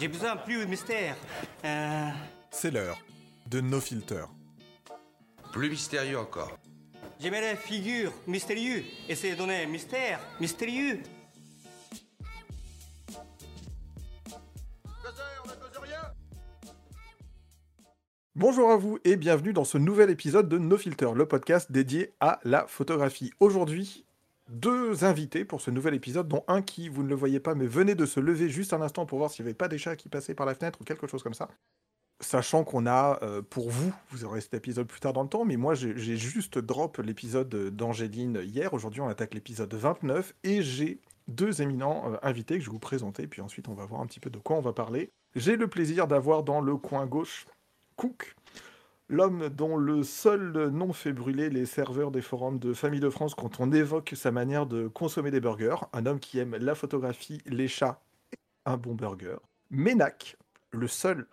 J'ai besoin plus de mystère. Euh, C'est l'heure de No Filter. Plus mystérieux encore. J'aimais les figures mystérieux. Essayez de donner mystère mystérieux. Bonjour à vous et bienvenue dans ce nouvel épisode de No Filter, le podcast dédié à la photographie. Aujourd'hui, deux invités pour ce nouvel épisode, dont un qui, vous ne le voyez pas, mais venez de se lever juste un instant pour voir s'il n'y avait pas des chats qui passaient par la fenêtre ou quelque chose comme ça. Sachant qu'on a, euh, pour vous, vous aurez cet épisode plus tard dans le temps, mais moi j'ai j'ai juste drop l'épisode d'Angéline hier. Aujourd'hui, on attaque l'épisode 29 et j'ai deux éminents euh, invités que je vais vous présenter, puis ensuite on va voir un petit peu de quoi on va parler. J'ai le plaisir d'avoir dans le coin gauche Cook, l'homme dont le seul nom fait brûler les serveurs des forums de Famille de France quand on évoque sa manière de consommer des burgers, un homme qui aime la photographie, les chats et un bon burger. Ménac, le seul,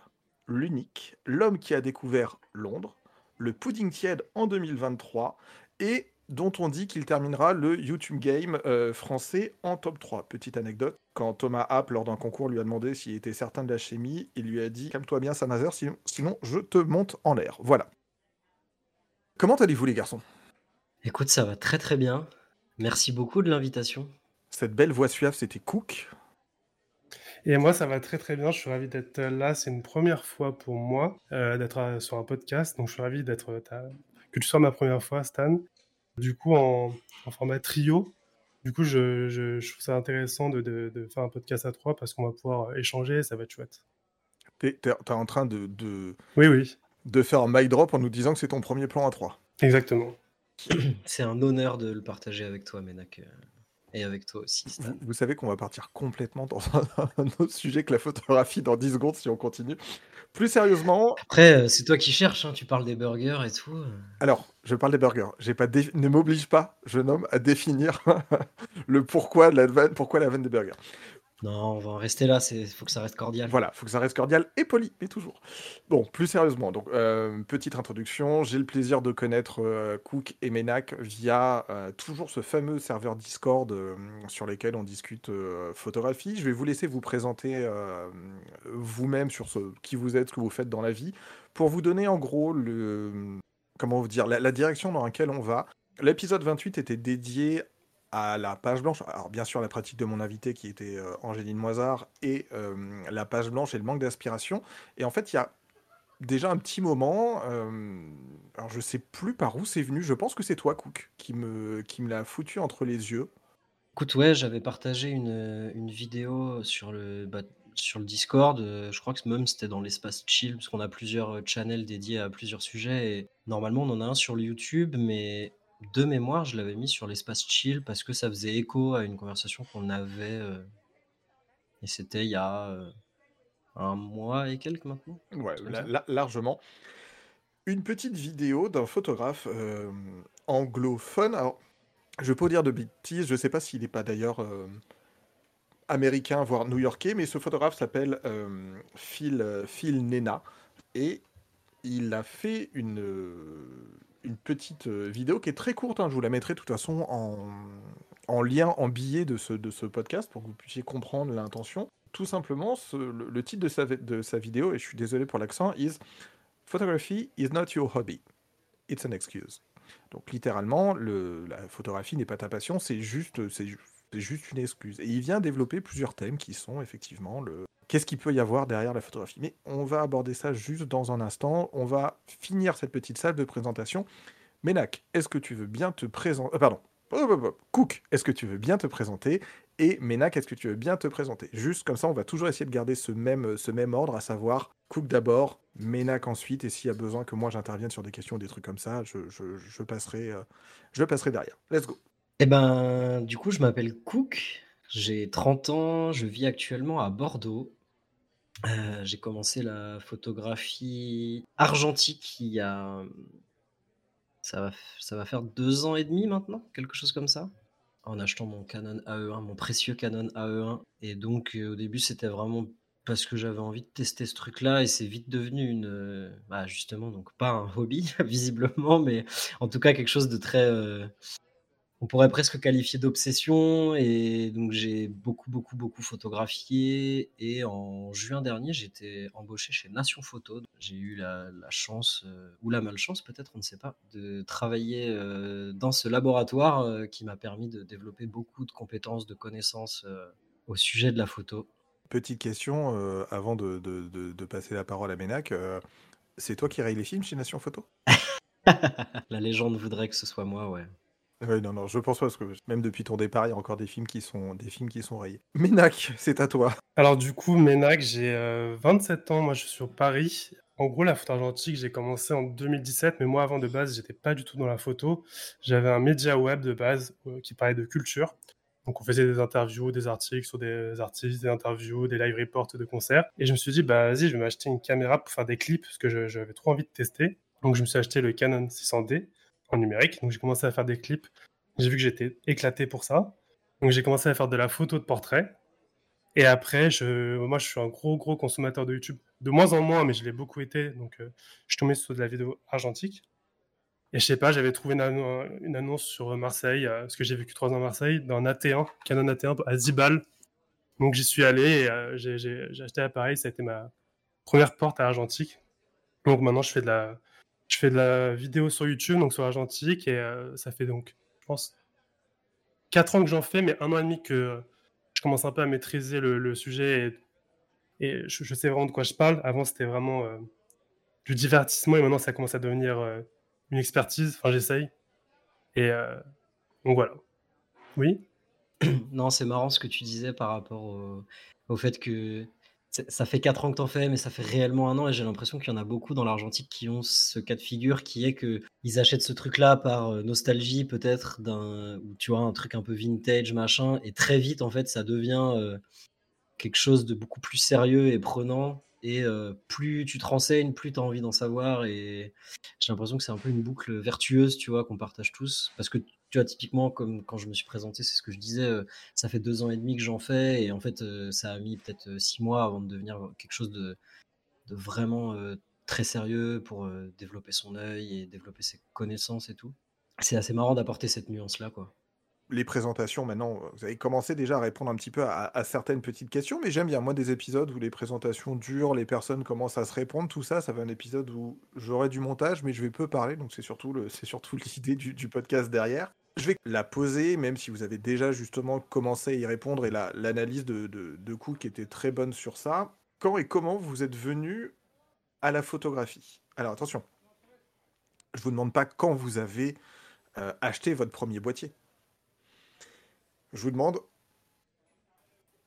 l'unique, l'homme qui a découvert Londres, le pudding tiède en 2023 et dont on dit qu'il terminera le YouTube Game euh, français en top 3. Petite anecdote, quand Thomas App, lors d'un concours, lui a demandé s'il était certain de la chimie, il lui a dit « Calme-toi bien, Saint-Nazaire, sinon, sinon je te monte en l'air. » Voilà. Comment allez-vous les garçons? Écoute, ça va très très bien. Merci beaucoup de l'invitation. Cette belle voix suave, c'était Cook. Et moi, ça va très très bien. Je suis ravi d'être là. C'est une première fois pour moi euh, d'être sur un podcast. Donc, je suis ravi d'être que tu sois ma première fois, Stan. Du coup, en, en format trio. Du coup, je, je- je trouve ça intéressant de, de- de faire un podcast à trois parce qu'on va pouvoir échanger. Ça va être chouette. T'es t'es- t'es en train de, de, Oui, oui, de faire un mic drop en nous disant que c'est ton premier plan à 3. exactement. C'est un honneur de le partager avec toi, Ménac. Et avec toi aussi, Stan. Vous, vous savez qu'on va partir complètement dans un, un autre sujet que la photographie dans 10 secondes si on continue. Plus sérieusement, Après, euh, c'est toi qui cherches, hein, tu parles des burgers et tout. euh. alors, je parle des burgers. J'ai pas dé- Ne m'oblige pas, jeune homme, à définir le pourquoi, de la vanne, pourquoi la vanne des burgers. Non, on va en rester là, il faut que ça reste cordial. Voilà, faut que ça reste cordial et poli, mais toujours. Bon, plus sérieusement, donc euh, petite introduction. J'ai le plaisir de connaître euh, Cook et Menac via euh, toujours ce fameux serveur Discord sur lequel on discute photographie. Je vais vous laisser vous présenter vous-même sur ce qui vous êtes, ce que vous faites dans la vie, pour vous donner en gros le comment vous dire la, la direction dans laquelle on va. L'épisode 28 était dédié à la page blanche. Alors bien sûr la pratique de mon invité qui était euh, Angéline Moisard et euh, la page blanche et le manque d'inspiration. Et en fait il y a déjà un petit moment, euh, alors je sais plus par où c'est venu, je pense que c'est toi Cook qui me, qui me l'a foutu entre les yeux. Écoute, ouais, j'avais partagé une, une vidéo sur le, bah, sur le Discord. Je crois que même c'était dans l'espace chill, parce qu'on a plusieurs channels dédiés à plusieurs sujets. Et normalement, on en a un sur le YouTube, mais de mémoire, je l'avais mis sur l'espace chill parce que ça faisait écho à une conversation qu'on avait. euh, et c'était il y a euh, un mois et quelques maintenant. Ouais, Comme la- ça. la- largement. Une petite vidéo d'un photographe euh, anglophone. Alors, je pas dire de bêtises, je sais pas s'il n'est pas d'ailleurs euh, américain, voire new-yorkais, mais ce photographe s'appelle euh, Phil, euh, Phil Nena. Et il a fait une, euh, une petite euh, vidéo qui est très courte, hein, je vous la mettrai de toute façon en, en lien, en billet de ce, de ce podcast pour que vous puissiez comprendre l'intention. Tout simplement, le, titre de sa, de sa vidéo, et je suis désolé pour l'accent, is Photography is not your hobby. It's an excuse. Donc littéralement, le, la photographie n'est pas ta passion, c'est juste, c'est ju- c'est juste une excuse. Et il vient développer plusieurs thèmes qui sont effectivement le qu'est-ce qu'il peut y avoir derrière la photographie. Mais on va aborder ça juste dans un instant. On va finir cette petite salle de présentation. Ménac, est-ce que tu veux bien te présenter? Pardon. Hop, hop. Cook, est-ce que tu veux bien te présenter? Et Ménac, est-ce que tu veux bien te présenter? Juste comme ça, on va toujours essayer de garder ce même, ordre, à savoir Cook d'abord, Ménac ensuite, et s'il y a besoin que moi j'intervienne sur des questions ou des trucs comme ça, je, je- je passerai, euh, je passerai derrière. Let's go. Eh ben, du coup, je m'appelle Cook, j'ai 30 ans, je vis actuellement à Bordeaux. Euh, j'ai commencé la photographie argentique il y a... Ça va, ça va faire deux ans et demi maintenant, quelque chose comme ça, en achetant mon Canon AE1, mon précieux Canon AE1. Et donc, euh, au début, c'était vraiment parce que j'avais envie de tester ce truc-là et c'est vite devenu une... euh, Bah, justement, donc pas un hobby, visiblement, mais en tout cas quelque chose de très... on pourrait presque qualifier d'obsession. Et donc, j'ai beaucoup, beaucoup, beaucoup photographié. Et en juin dernier, j'étais embauché chez Nation Photo. J'ai eu la, chance, euh, ou la malchance peut-être, on ne sait pas, de travailler euh, dans ce laboratoire euh, qui m'a permis de développer beaucoup de compétences, de connaissances au sujet de la photo. Petite question avant de, de, passer la parole à Ménac. c'est toi qui rayes les films chez Nation Photo? La légende voudrait que ce soit moi, ouais. Oui, non, non, je pense pas, parce que même depuis ton départ, il y a encore des films qui sont, des films qui sont rayés. Ménac, c'est à toi. Alors du coup, Ménac, j'ai 27 euh, ans, moi je suis sur Paris. En gros, la photo argentique, j'ai commencé en 2017, mais moi avant de base, j'étais pas du tout dans la photo. J'avais un média web de base euh, qui parlait de culture. Donc on faisait des interviews, des articles sur des artistes, des interviews, des live reports de concerts. Et je me suis dit, bah vas-y, je vais m'acheter une caméra pour faire des clips, parce que j'avais trop envie de tester. Donc je me suis acheté le Canon 600D numérique. Donc j'ai commencé à faire des clips. J'ai vu que j'étais éclaté pour ça. Donc j'ai commencé à faire de la photo de portrait. Et après, je, moi, je suis un gros, gros consommateur de YouTube. De moins en moins, mais je l'ai beaucoup été. Donc, euh, je tombais sur de la vidéo argentique. Et je sais pas, j'avais trouvé une, annonce sur Marseille, euh, parce que j'ai vécu trois ans à Marseille, d'un AT1, Canon AT1 à 10 balles. Donc, j'y suis allé et euh, j'ai acheté l'appareil. Ça a été ma première porte à argentique. Donc, maintenant, je fais de la, je fais de la vidéo sur YouTube, donc sur argentique. Et ça fait donc je pense, 4 ans que j'en fais, mais un an et demi que je commence un peu à maîtriser le, sujet et, je, sais vraiment de quoi je parle. Avant, c'était vraiment euh, du divertissement et maintenant, ça commence à devenir euh, une expertise. Enfin, j'essaye. Et euh, donc voilà. Oui? Non, c'est marrant ce que tu disais par rapport au fait que ça fait 4 ans que t'en fais, mais ça fait réellement un an et j'ai l'impression qu'il y en a beaucoup dans l'argentique qui ont ce cas de figure qui est que ils achètent ce truc-là par euh, nostalgie peut-être d'un ou tu vois un truc un peu vintage machin et très vite en fait ça devient euh, quelque chose de beaucoup plus sérieux et prenant et euh, plus tu te renseignes, plus tu as envie d'en savoir et j'ai l'impression que c'est un peu une boucle vertueuse, tu vois, qu'on partage tous parce que tu vois, typiquement, comme quand je me suis présenté, c'est ce que je disais, euh, ça fait deux ans et demi que j'en fais, et en fait, euh, ça a mis peut-être euh, six mois avant de devenir quelque chose de, vraiment très sérieux pour développer son œil et développer ses connaissances et tout. C'est assez marrant d'apporter cette nuance-là, quoi les présentations, maintenant, vous avez commencé déjà à répondre un petit peu à, certaines petites questions, mais j'aime bien, moi, des épisodes où les présentations durent, les personnes commencent à se répondre, tout ça, ça fait un épisode où j'aurai du montage, mais je vais peu parler, donc c'est surtout, surtout l'idée du, podcast derrière. Je vais la poser, même si vous avez déjà justement commencé à y répondre, et l'analyse de, de, Cook était très bonne sur ça. Quand et comment vous êtes venu à la photographie? Alors attention, je vous demande pas quand vous avez euh, acheté votre premier boîtier. Je vous demande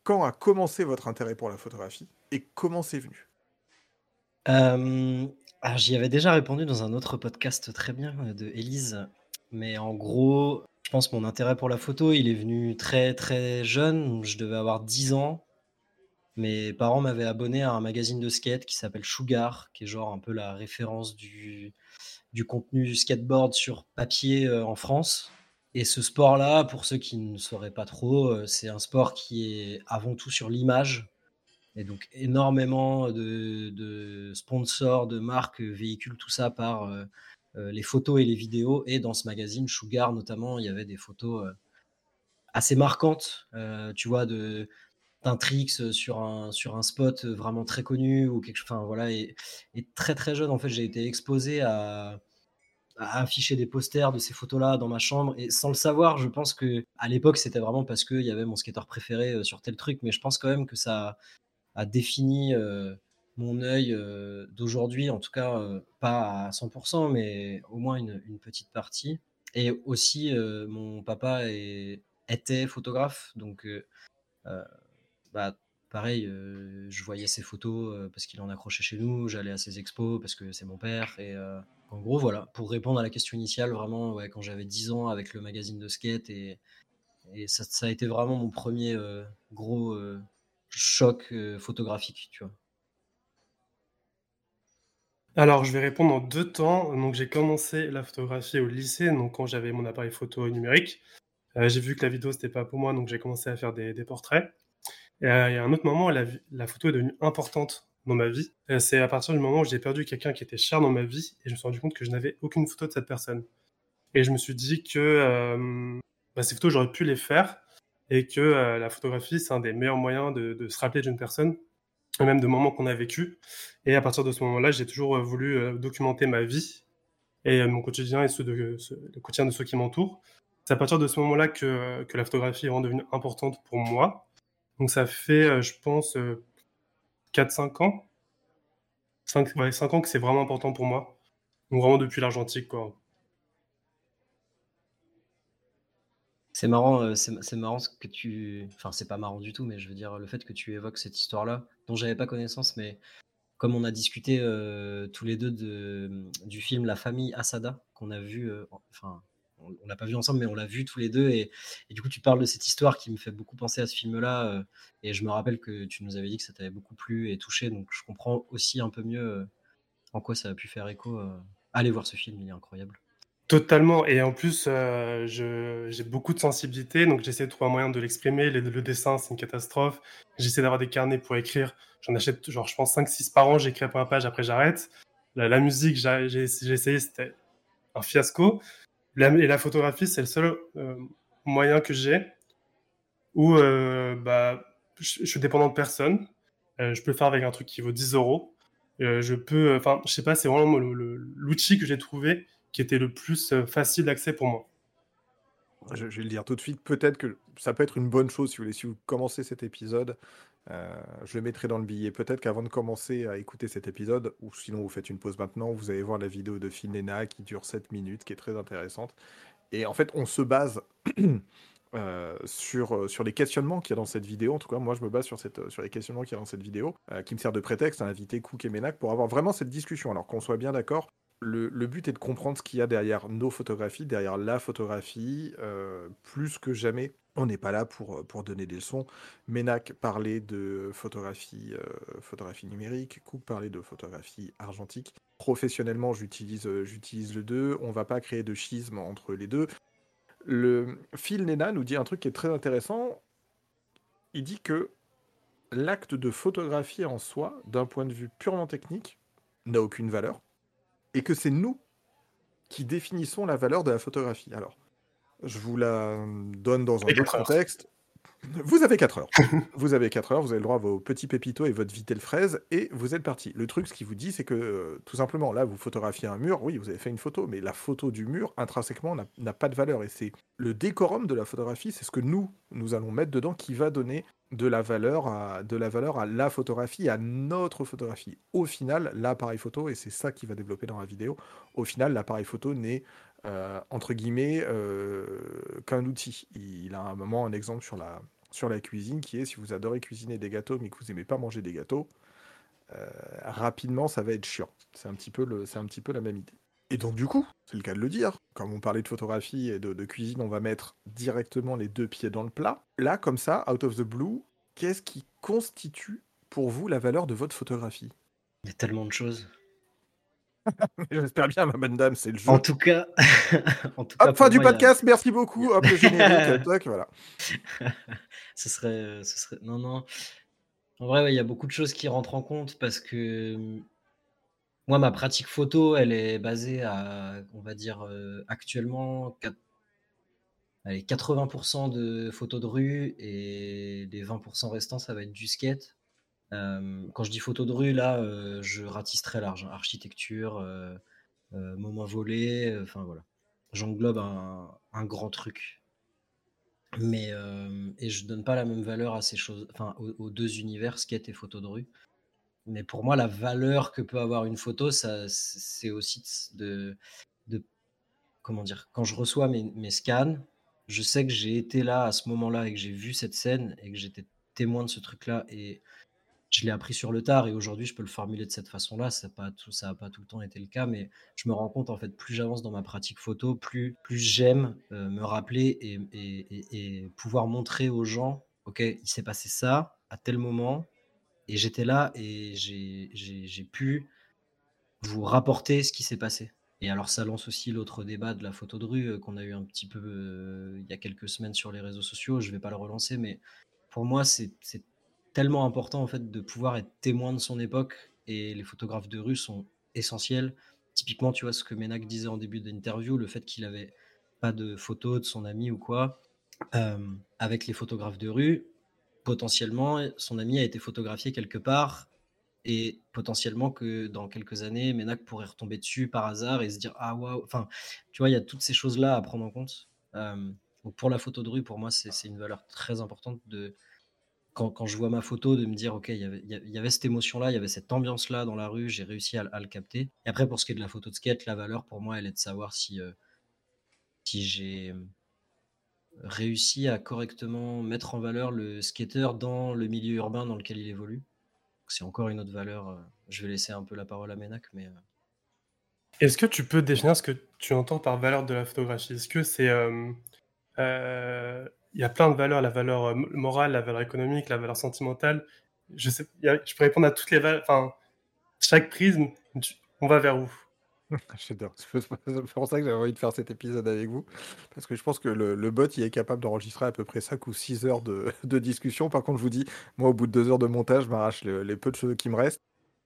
quand a commencé votre intérêt pour la photographie et comment c'est venu? Euh, J'y avais déjà répondu dans un autre podcast très bien euh, de Élise, mais en gros, je pense que mon intérêt pour la photo, il est venu très très jeune, je devais avoir 10 ans. Mes parents m'avaient abonné à un magazine de skate qui s'appelle Sugar, qui est genre un peu la référence du, du contenu du skateboard sur papier euh, en France. Et ce sport-là, pour ceux qui ne sauraient pas trop, euh, c'est un sport qui est avant tout sur l'image. Et donc énormément de, sponsors, de marques véhiculent tout ça par euh, les photos et les vidéos. Et dans ce magazine, Sugar notamment, il y avait des photos assez marquantes, tu vois, de d'un tricks sur un, sur un spot vraiment très connu ou quelque chose. Enfin voilà, et, très très jeune, en fait, j'ai été exposé à, afficher des posters de ces photos-là dans ma chambre. Et sans le savoir, je pense que à l'époque, c'était vraiment parce qu'il y avait mon skater préféré euh, sur tel truc. Mais je pense quand même que ça a défini euh, mon œil euh, d'aujourd'hui, en tout cas pas à 100%, mais au moins une, petite partie. Et aussi, mon papa était photographe, donc bah, pareil, je voyais ses photos parce qu'il en accrochait chez nous, j'allais à ses expos parce que c'est mon père, et en gros, voilà, pour répondre à la question initiale, vraiment, quand j'avais 10 ans avec le magazine de skate, et, ça, a été vraiment mon premier euh, gros euh, choc euh, photographique, tu vois. Alors, je vais répondre en deux temps. Donc, j'ai commencé la photographie au lycée, donc quand j'avais mon appareil photo numérique. j'ai vu que la vidéo, c'était pas pour moi, donc j'ai commencé à faire des, portraits. Et il y a un autre moment, la, la photo est devenue importante dans ma vie. C'est à partir du moment où j'ai perdu quelqu'un qui était cher dans ma vie et je me suis rendu compte que je n'avais aucune photo de cette personne. Et je me suis dit que euh, bah, ces photos, j'aurais pu les faire et que euh, la photographie, c'est un des meilleurs moyens de se rappeler d'une personne, même de moments qu'on a vécu. Et à partir de ce moment-là, j'ai toujours euh, voulu euh, documenter ma vie et mon quotidien et ceux de, le quotidien de ceux qui m'entourent. C'est à partir de ce moment-là que, que, la photographie est vraiment devenue importante pour moi. Donc ça fait, je pense, 4-5 ans. 5, ouais, 5 ans que c'est vraiment important pour moi. Donc vraiment depuis l'argentique, quoi. C'est marrant, euh, c'est marrant ce que tu. Enfin, c'est pas marrant du tout, mais je veux dire, le fait que tu évoques cette histoire-là, dont j'avais pas connaissance, mais comme on a discuté euh, tous les deux de, du film La famille Asada, qu'on a vu, euh, enfin, on, l'a pas vu ensemble, mais on l'a vu tous les deux, et, du coup, tu parles de cette histoire qui me fait beaucoup penser à ce film-là, et je me rappelle que tu nous avais dit que ça t'avait beaucoup plu et touché, donc je comprends aussi un peu mieux en quoi ça a pu faire écho. Allez voir ce film, il est incroyable. Totalement. Et en plus, euh, j'ai beaucoup de sensibilité, donc j'essaie de trouver un moyen de l'exprimer. Le, dessin, c'est une catastrophe. J'essaie d'avoir des carnets pour écrire. J'en achète, genre, je pense 5-6 par an. J'écris pour un page, après j'arrête. La, musique, j'ai essayé, c'était un fiasco. et la photographie, c'est le seul euh, moyen que j'ai où euh, bah, je, suis dépendant de personne. je peux le faire avec un truc qui vaut 10 euros. je peux, enfin, je sais pas, c'est vraiment l'outil que j'ai trouvé qui était le plus euh, facile d'accès pour moi. Je, vais le dire tout de suite, peut-être que ça peut être une bonne chose si vous commencez cet épisode, euh, je le mettrai dans le billet. Peut-être qu'avant de commencer à écouter cet épisode, ou sinon vous faites une pause maintenant, vous allez voir la vidéo de Phil Nena qui dure 7 minutes, qui est très intéressante. Et en fait, on se base euh, sur, sur les questionnements qu'il y a dans cette vidéo. En tout cas, moi, je me base sur, sur les questionnements qu'il y a dans cette vidéo, qui me sert de prétexte à inviter Cook et Menac pour avoir vraiment cette discussion. Alors qu'on soit bien d'accord, le, but est de comprendre ce qu'il y a derrière nos photographies, derrière la photographie. Euh, plus que jamais, on n'est pas là pour, pour donner des leçons. Ménac parlait de photographie, euh, photographie numérique, Cook parlait de photographie argentique. Professionnellement, j'utilise, euh, j'utilise le deux. On ne va pas créer de schisme entre les deux. Le Phil Nena nous dit un truc qui est très intéressant. Il dit que l'acte de photographie en soi, d'un point de vue purement technique, n'a aucune valeur et que c'est nous qui définissons la valeur de la photographie. Alors, je vous la donne dans un autre contexte. Vous avez 4 heures. vous avez 4 heures, vous avez le droit à vos petits pépitos et votre vitel fraise, et vous êtes parti. Le truc, ce qui vous dit, c'est que, euh, tout simplement, là, vous photographiez un mur, oui, vous avez fait une photo, mais la photo du mur, intrinsèquement, n'a pas de valeur. Et c'est le décorum de la photographie, c'est ce que nous, nous allons mettre dedans, qui va donner de la valeur à, de la valeur à la photographie, à notre photographie. Au final, l'appareil photo, et c'est ça qui va développer dans la vidéo, au final, l'appareil photo n'est, euh, entre guillemets, euh, qu'un outil. Il a un moment un exemple sur la, sur la cuisine qui est, si vous adorez cuisiner des gâteaux, mais que vous n'aimez pas manger des gâteaux, euh, rapidement, ça va être chiant. C'est un, petit peu le, un petit peu la même idée. Et donc du coup, c'est le cas de le dire, comme on parlait de photographie et de, cuisine, on va mettre directement les deux pieds dans le plat. Là, comme ça, out of the blue, qu'est-ce qui constitue pour vous la valeur de votre photographie? Il y a tellement de choses. J'espère bien, ma bonne dame, c'est le jeu. En tout cas, en tout Hop, fin du podcast, merci beaucoup. Hop, le générique, toc, voilà. ce, serait, ce serait. Non, non. En vrai, il y a beaucoup de choses qui rentrent en compte parce que moi, ma pratique photo, elle est basée à, on va dire, euh, actuellement, allez, 80% de photos de rue et les 20% restants, ça va être du skate. Euh, quand je dis photos de rue, là, euh, je ratisse très large. Hein. architecture, moment volé, enfin voilà. J'englobe un, grand truc. Mais, et je donne pas la même valeur à ces choses, enfin, aux, deux univers, skate et photos de rue. Mais pour moi, la valeur que peut avoir une photo, c'est aussi de, de, comment dire, quand je reçois mes, mes scans, je sais que j'ai été là à ce moment-là et que j'ai vu cette scène et que j'étais témoin de ce truc-là et je l'ai appris sur le tard et aujourd'hui je peux le formuler de cette façon-là. Ça n'a pas, tout, pas tout le temps été le cas, mais je me rends compte en fait, plus j'avance dans ma pratique photo, plus, plus j'aime euh, me rappeler et, et, et pouvoir montrer aux gens, ok, il s'est passé ça à tel moment, et j'étais là et j'ai pu vous rapporter ce qui s'est passé. Et alors ça lance aussi l'autre débat de la photo de rue euh, qu'on a eu un petit peu euh, il y a quelques semaines sur les réseaux sociaux. Je ne vais pas le relancer, mais pour moi c'est tellement important en fait de pouvoir être témoin de son époque et les photographes de rue sont essentiels. Typiquement, tu vois ce que Ménac disait en début d'interview, le fait qu'il avait pas de photos de son ami ou quoi, avec les photographes de rue, potentiellement, son ami a été photographié quelque part et potentiellement que dans quelques années, Ménac pourrait retomber dessus par hasard et se dire ah waouh. Enfin, tu vois, il y a toutes ces choses là à prendre en compte. donc pour la photo de rue, pour moi, c'est une valeur très importante de quand, je vois ma photo de me dire ok, il y avait, cette émotion là, il y avait cette ambiance là dans la rue, j'ai réussi à, le capter. Et après pour ce qui est de la photo de skate, la valeur pour moi, elle est de savoir si si j'ai réussi à correctement mettre en valeur le skater dans le milieu urbain dans lequel il évolue. C'est encore une autre valeur. Euh, je vais laisser un peu la parole à Ménac, mais. Euh. Est-ce que tu peux définir ce que tu entends par valeur de la photographie? Est-ce que c'est. Euh, il y a plein de valeurs, la valeur morale, la valeur économique, la valeur sentimentale. Je, sais, je peux répondre à toutes les valeurs. Enfin, chaque prisme, on va vers où? J'adore. C'est pour ça que j'avais envie de faire cet épisode avec vous. Parce que je pense que le, bot, il est capable d'enregistrer à peu près 5 ou 6 heures de, discussion. Par contre, je vous dis, moi, au bout de 2 heures de montage, je m'arrache les, peu de choses qui me restent.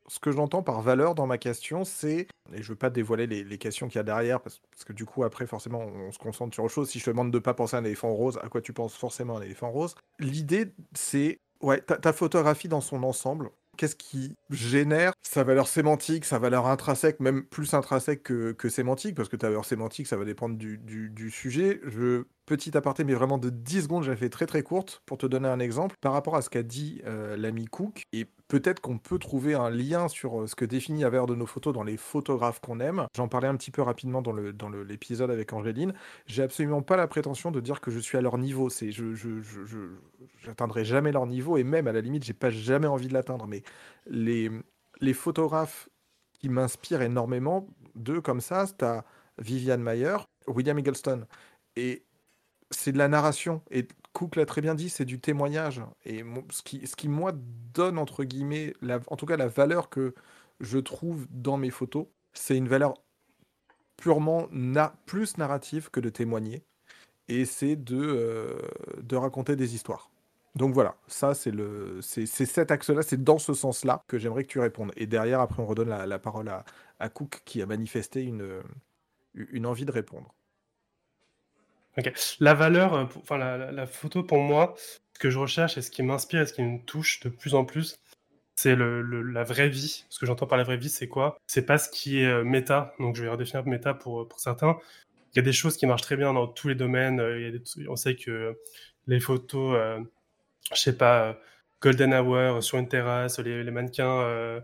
Ce que j'entends par valeur dans ma question, c'est, et je veux pas dévoiler les, questions qu'il y a derrière, parce, que du coup, après, forcément, on, se concentre sur autre chose. Si je te demande de pas penser à un éléphant rose, à quoi tu penses forcément un éléphant rose? L'idée, c'est, ouais, ta photographie dans son ensemble, Qu'est-ce qui génère sa valeur sémantique, sa valeur intrinsèque, même plus intrinsèque que, que sémantique, parce que ta valeur sémantique, ça va dépendre du, du sujet. Je petit aparté, mais vraiment de 10 secondes, j'ai fait très très courte pour te donner un exemple. Par rapport à ce qu'a dit euh, l'ami Cook, et peut-être qu'on peut trouver un lien sur euh, ce que définit valeur de nos photos dans les photographes qu'on aime. J'en parlais un petit peu rapidement dans le dans l'épisode avec Angéline. J'ai absolument pas la prétention de dire que je suis à leur niveau. C'est je j'atteindrai jamais leur niveau et même à la limite, j'ai pas jamais envie de l'atteindre. Mais les les photographes qui m'inspirent énormément, deux comme ça, c'est à Viviane Mayer, William Eggleston. Et c'est de la narration. Et Cook l'a très bien dit, c'est du témoignage. Et ce qui, ce qui, moi, donne, entre guillemets, en tout cas la valeur que je trouve dans mes photos, c'est une valeur purement plus narrative que de témoigner. Et c'est de, euh, raconter des histoires. Donc voilà, ça c'est le c'est cet axe-là, c'est dans ce sens-là que j'aimerais que tu répondes. Et derrière, après, on redonne la, parole à, Cook qui a manifesté une envie de répondre. La valeur, euh, enfin la, photo pour moi, ce que je recherche et ce qui m'inspire et ce qui me touche de plus en plus, c'est le, la vraie vie. Ce que j'entends par la vraie vie, c'est quoi? C'est pas ce qui est euh, méta. Donc je vais redéfinir méta pour, pour certains. Il y a des choses qui marchent très bien dans tous les domaines. Euh, on sait que les photos, je sais pas, golden hour sur une terrasse, les mannequins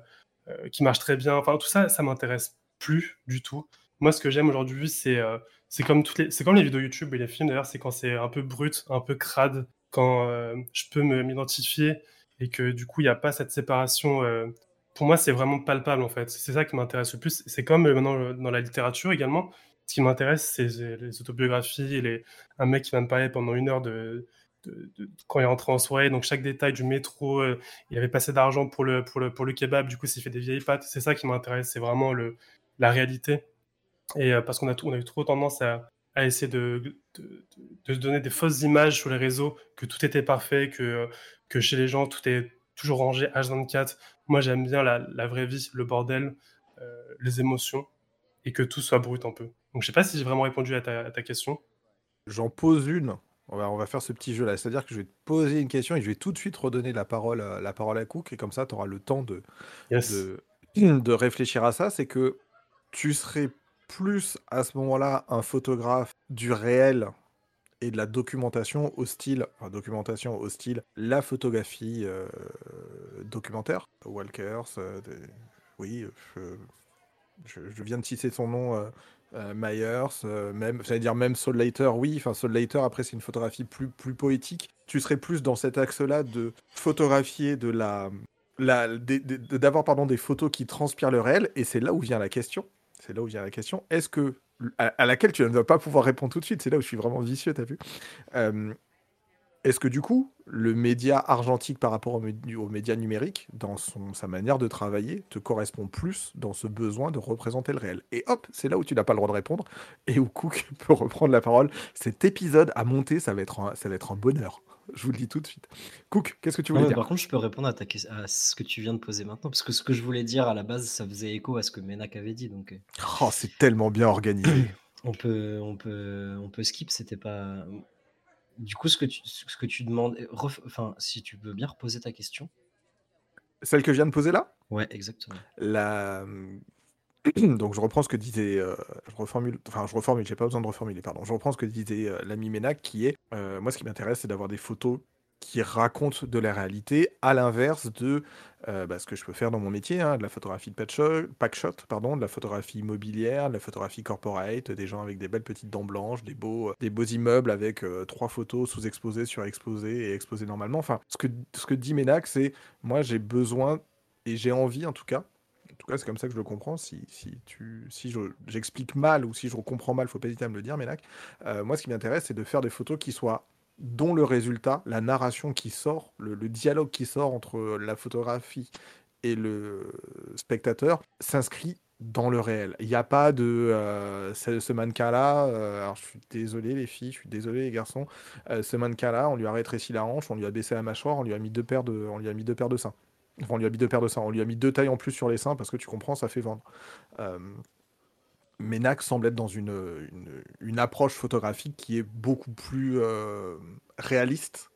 qui marchent très bien. Enfin tout ça, ça m'intéresse plus du tout. Moi, ce que j'aime aujourd'hui, c'est c'est comme toutes les, c'est comme les vidéos YouTube et les films d'ailleurs, c'est quand c'est un peu brut, un peu crade, quand euh, je peux m'identifier et que du coup il n'y a pas cette séparation. Euh, pour moi, c'est vraiment palpable en fait. C'est ça qui m'intéresse le plus. C'est comme euh, maintenant dans la littérature également. Ce qui m'intéresse, c'est les autobiographies, les... un mec qui va me parler pendant une heure de, quand il est rentré en soirée, donc chaque détail du métro, il avait passé d'argent pour le, pour, le, pour le kebab, du coup, s'il fait des vieilles pâtes, c'est ça qui m'intéresse, c'est vraiment le, la réalité. Et euh, parce qu'on a, on a eu trop tendance à, à essayer de, de, de, donner des fausses images sur les réseaux, que tout était parfait, que, que chez les gens, tout est toujours rangé H24. Moi, j'aime bien la, la, vraie vie, le bordel, euh, les émotions, et que tout soit brut un peu. Donc, je sais pas si j'ai vraiment répondu à ta, à ta question. J'en pose une. On va, on va faire ce petit jeu-là. C'est-à-dire que je vais te poser une question et je vais tout de suite redonner la parole, la parole à Cook. Et comme ça, tu auras le temps de, de, de réfléchir à ça. C'est que tu serais plus à ce moment-là un photographe du réel et de la documentation enfin, documentation la photographie euh, documentaire. Walkers, euh, oui, je, viens de citer son nom, euh, Myers, même, j'allais dire même Soul Later, oui, enfin Soul après c'est une photographie plus, plus poétique. Tu serais plus dans cet axe-là de photographier de la, d'avoir des photos qui transpirent le réel, et c'est là où vient la question c'est là où vient la question. Est-ce que, à, laquelle tu ne vas pas pouvoir répondre tout de suite, c'est là où je suis vraiment vicieux, t'as vu euh, Est-ce que du coup, le média argentique par rapport au, média numérique, dans son, sa manière de travailler, te correspond plus dans ce besoin de représenter le réel? Et hop, c'est là où tu n'as pas le droit de répondre et où Cook peut reprendre la parole. Cet épisode à monter, ça va être ça va être un bonheur. Je vous le dis tout de suite. Cook, qu'est-ce que tu voulais dire Par contre, je peux répondre à, ta, à ce que tu viens de poser maintenant, parce que ce que je voulais dire à la base, ça faisait écho à ce que Menak avait dit. Donc... Euh. Oh, c'est tellement bien organisé. on peut, on peut, on peut skip. C'était pas. du coup, ce que tu, ce que tu demandes, enfin, si tu veux bien reposer ta question. Celle que je viens de poser là? Ouais, exactement. La... Donc je reprends ce que disait, euh, je reformule, je reformule, j'ai pas besoin de reformuler, pardon. Je reprends ce que disait euh, l'ami Ménac, qui est, euh, moi ce qui m'intéresse, c'est d'avoir des photos qui racontent de la réalité, à l'inverse de bah, ce que je peux faire dans mon métier, hein, de la photographie de packshot, pardon, de la photographie immobilière, de la photographie corporate, des gens avec des belles petites dents blanches, des beaux, des beaux immeubles avec trois photos sous-exposées, surexposées et exposées normalement. Enfin, ce que, ce que dit Ménac, c'est moi j'ai besoin et j'ai envie en tout cas c'est comme ça que je le comprends. Si, si, tu, si j'explique mal ou si je comprends mal, faut pas hésiter à me le dire, Ménac. Euh, moi, ce qui m'intéresse, c'est de faire des photos qui soient dont le résultat, la narration qui sort, le, dialogue qui sort entre la photographie et le spectateur s'inscrit dans le réel. Il n'y a pas de euh, ce, mannequin-là. Euh, alors, je suis désolé, les filles, je suis désolé, les garçons. ce mannequin-là, on lui a rétréci la hanche, on lui a baissé la mâchoire, on lui a mis deux paires de, on lui a mis deux paires de seins on lui a mis deux paires de seins. On lui a mis deux tailles en plus sur les seins parce que tu comprends, ça fait vendre. Euh, Ménac semble être dans une, une, approche photographique qui est beaucoup plus euh, réaliste,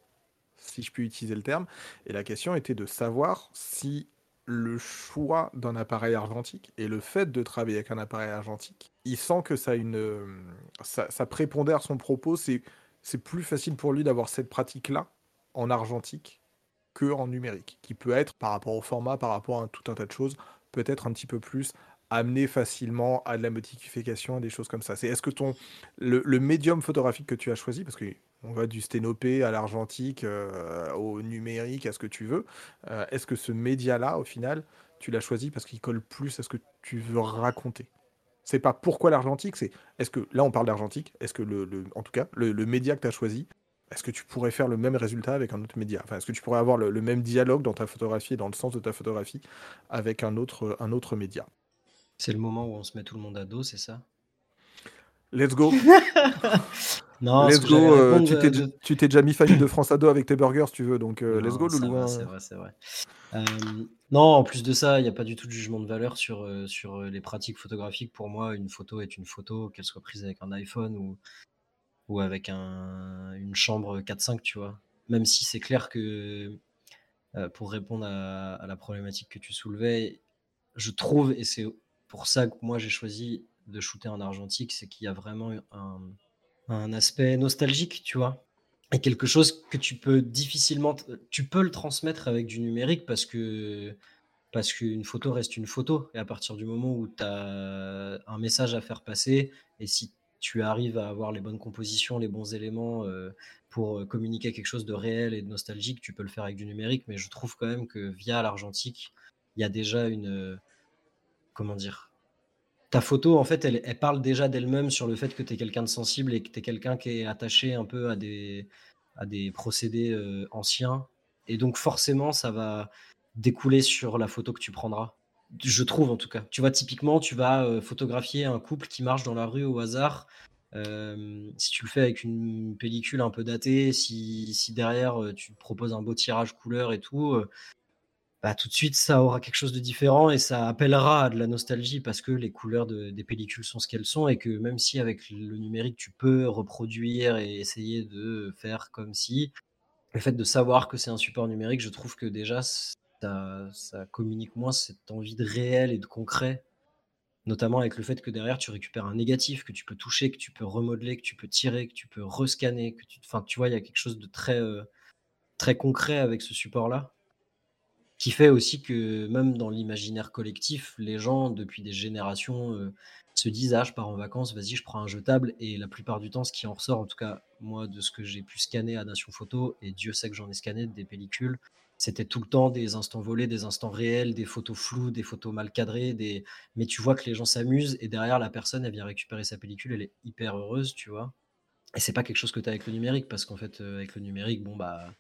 si je puis utiliser le terme. Et la question était de savoir si le choix d'un appareil argentique et le fait de travailler avec un appareil argentique, il sent que ça, une, ça, prépondère son propos. C'est, c'est plus facile pour lui d'avoir cette pratique-là en argentique que en numérique, qui peut être, par rapport au format, par rapport à tout un tas de choses, peut-être un petit peu plus amené facilement à de la modification, à des choses comme ça. C'est est-ce que ton le, médium photographique que tu as choisi, parce que on va du sténopé à l'argentique, euh, au numérique, à ce que tu veux, euh, est-ce que ce média-là, au final, tu l'as choisi parce qu'il colle plus à ce que tu veux raconter? C'est pas pourquoi l'argentique, c'est est-ce que là on parle d'argentique, est-ce que le, en tout cas le, le média que tu as choisi, est-ce que tu pourrais faire le même résultat avec un autre média? Enfin, Est-ce que tu pourrais avoir le, même dialogue dans ta photographie et dans le sens de ta photographie avec un autre, un autre média? C'est le moment où on se met tout le monde à dos, c'est ça? Let's go Non, let's go. Euh, tu t'es déjà mis famille de France à dos avec tes burgers, si tu veux. Donc, euh, let's go, Loulou. Hein. C'est vrai, c'est vrai. Euh, non, en plus de ça, il n'y a pas du tout de jugement de valeur sur, sur les pratiques photographiques. Pour moi, une photo est une photo, qu'elle soit prise avec un iPhone ou, ou avec un, une chambre 4-5, tu vois. Même si c'est clair que euh, pour répondre à, la problématique que tu soulevais, je trouve, et c'est pour ça que moi j'ai choisi de shooter en argentique, c'est qu'il y a vraiment un, un, aspect nostalgique, tu vois. Et quelque chose que tu peux difficilement, tu peux le transmettre avec du numérique parce que parce qu'une photo reste une photo. Et à partir du moment où tu as un message à faire passer, et si tu arrives à avoir les bonnes compositions, les bons éléments euh, pour euh, communiquer quelque chose de réel et de nostalgique, tu peux le faire avec du numérique, mais je trouve quand même que via l'argentique, il y a déjà une. Euh, comment dire Ta photo, en fait, elle, parle déjà d'elle-même sur le fait que tu es quelqu'un de sensible et que tu es quelqu'un qui est attaché un peu à des, à des procédés anciens. Et donc, forcément, ça va découler sur la photo que tu prendras je trouve en tout cas. Tu vois, typiquement, tu vas euh, photographier un couple qui marche dans la rue au hasard. Euh, si tu le fais avec une pellicule un peu datée, si, derrière euh, tu proposes un beau tirage couleur et tout, bah, tout de suite ça aura quelque chose de différent et ça appellera à de la nostalgie parce que les couleurs des pellicules sont ce qu'elles sont et que même si avec le numérique tu peux reproduire et essayer de faire comme si, le fait de savoir que c'est un support numérique, je trouve que déjà ça, communique moins cette envie de réel et de concret, notamment avec le fait que derrière tu récupères un négatif que tu peux toucher, que tu peux remodeler, que tu peux tirer, que tu peux rescanner, tu, enfin, tu vois, il y a quelque chose de très, euh, très concret avec ce support-là, qui fait aussi que même dans l'imaginaire collectif, les gens depuis des générations euh, se disent ah je pars en vacances, vas-y je prends un jetable. Et la plupart du temps ce qui en ressort, en tout cas moi de ce que j'ai pu scanner à Nation Photo et Dieu sait que j'en ai scanné des pellicules, c'était tout le temps des instants volés, des instants réels, des photos floues, des photos mal cadrées, mais tu vois que les gens s'amusent et derrière la personne, elle vient récupérer sa pellicule, elle est hyper heureuse, tu vois. Et c'est pas quelque chose que tu as avec le numérique, parce qu'en fait, euh, avec le numérique, bon, bah,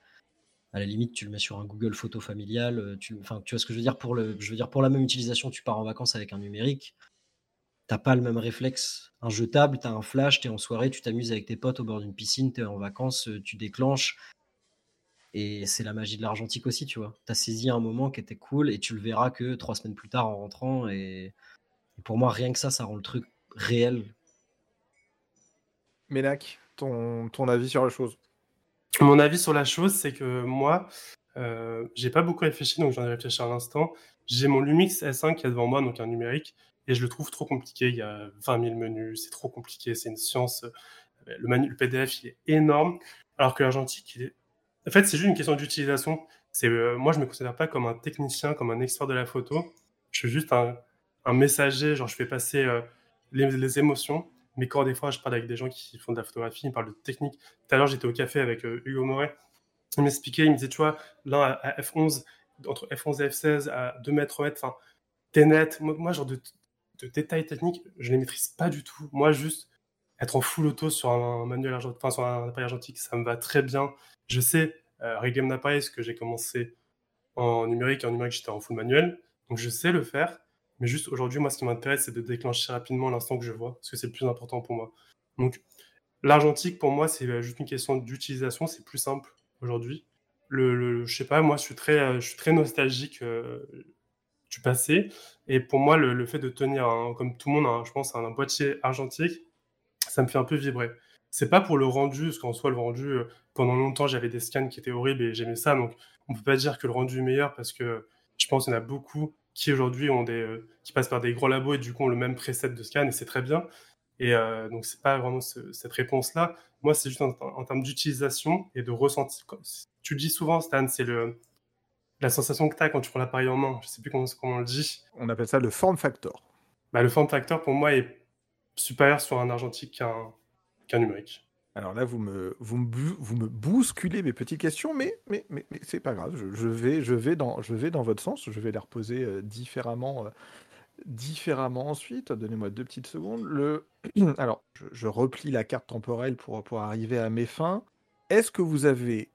à la limite, tu le mets sur un Google photo familial, euh, tu, enfin, tu vois ce que je veux dire pour la même utilisation, tu pars en vacances avec un numérique, t'as pas le même réflexe. Un jetable, tu as un flash, tu es en soirée, tu t'amuses avec tes potes au bord d'une piscine, tu es en vacances, euh, tu déclenches, et c'est la magie de l'argentique aussi, tu vois. Tu as saisi un moment qui était cool et tu le verras que trois semaines plus tard en rentrant. Et, pour moi, rien que ça, ça rend le truc réel. Ménac, ton, ton avis sur la chose? Mon avis sur la chose, c'est que moi, euh, j'ai pas beaucoup réfléchi, donc j'en ai réfléchi à l'instant. J'ai mon Lumix S1 qui est devant moi, donc un numérique, et je le trouve trop compliqué. Il y a 20 000 menus, c'est trop compliqué, c'est une science. Le, manu, le PDF, il est énorme, alors que l'argentique, il est... En fait, c'est juste une question d'utilisation. Euh, moi, je me considère pas comme un technicien, comme un expert de la photo. Je suis juste un, messager, genre je fais passer euh, les, émotions. Mais quand des fois, je parle avec des gens qui font de la photographie, ils parlent de technique. Tout à l'heure, j'étais au café avec euh, Hugo Moret. Il m'expliquait, il me disait, tu vois, là, à, F11, entre F11 et F16, à 2 mètres, mètres, enfin, t'es net. Moi, genre de, de, détails techniques, je les maîtrise pas du tout. Moi, juste être en full auto sur un manuel sur un appareil argentique, ça me va très bien. Je sais euh, régler mon appareil, ce que j'ai commencé en numérique, et en numérique, j'étais en full manuel. Donc, je sais le faire. Mais juste aujourd'hui, moi, ce qui m'intéresse, c'est de déclencher rapidement l'instant que je vois, parce que c'est le plus important pour moi. Donc, l'argentique, pour moi, c'est juste une question d'utilisation, c'est plus simple aujourd'hui. Le, le, je sais pas, moi, je suis très, euh, je suis très nostalgique euh, du passé. Et pour moi, le, fait de tenir, comme tout le monde, je pense, un, boîtier argentique, ça me fait un peu vibrer. C'est pas pour le rendu, parce qu'en soi, le rendu, euh, pendant longtemps, j'avais des scans qui étaient horribles et j'aimais ça. Donc, on peut pas dire que le rendu est meilleur parce que je pense qu'il y en a beaucoup qui aujourd'hui ont des, euh, qui passent par des gros labos et du coup ont le même preset de scan et c'est très bien. Et euh, donc c'est pas vraiment ce, cette réponse-là. Moi, c'est juste en, en termes d'utilisation et de ressenti. Tu le dis souvent, Stan, c'est le la sensation que tu as quand tu prends l'appareil en main. Je sais plus comment, comment on le dit. On appelle ça le form factor. Bah, le form factor pour moi est supérieur sur un argentique qu'un qu'un numérique. Alors là, vous me, vous, me, vous me bousculez mes petites questions, mais, mais, mais, c'est pas grave. Je, je, vais, je, vais dans, je vais dans votre sens. Je vais les reposer euh, différemment, euh, différemment ensuite. Donnez-moi deux petites secondes. Le... Alors, je, je, replie la carte temporelle pour, pour arriver à mes fins. Est-ce que vous avez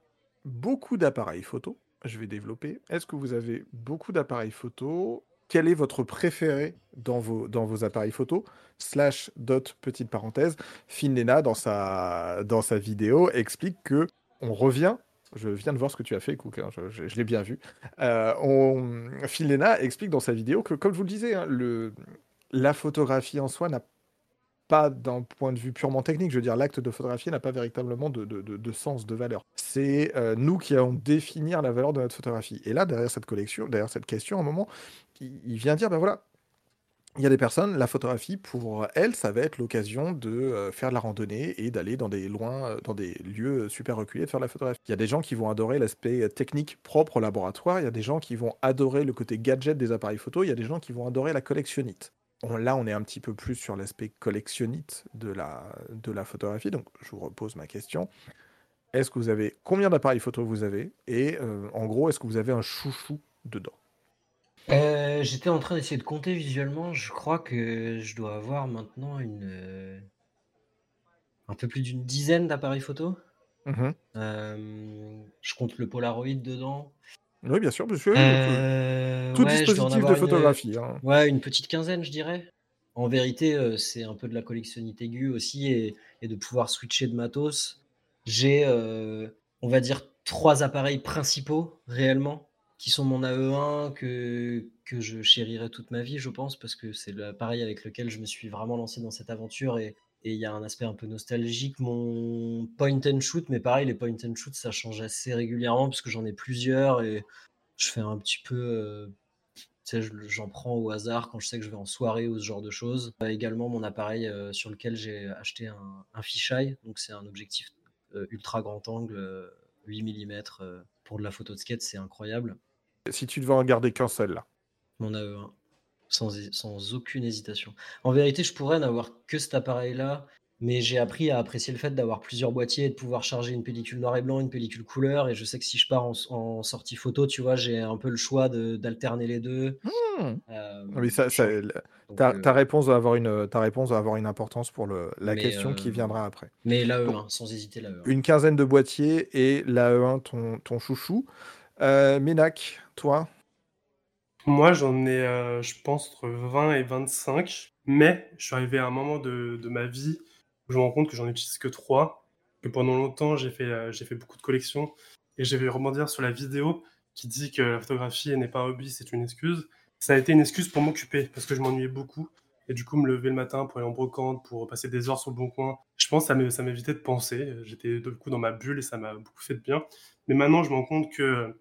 beaucoup d'appareils photo? Je vais développer. Est-ce que vous avez beaucoup d'appareils photo? Quel est votre préféré dans vos, appareils photo Slash dot petite parenthèse, Finlena dans sa, dans sa vidéo explique que on revient. Je viens de voir ce que tu as fait, Cook, hein, je, l'ai bien vu. Euh, explique dans sa vidéo que, comme je vous le disais, hein, la photographie en soi n'a pas d'un point de vue purement technique. Je veux dire, l'acte de photographier n'a pas véritablement de, de, de, sens, de valeur. C'est euh, nous qui allons définir la valeur de notre photographie. Et là, derrière cette collection, derrière cette question, à un moment, il, il vient dire, ben voilà, il y a des personnes, la photographie, pour elles, ça va être l'occasion de euh, faire de la randonnée et d'aller dans des loin, euh, dans des lieux super reculés, de faire de la photographie. Il y a des gens qui vont adorer l'aspect technique propre au laboratoire, il y a des gens qui vont adorer le côté gadget des appareils photo, il y a des gens qui vont adorer la collectionnite. On, là, on est un petit peu plus sur l'aspect collectionnite de la, de la photographie, donc je vous repose ma question. Est-ce que vous avez combien d'appareils photo vous avez et euh, en gros, est-ce que vous avez un chouchou dedans? Euh, J'étais en train d'essayer de compter visuellement. Je crois que je dois avoir maintenant une euh, un peu plus d'une dizaine d'appareils photo. Mmh euh, je compte le Polaroid dedans. Oui, bien sûr, monsieur. Euh, tout ouais, dispositif de photographie. Une, hein. Ouais, une petite quinzaine, je dirais. En vérité, euh, c'est un peu de la collectionnite aiguë aussi et, et de pouvoir switcher de matos. J'ai, euh, on va dire, trois appareils principaux réellement qui sont mon AE1 que, que je chérirai toute ma vie, je pense, parce que c'est l'appareil avec lequel je me suis vraiment lancé dans cette aventure et et il y a un aspect un peu nostalgique. Mon point and shoot, mais pareil, les point and shoot, ça change assez régulièrement parce que j'en ai plusieurs et je fais un petit peu. Euh, j'en prends au hasard quand je sais que je vais en soirée ou ce genre de choses. Euh, également, mon appareil euh, sur lequel j'ai acheté un, un fisheye, donc c'est un objectif euh, ultra grand angle, 8 mm pour de la photo de skate, c'est incroyable. Si tu devais en garder qu'un seul là? Mon AE1 sans, sans, aucune hésitation. En vérité, je pourrais n'avoir que cet appareil-là, mais j'ai appris à apprécier le fait d'avoir plusieurs boîtiers et de pouvoir charger une pellicule noir et blanc, une pellicule couleur. Et je sais que si je pars en, en sortie photo, tu vois, j'ai un peu le choix d'alterner les deux. Mmh. Euh, oui, ça, ça ta, euh, ta, réponse va avoir une, ta réponse va avoir une importance pour le, la mais question euh, qui viendra après. Mais l'AE1, sans hésiter, l'AE1. Une quinzaine de boîtiers et l'AE1, ton, ton chouchou. Euh, Ménac, toi? Moi, j'en ai, euh, je pense, entre 20 et 25. Mais je suis arrivé à un moment de, ma vie où je me rends compte que j'en utilise que 3. Que pendant longtemps, j'ai fait, euh, j'ai fait beaucoup de collections. Et je vais rebondir sur la vidéo qui dit que la photographie n'est pas un hobby, c'est une excuse. Ça a été une excuse pour m'occuper parce que je m'ennuyais beaucoup. Et du coup, me lever le matin pour aller en brocante, pour passer des heures sur le bon coin. Je pense que ça m'évitait de penser. J'étais du coup dans ma bulle et ça m'a beaucoup fait de bien. Mais maintenant, je me rends compte que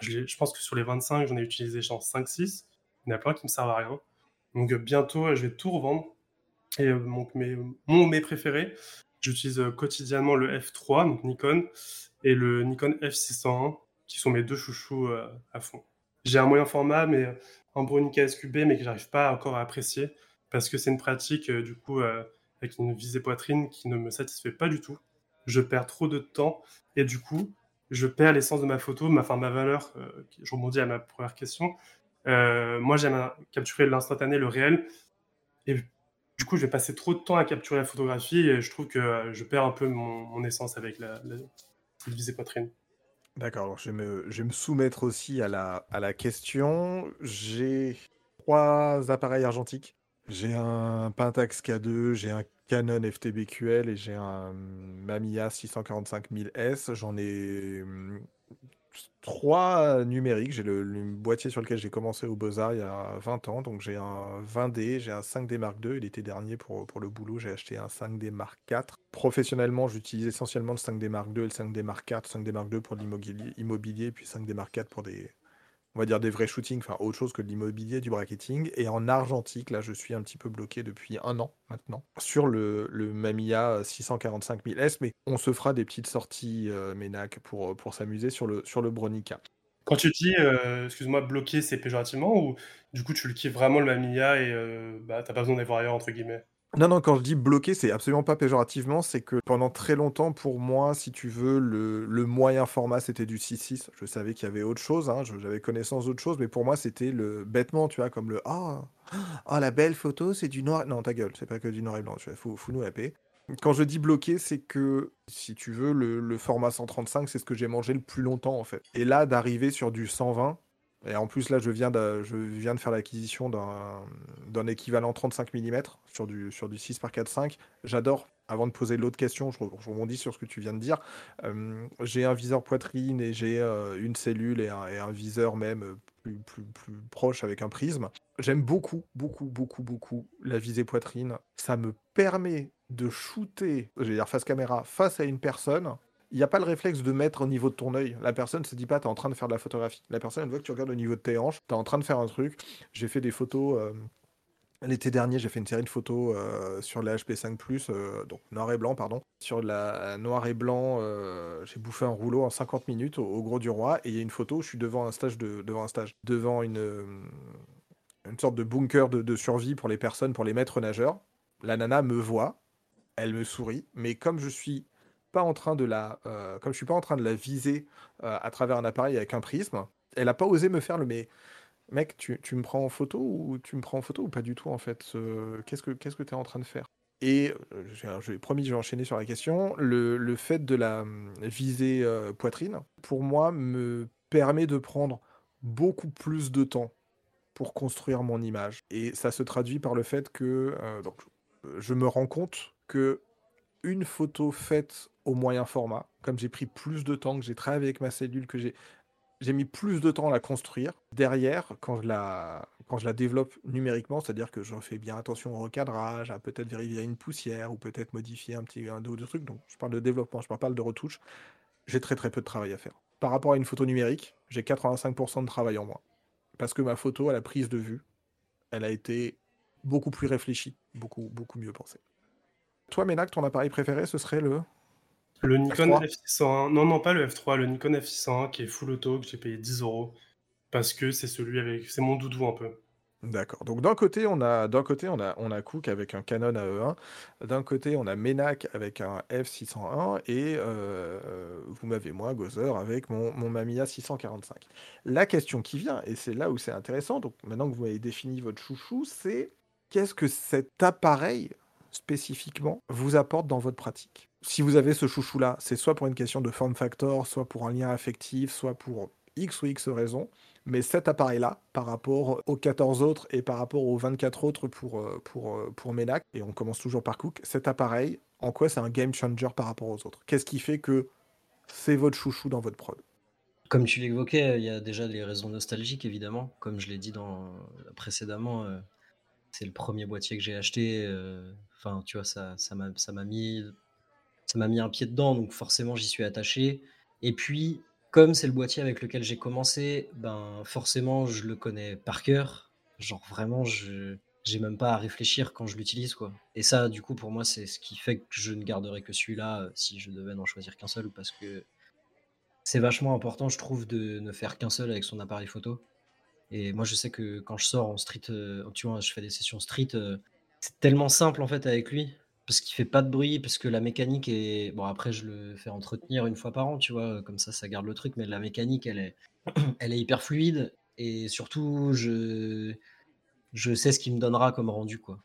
je, pense que sur les 25, j'en ai utilisé genre 5-6. Il y en a plein qui me servent à rien. Donc euh, bientôt, euh, je vais tout revendre. Et euh, donc, mes, mon, mes préférés, j'utilise euh, quotidiennement le F3, donc Nikon, et le Nikon F601, qui sont mes deux chouchous euh, à fond. J'ai un moyen format, mais euh, un Bronica SQB, mais que j'arrive pas encore à apprécier, parce que c'est une pratique, euh, du coup, euh, avec une visée poitrine qui ne me satisfait pas du tout. Je perds trop de temps, et du coup, je perds l'essence de ma photo, ma, ma valeur. euh, je rebondis à ma première question. Euh, moi, j'aime capturer l'instantané, le réel, et du coup, je vais passer trop de temps à capturer la photographie, et je trouve que euh, je perds un peu mon, essence avec la, visée poitrine. D'accord, je vais me, soumettre aussi à la question. J'ai trois appareils argentiques. J'ai un Pentax K2, j'ai un Canon FTBQL et j'ai un Mamiya 645 000S. J'en ai hum, trois numériques. J'ai le, boîtier sur lequel j'ai commencé au Beaux-Arts il y a 20 ans. Donc j'ai un 20D, j'ai un 5D Mark II. L'été dernier, pour, pour le boulot, j'ai acheté un 5D Mark IV. Professionnellement, j'utilise essentiellement le 5D Mark II et le 5D Mark IV. 5D Mark II pour l'immobilier, immobilier, puis 5D Mark IV pour des, on va dire des vrais shootings, enfin autre chose que de l'immobilier, du bracketing. Et en argentique, là, je suis un petit peu bloqué depuis un an maintenant sur le, le Mamiya 645 000S, mais on se fera des petites sorties euh, Ménac pour, pour s'amuser sur le, sur le Bronica. Quand tu dis, euh, excuse-moi, bloqué, c'est péjorativement ou du coup tu le kiffes vraiment le Mamiya et euh, bah, t'as pas besoin d'aller voir ailleurs entre guillemets? Non, non, quand je dis bloqué, c'est absolument pas péjorativement, c'est que pendant très longtemps, pour moi, si tu veux, le, moyen format, c'était du 6.6. Je savais qu'il y avait autre chose, hein, j'avais connaissance d'autre chose, mais pour moi, c'était le bêtement, tu vois, comme le Ah, ah, la belle photo, c'est du noir. Non, ta gueule, c'est pas que du noir et blanc, tu vois, fous, fous-nous la paix. Quand je dis bloqué, c'est que, si tu veux, le, format 135, c'est ce que j'ai mangé le plus longtemps, en fait. Et là, d'arriver sur du 120, et en plus, là, je viens de, je viens de faire l'acquisition d'un équivalent 35 mm sur du, sur du 6 par 4.5. J'adore. Avant de poser l'autre question, je, re- je rebondis sur ce que tu viens de dire. Euh, j'ai un viseur poitrine et j'ai euh, une cellule et un, viseur même euh, plus, plus, plus proche avec un prisme. J'aime beaucoup, beaucoup, beaucoup, beaucoup la visée poitrine. Ça me permet de shooter, je vais dire face caméra, face à une personne il n'y a pas le réflexe de mettre au niveau de ton œil. La personne se dit pas, tu es en train de faire de la photographie. La personne, elle voit que tu regardes au niveau de tes hanches, tu es en train de faire un truc. J'ai fait des photos. L'été dernier, j'ai fait une série de photos euh, sur la HP5 euh, donc noir et blanc, pardon. Sur la noir et blanc, euh, j'ai bouffé un rouleau en 50 minutes au, Gros du Roi. Et il y a une photo où je suis devant un stage, de, devant, un stage devant une, euh, une sorte de bunker de, de survie pour les personnes, pour les maîtres nageurs. La nana me voit, elle me sourit, mais comme je suis pas en train de la, comme je suis pas en train de la viser à travers un appareil avec un prisme, elle a pas osé me faire le mais mec, tu, me prends en photo ou tu me prends en photo ou pas du tout en fait ce- Qu'est-ce que qu'est-ce que tu es en train de faire? Et euh, j'ai j'ai promis, je vais enchaîner sur la question. Le, fait de la hum, visée euh, poitrine, pour moi, me permet de prendre beaucoup plus de temps pour construire mon image. Et ça se traduit par le fait que euh, je me rends compte que une photo faite au moyen format, comme j'ai pris plus de temps, que j'ai travaillé avec ma cellule, que j'ai j'ai mis plus de temps à la construire. Derrière, quand je la, je développe numériquement, c'est-à-dire que j'en fais bien attention au recadrage, à peut-être vérifier une poussière ou peut-être modifier un petit un ou deux trucs. Donc, je parle de développement, je parle de retouche. J'ai très très peu de travail à faire. Par rapport à une photo numérique, j'ai 85% de travail en moins. Parce que ma photo à la prise de vue, elle a été beaucoup plus réfléchie, beaucoup, beaucoup mieux pensée. Toi, Ménac, ton appareil préféré, ce serait le. Le Nikon F3. F601, non, non, pas le F3, le Nikon F601 qui est full auto, que j'ai payé 10 euros. Parce que c'est celui avec. C'est mon doudou un peu. D'accord. Donc d'un côté, on a d'un côté on a on a Cook avec un Canon AE1, d'un côté on a Menac avec un F601 et euh, euh, vous m'avez moi Gozer avec mon, mon Mamiya 645. La question qui vient et c'est là où c'est intéressant. Donc maintenant que vous avez défini votre chouchou, c'est qu'est-ce que cet appareil spécifiquement vous apporte dans votre pratique? Si vous avez ce chouchou là, c'est soit pour une question de form factor, soit pour un lien affectif, soit pour X ou X raisons. Mais cet appareil-là, par rapport aux 14 autres et par rapport aux 24 autres pour, euh, pour, euh, pour Menac, et on commence toujours par Cook, cet appareil, en quoi c'est un game changer par rapport aux autres? Qu'est-ce qui fait que c'est votre chouchou dans votre prod? Comme tu l'évoquais, il y a déjà les raisons nostalgiques, évidemment. Comme je l'ai dit précédemment, euh, c'est le premier boîtier que j'ai acheté. euh, Enfin, tu vois, ça m'a ça m'a mis ça m'a mis un pied dedans, donc forcément j'y suis attaché. Et puis, comme c'est le boîtier avec lequel j'ai commencé, ben forcément je le connais par cœur. Genre vraiment, je j'ai même pas à réfléchir quand je l'utilise quoi. Et ça, du coup, pour moi, c'est ce qui fait que je ne garderai que celui-là euh, si je devais n'en choisir qu'un seul, parce que c'est vachement important, je trouve, de ne faire qu'un seul avec son appareil photo. Et moi, je sais que quand je sors en street, euh, tu vois, je fais des sessions street, euh, c'est tellement simple en fait avec lui parce qu'il fait pas de bruit, parce que la mécanique est. Bon, après, je le fais entretenir une fois par an, tu vois, comme ça, ça garde le truc, mais la mécanique, elle est, elle est hyper fluide, et surtout, je, je sais ce qu'il me donnera comme rendu, quoi.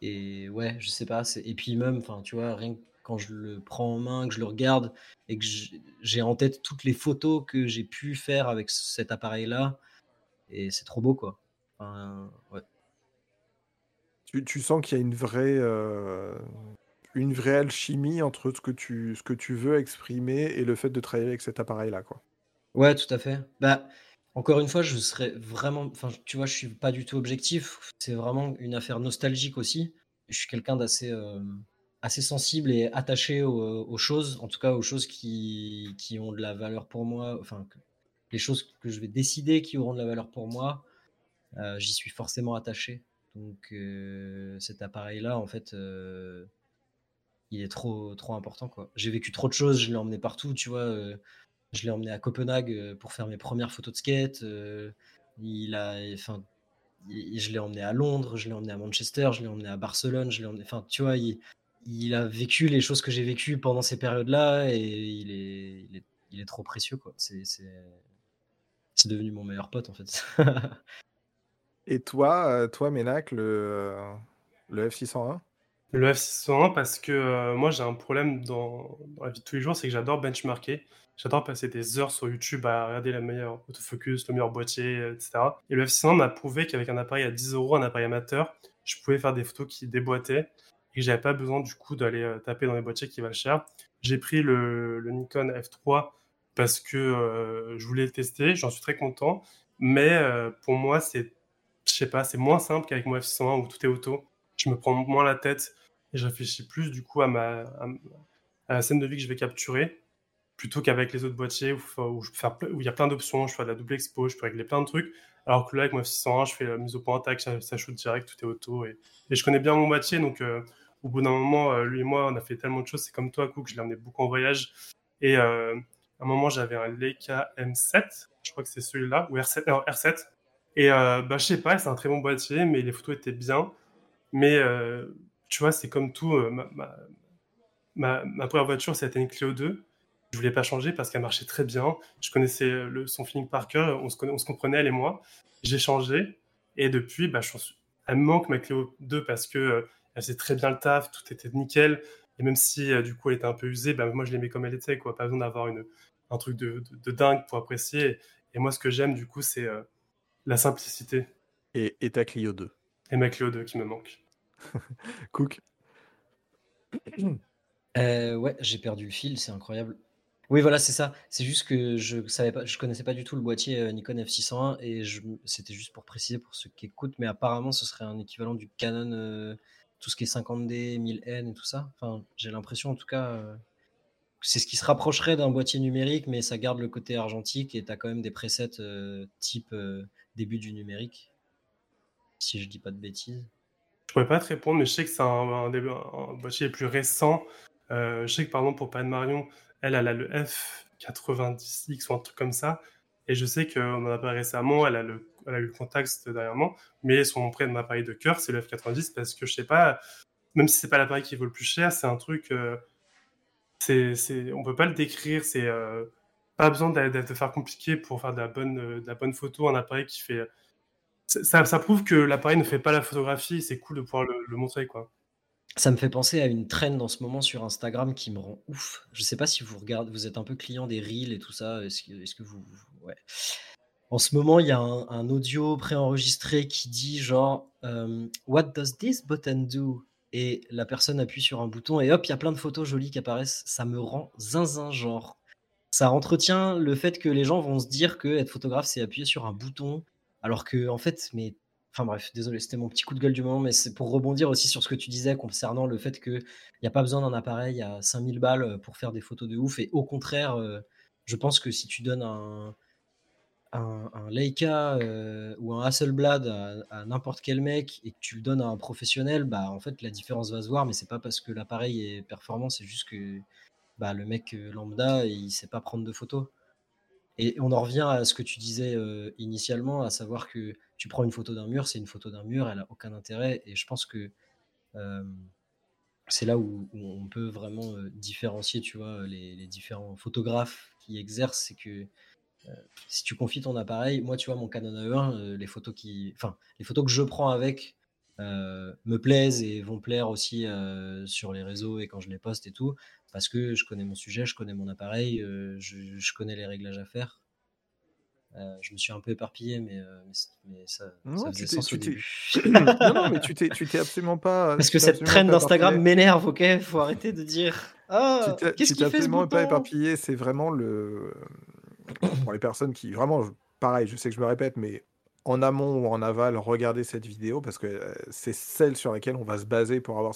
Et ouais, je sais pas, et puis même, enfin, tu vois, rien que quand je le prends en main, que je le regarde, et que j'ai en tête toutes les photos que j'ai pu faire avec cet appareil-là, et c'est trop beau, quoi. Enfin, ouais. Tu, sens qu'il y a une vraie, euh, une vraie alchimie entre ce que, tu, ce que tu veux exprimer et le fait de travailler avec cet appareil-là, quoi. Ouais, tout à fait. Bah, encore une fois, je serais vraiment, enfin, tu vois, je suis pas du tout objectif. C'est vraiment une affaire nostalgique aussi. Je suis quelqu'un d'assez, euh, assez sensible et attaché aux, choses, en tout cas aux choses qui, qui ont de la valeur pour moi. Enfin, les choses que je vais décider qui auront de la valeur pour moi, euh, j'y suis forcément attaché. Donc euh, cet appareil-là, en fait, euh, il est trop, trop important. J'ai vécu trop de choses, je l'ai emmené partout, tu vois. Euh, je l'ai emmené à Copenhague pour faire mes premières photos de skate. il a, enfin, je l'ai emmené à Londres, je l'ai emmené à Manchester, je l'ai emmené à Barcelone, je l'ai emmené, enfin, tu vois, il, a vécu les choses que j'ai vécues pendant ces périodes-là et il est, il est, trop précieux, quoi. C'est, c'est devenu mon meilleur pote, en fait. Et toi, euh, toi Ménac, le, le F601 Le F601 parce que euh, moi j'ai un problème dans, la vie de tous les jours, c'est que j'adore benchmarker. J'adore passer des heures sur YouTube à regarder la meilleure autofocus, le meilleur boîtier, etc. Et le F601 m'a prouvé qu'avec un appareil à 10 euros, un appareil amateur, je pouvais faire des photos qui déboîtaient et que j'avais pas besoin du coup d'aller euh, taper dans les boîtiers qui valent cher. J'ai pris le, Nikon F3 parce que je voulais le tester, j'en suis très content. Mais pour moi, c'est je sais pas, c'est moins simple qu'avec mon F601 où tout est auto. Je me prends moins la tête et je réfléchis plus du coup à, ma, la scène de vie que je vais capturer plutôt qu'avec les autres boîtiers où, il y a plein d'options, je fais de la double expo, je peux régler plein de trucs. Alors que là, avec mon F601, je fais la mise au point attaque, ça, shoot direct, tout est auto. Et, je connais bien mon boîtier, donc euh, au bout d'un moment, euh, lui et moi, on a fait tellement de choses. C'est comme toi, Cook, je l'ai emmené beaucoup en voyage. Et euh, à un moment, j'avais un Leica M7, je crois que c'est celui-là, ou R7, non, R7, et euh, bah, je sais pas, c'est un très bon boîtier, mais les photos étaient bien. Mais euh, tu vois, c'est comme tout. Euh, ma, ma, ma, première voiture, c'était une Clio 2. Je voulais pas changer parce qu'elle marchait très bien. Je connaissais son feeling par cœur. On se, comprenait, elle et moi. J'ai changé. Et depuis, bah, je, elle me manque ma Clio 2 parce que euh, elle faisait très bien le taf, tout était nickel. Et même si du coup elle était un peu usée, bah, moi je l'aimais comme elle était. Quoi. Pas besoin d'avoir un truc de, dingue pour apprécier. Et moi, ce que j'aime du coup, c'est la simplicité. Et, ta Clio 2. Et ma Clio 2 qui me manque. Cook. Euh, ouais, j'ai perdu le fil, c'est incroyable. Oui, voilà, c'est ça. C'est juste que je savais pas, je connaissais pas du tout le boîtier euh, Nikon F601 et c'était juste pour préciser pour ceux qui écoutent, mais apparemment ce serait un équivalent du Canon, euh, tout ce qui est 50D, 1000N et tout ça. Enfin, j'ai l'impression en tout cas c'est ce qui se rapprocherait d'un boîtier numérique, mais ça garde le côté argentique et tu as quand même des presets type début du numérique, si je dis pas de bêtises. Je pourrais pas te répondre, mais je sais que c'est un, boîtier plus récent. Euh, je sais que par exemple pour Pan Marion, elle, a le F90X ou un truc comme ça. Et je sais qu'on en a parlé récemment, elle a, eu le contact derrière moi, mais son prêt de m'appareil de cœur, c'est le F90 parce que je sais pas, même si c'est pas l'appareil qui vaut le plus cher, c'est un truc, euh, c'est, on peut pas le décrire, c'est, euh, pas besoin de faire compliqué pour faire de la bonne, euh, de la bonne photo, un appareil qui fait. Ça, ça prouve que l'appareil ne fait pas la photographie, c'est cool de pouvoir le, montrer, quoi. Ça me fait penser à une trend en ce moment sur Instagram qui me rend ouf. Je sais pas si vous regardez, vous êtes un peu client des reels et tout ça. Est-ce que, est que vous, ouais. En ce moment, il y a un, audio préenregistré qui dit genre euh, What does this button do Et la personne appuie sur un bouton et hop, il y a plein de photos jolies qui apparaissent. Ça me rend zinzin genre ça entretient le fait que les gens vont se dire que être photographe, c'est appuyer sur un bouton, alors que en fait, mais Enfin bref, désolé, c'était mon petit coup de gueule du moment, mais c'est pour rebondir aussi sur ce que tu disais concernant le fait qu'il n'y a pas besoin d'un appareil à 5000 balles euh, pour faire des photos de ouf. Et au contraire, euh, je pense que si tu donnes un, un, Leica euh, ou un Hasselblad à, n'importe quel mec et que tu le donnes à un professionnel, bah en fait la différence va se voir, mais c'est pas parce que l'appareil est performant, c'est juste que bah, le mec lambda il sait pas prendre de photos. Et on en revient à ce que tu disais initialement, à savoir que tu prends une photo d'un mur, c'est une photo d'un mur, elle a aucun intérêt. Et je pense que c'est là où, on peut vraiment différencier, tu vois, les, différents photographes qui exercent. C'est que si tu confies ton appareil, moi, tu vois, mon Canon A1, les photos qui, enfin, les photos que je prends avec me plaisent et vont plaire aussi sur les réseaux et quand je les poste et tout parce que je connais mon sujet, je connais mon appareil, euh, je, connais les réglages à faire. Euh, je me suis un peu éparpillé, mais, euh, mais, ça, non, faisait sens au début. non, non, mais tu t'es absolument pas. Parce que cette traîne d'Instagram m'énerve, ok? Faut arrêter de dire. Ah, qu'est-ce qu'il fait absolument pas éparpillé. C'est vraiment le. Pour les personnes qui. Vraiment, pareil, je sais que je me répète, mais en amont ou en aval, regardez cette vidéo parce que c'est celle sur laquelle on va se baser pour avoir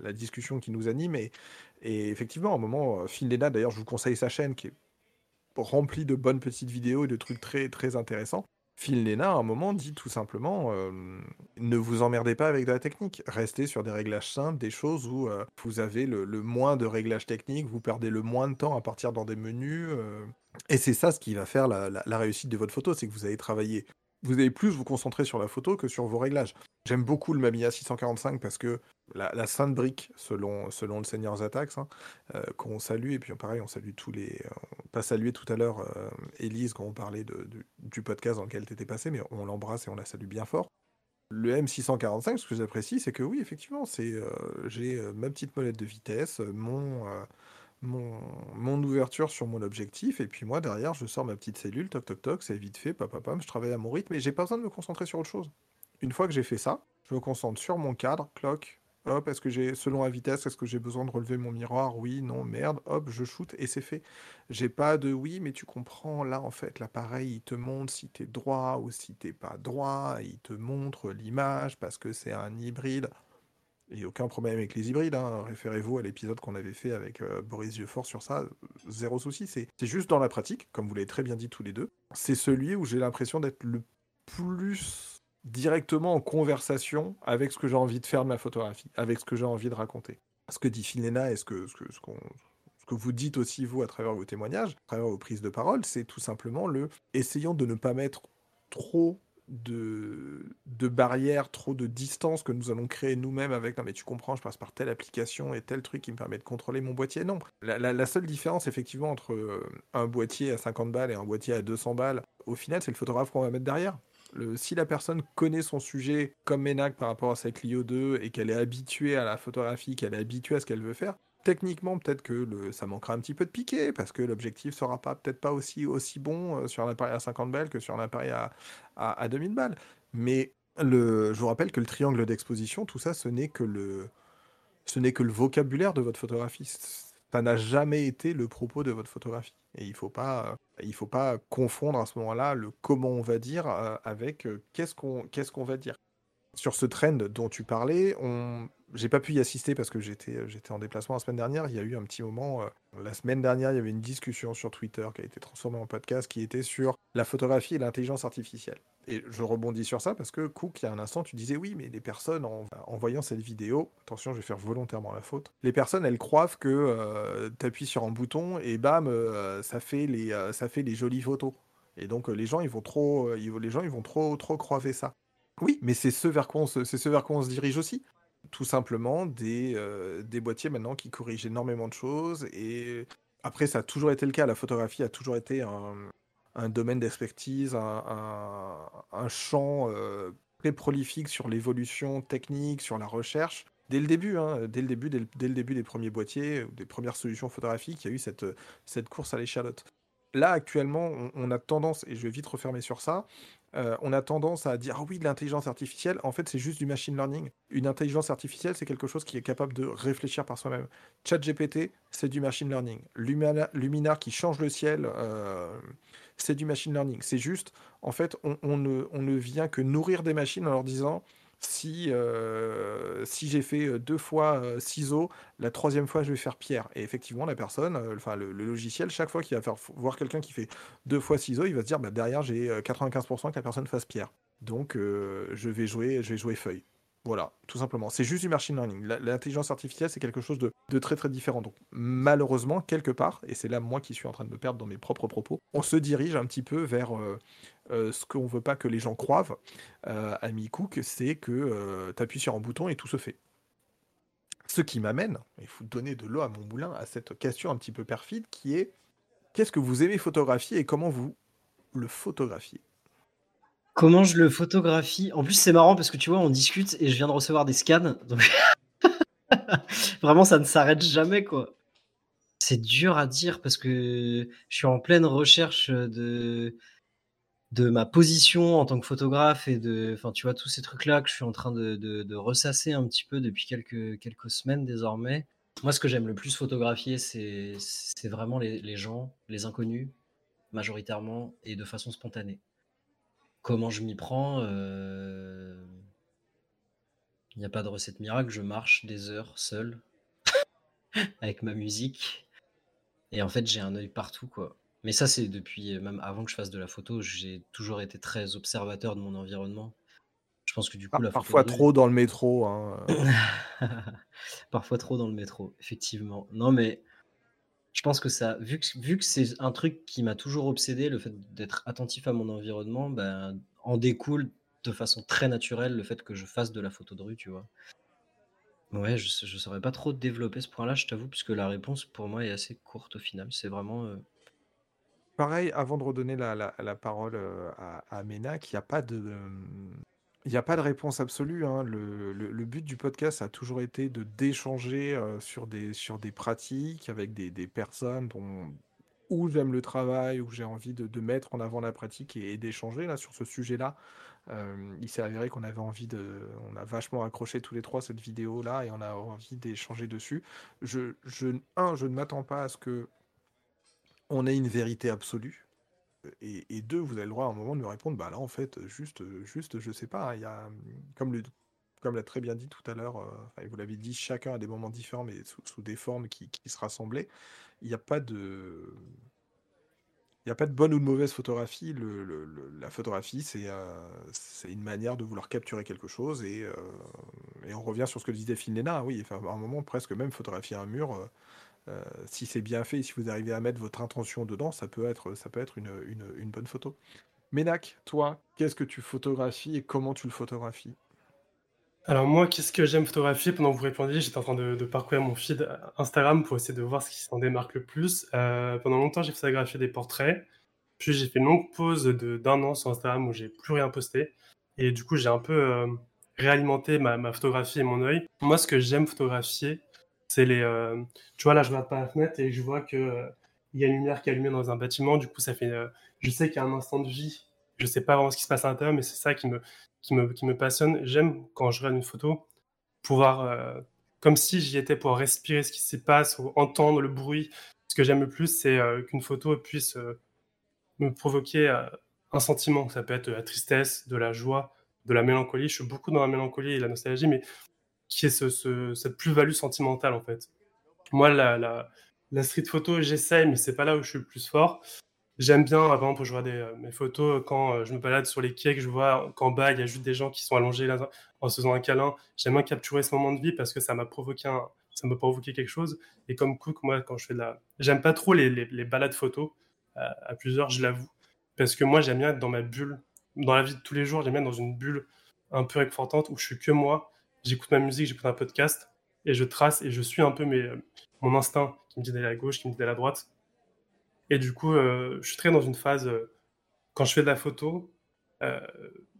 la, discussion qui nous anime. Et, et effectivement, à un moment, Phil Lena, d'ailleurs, je vous conseille sa chaîne qui est remplie de bonnes petites vidéos et de trucs très, très intéressants. Phil Lena, à un moment, dit tout simplement ne vous emmerdez pas avec de la technique. Restez sur des réglages simples, des choses où vous avez le, moins de réglages techniques, vous perdez le moins de temps à partir dans des menus. et c'est ça ce qui va faire la, la réussite de votre photo c'est que vous allez travailler vous allez plus vous concentrer sur la photo que sur vos réglages. J'aime beaucoup le Mamiya 645 parce que la, sainte brique, selon, selon le Seigneur Zatax, hein, euh, qu'on salue, et puis pareil, on salue tous les. Euh, pas salué tout à l'heure euh, Élise quand on parlait du podcast dans lequel tu étais passé, mais on l'embrasse et on la salue bien fort. Le M645, ce que j'apprécie, c'est que oui, effectivement, c'est j'ai ma petite molette de vitesse, mon mon, mon ouverture sur mon objectif, et puis moi derrière je sors ma petite cellule, toc toc toc, c'est vite fait, papa pam, je travaille à mon rythme et j'ai pas besoin de me concentrer sur autre chose. Une fois que j'ai fait ça, je me concentre sur mon cadre, clock, hop, est-ce que j'ai, selon la vitesse, est-ce que j'ai besoin de relever mon miroir? Oui, non, merde, hop, je shoot et c'est fait. J'ai pas de oui, mais tu comprends, là en fait, l'appareil il te montre si t'es droit ou si t'es pas droit, il te montre l'image parce que c'est un hybride. A aucun problème avec les hybrides. Hein. Référez-vous à l'épisode qu'on avait fait avec euh, Boris Vieuxfort sur ça. Zéro souci. C'est juste dans la pratique, comme vous l'avez très bien dit tous les deux. C'est celui où j'ai l'impression d'être le plus directement en conversation avec ce que j'ai envie de faire de ma photographie, avec ce que j'ai envie de raconter. Ce que dit Filena et ce que, ce que, ce que vous dites aussi, vous, à travers vos témoignages, à travers vos prises de parole, c'est tout simplement le essayons de ne pas mettre trop de, barrières, trop de distance que nous allons créer nous-mêmes avec non mais tu comprends, je passe par telle application et tel truc qui me permet de contrôler mon boîtier. Non. La, seule différence effectivement entre euh, un boîtier à 50 balles et un boîtier à 200 balles, au final c'est le photographe qu'on va mettre derrière. Si la personne connaît son sujet comme Ménac par rapport à sa Clio 2 et qu'elle est habituée à la photographie, qu'elle est habituée à ce qu'elle veut faire, techniquement, peut-être que le, ça manquera un petit peu de piqué, parce que l'objectif sera pas peut-être pas aussi, aussi bon euh, sur un appareil à 50 balles que sur un appareil à, à, 2000 balles. Mais je vous rappelle que le triangle d'exposition, tout ça, ce n'est que le, ce n'est que le vocabulaire de votre photographie. Ça n'a jamais été le propos de votre photographie. Et il ne faut, pas, faut pas confondre à ce moment-là le comment on va dire euh, avec euh, qu'est-ce qu'on qu'est-ce qu'on va dire. Sur ce trend dont tu parlais, on, j'ai pas pu y assister parce que j'étais, euh, j'étais en déplacement la semaine dernière. Il y a eu un petit moment, euh, la semaine dernière, il y avait une discussion sur Twitter qui a été transformée en podcast qui était sur la photographie et l'intelligence artificielle. Et je rebondis sur ça parce que Cook, il y a un instant, tu disais oui, mais les personnes, en, voyant cette vidéo, attention, je vais faire volontairement la faute, les personnes, elles croient que euh, tu appuies sur un bouton et bam, ça, fait les, ça fait les jolies photos. Et donc les gens, ils vont trop, les gens, ils vont trop, trop croiser ça. Oui, mais c'est ce vers quoi c'est ce vers quoi on se dirige aussi tout simplement des, euh, des boîtiers maintenant qui corrigent énormément de choses. Et après, ça a toujours été le cas. La photographie a toujours été un, un domaine d'expertise, un, un, champ euh, très prolifique sur l'évolution technique, sur la recherche. Dès le début, hein, dès, le début dès, le, début des premiers boîtiers, des premières solutions photographiques, il y a eu cette, cette course à l'échalote. Là, actuellement, on, a tendance, et je vais vite refermer sur ça, euh, on a tendance à dire ah oui, de l'intelligence artificielle. En fait, c'est juste du machine learning. Une intelligence artificielle, c'est quelque chose qui est capable de réfléchir par soi-même. ChatGPT, c'est du machine learning. Lumina, Luminar qui change le ciel, euh, c'est du machine learning. C'est juste, en fait, on, ne, on ne vient que nourrir des machines en leur disant si, euh, si j'ai fait euh, deux fois euh, ciseaux, la troisième fois je vais faire pierre. Et effectivement, la personne, enfin le, logiciel, chaque fois qu'il va faire voir quelqu'un qui fait deux fois ciseaux, il va se dire bah, derrière j'ai 95% que la personne fasse pierre. Donc je vais jouer, je vais jouer feuille. Voilà, tout simplement. C'est juste du machine learning. L'intelligence artificielle, c'est quelque chose de, très très différent. Donc malheureusement, quelque part, et c'est là moi qui suis en train de me perdre dans mes propres propos, on se dirige un petit peu vers euh, euh, ce qu'on veut pas que les gens croient, euh, à Cook, c'est que tu appuies sur un bouton et tout se fait. Ce qui m'amène, il faut donner de l'eau à mon moulin, à cette question un petit peu perfide qui est qu'est-ce que vous aimez photographier et comment vous le photographiez? Comment je le photographie? En plus, c'est marrant parce que tu vois, on discute et je viens de recevoir des scans. Vraiment, ça ne s'arrête jamais, quoi. C'est dur à dire parce que je suis en pleine recherche de, de ma position en tant que photographe et de, enfin, tu vois, tous ces trucs-là que je suis en train de, de, ressasser un petit peu depuis quelques, quelques semaines désormais. Moi, ce que j'aime le plus photographier, c'est vraiment les, les gens, les inconnus, majoritairement, et de façon spontanée. Comment je m'y prends euh, Il n'y a pas de recette miracle, je marche des heures seul avec ma musique. Et en fait, j'ai un œil partout, quoi. Mais ça, c'est depuis, même avant que je fasse de la photo, j'ai toujours été très observateur de mon environnement. Je pense que du coup, la Parfois trop dans le métro. Hein. Parfois trop dans le métro, effectivement. Non, mais je pense que ça, vu que, vu que c'est un truc qui m'a toujours obsédé, le fait d'être attentif à mon environnement, ben, en découle de façon très naturelle le fait que je fasse de la photo de rue, tu vois. Ouais, je ne saurais pas trop développer ce point-là, je t'avoue, puisque la réponse pour moi est assez courte au final. C'est vraiment. Euh Pareil, avant de redonner la, parole à, à Ménac, il n'y a pas de. Réponse absolue. Hein. Le, but du podcast a toujours été de d'échanger sur des, pratiques avec des, personnes dont, où j'aime le travail, où j'ai envie de, mettre en avant la pratique et, d'échanger là sur ce sujet-là. Il s'est avéré qu'on avait envie de, on a vachement accroché tous les trois cette vidéo-là et on a envie d'échanger dessus. Un, je ne m'attends pas à ce que on ait une vérité absolue. Et, deux, vous avez le droit à un moment de me répondre, bah là en fait, juste, juste, je sais pas, il y a, comme comme l'a très bien dit tout à l'heure, euh, vous l'avez dit, chacun a des moments différents, mais sous, des formes qui, se rassemblaient. Il n'y a pas de, il a pas de bonne ou de mauvaise photographie. la photographie, euh, c'est une manière de vouloir capturer quelque chose. Et, euh, on revient sur ce que disait Phil Lena. Oui, enfin, à un moment, presque même photographier un mur, euh, si c'est bien fait, si vous arrivez à mettre votre intention dedans, ça peut être, ça peut être une, une, bonne photo. Ménac, toi, qu'est-ce que tu photographies et comment tu le photographies? Alors moi, qu'est-ce que j'aime photographier? Pendant que vous répondiez, j'étais en train de, parcourir mon feed Instagram pour essayer de voir ce qui s'en démarque le plus. Euh, pendant longtemps, j'ai photographié des portraits. Puis j'ai fait une longue pause d'un an sur Instagram où j'ai plus rien posté. Et du coup, j'ai un peu euh, réalimenté ma, ma, photographie et mon œil. Moi, ce que j'aime photographier, c'est les. Euh, tu vois, là, je regarde par la fenêtre et je vois que euh, il y a une lumière qui est allumée dans un bâtiment. Du coup, ça fait. Euh, je sais qu'il y a un instant de vie. Je sais pas vraiment ce qui se passe à l'intérieur, mais c'est ça qui me, qui me, qui me passionne. J'aime quand je regarde une photo, pouvoir, comme si j'y étais, pour respirer ce qui se passe, ou entendre le bruit. Ce que j'aime le plus, c'est qu'une photo puisse me provoquer un sentiment. Ça peut être de la tristesse, de la joie, de la mélancolie. Je suis beaucoup dans la mélancolie et la nostalgie, mais qui est ce, cette plus-value sentimentale en fait. Moi, la, la, street photo, j'essaye, mais c'est pas là où je suis le plus fort. J'aime bien, avant, pour je vois euh, mes photos, quand euh, je me balade sur les quais, que je vois qu'en bas, il y a juste des gens qui sont allongés en se faisant un câlin. J'aime bien capturer ce moment de vie parce que ça m'a provoqué, un, ça m'a provoqué quelque chose. Et comme Cook, moi, quand je fais de la. J'aime pas trop les, les, balades photos à, à, plusieurs, je l'avoue. Parce que moi, j'aime bien être dans ma bulle. Dans la vie de tous les jours, j'aime bien être dans une bulle un peu réconfortante où je suis que moi j'écoute ma musique, j'écoute un podcast et je trace et je suis un peu mes, mon instinct qui me dit d'aller à gauche, qui me dit d'aller à droite. Et du coup, euh, je suis très dans une phase, euh, quand je fais de la photo, euh,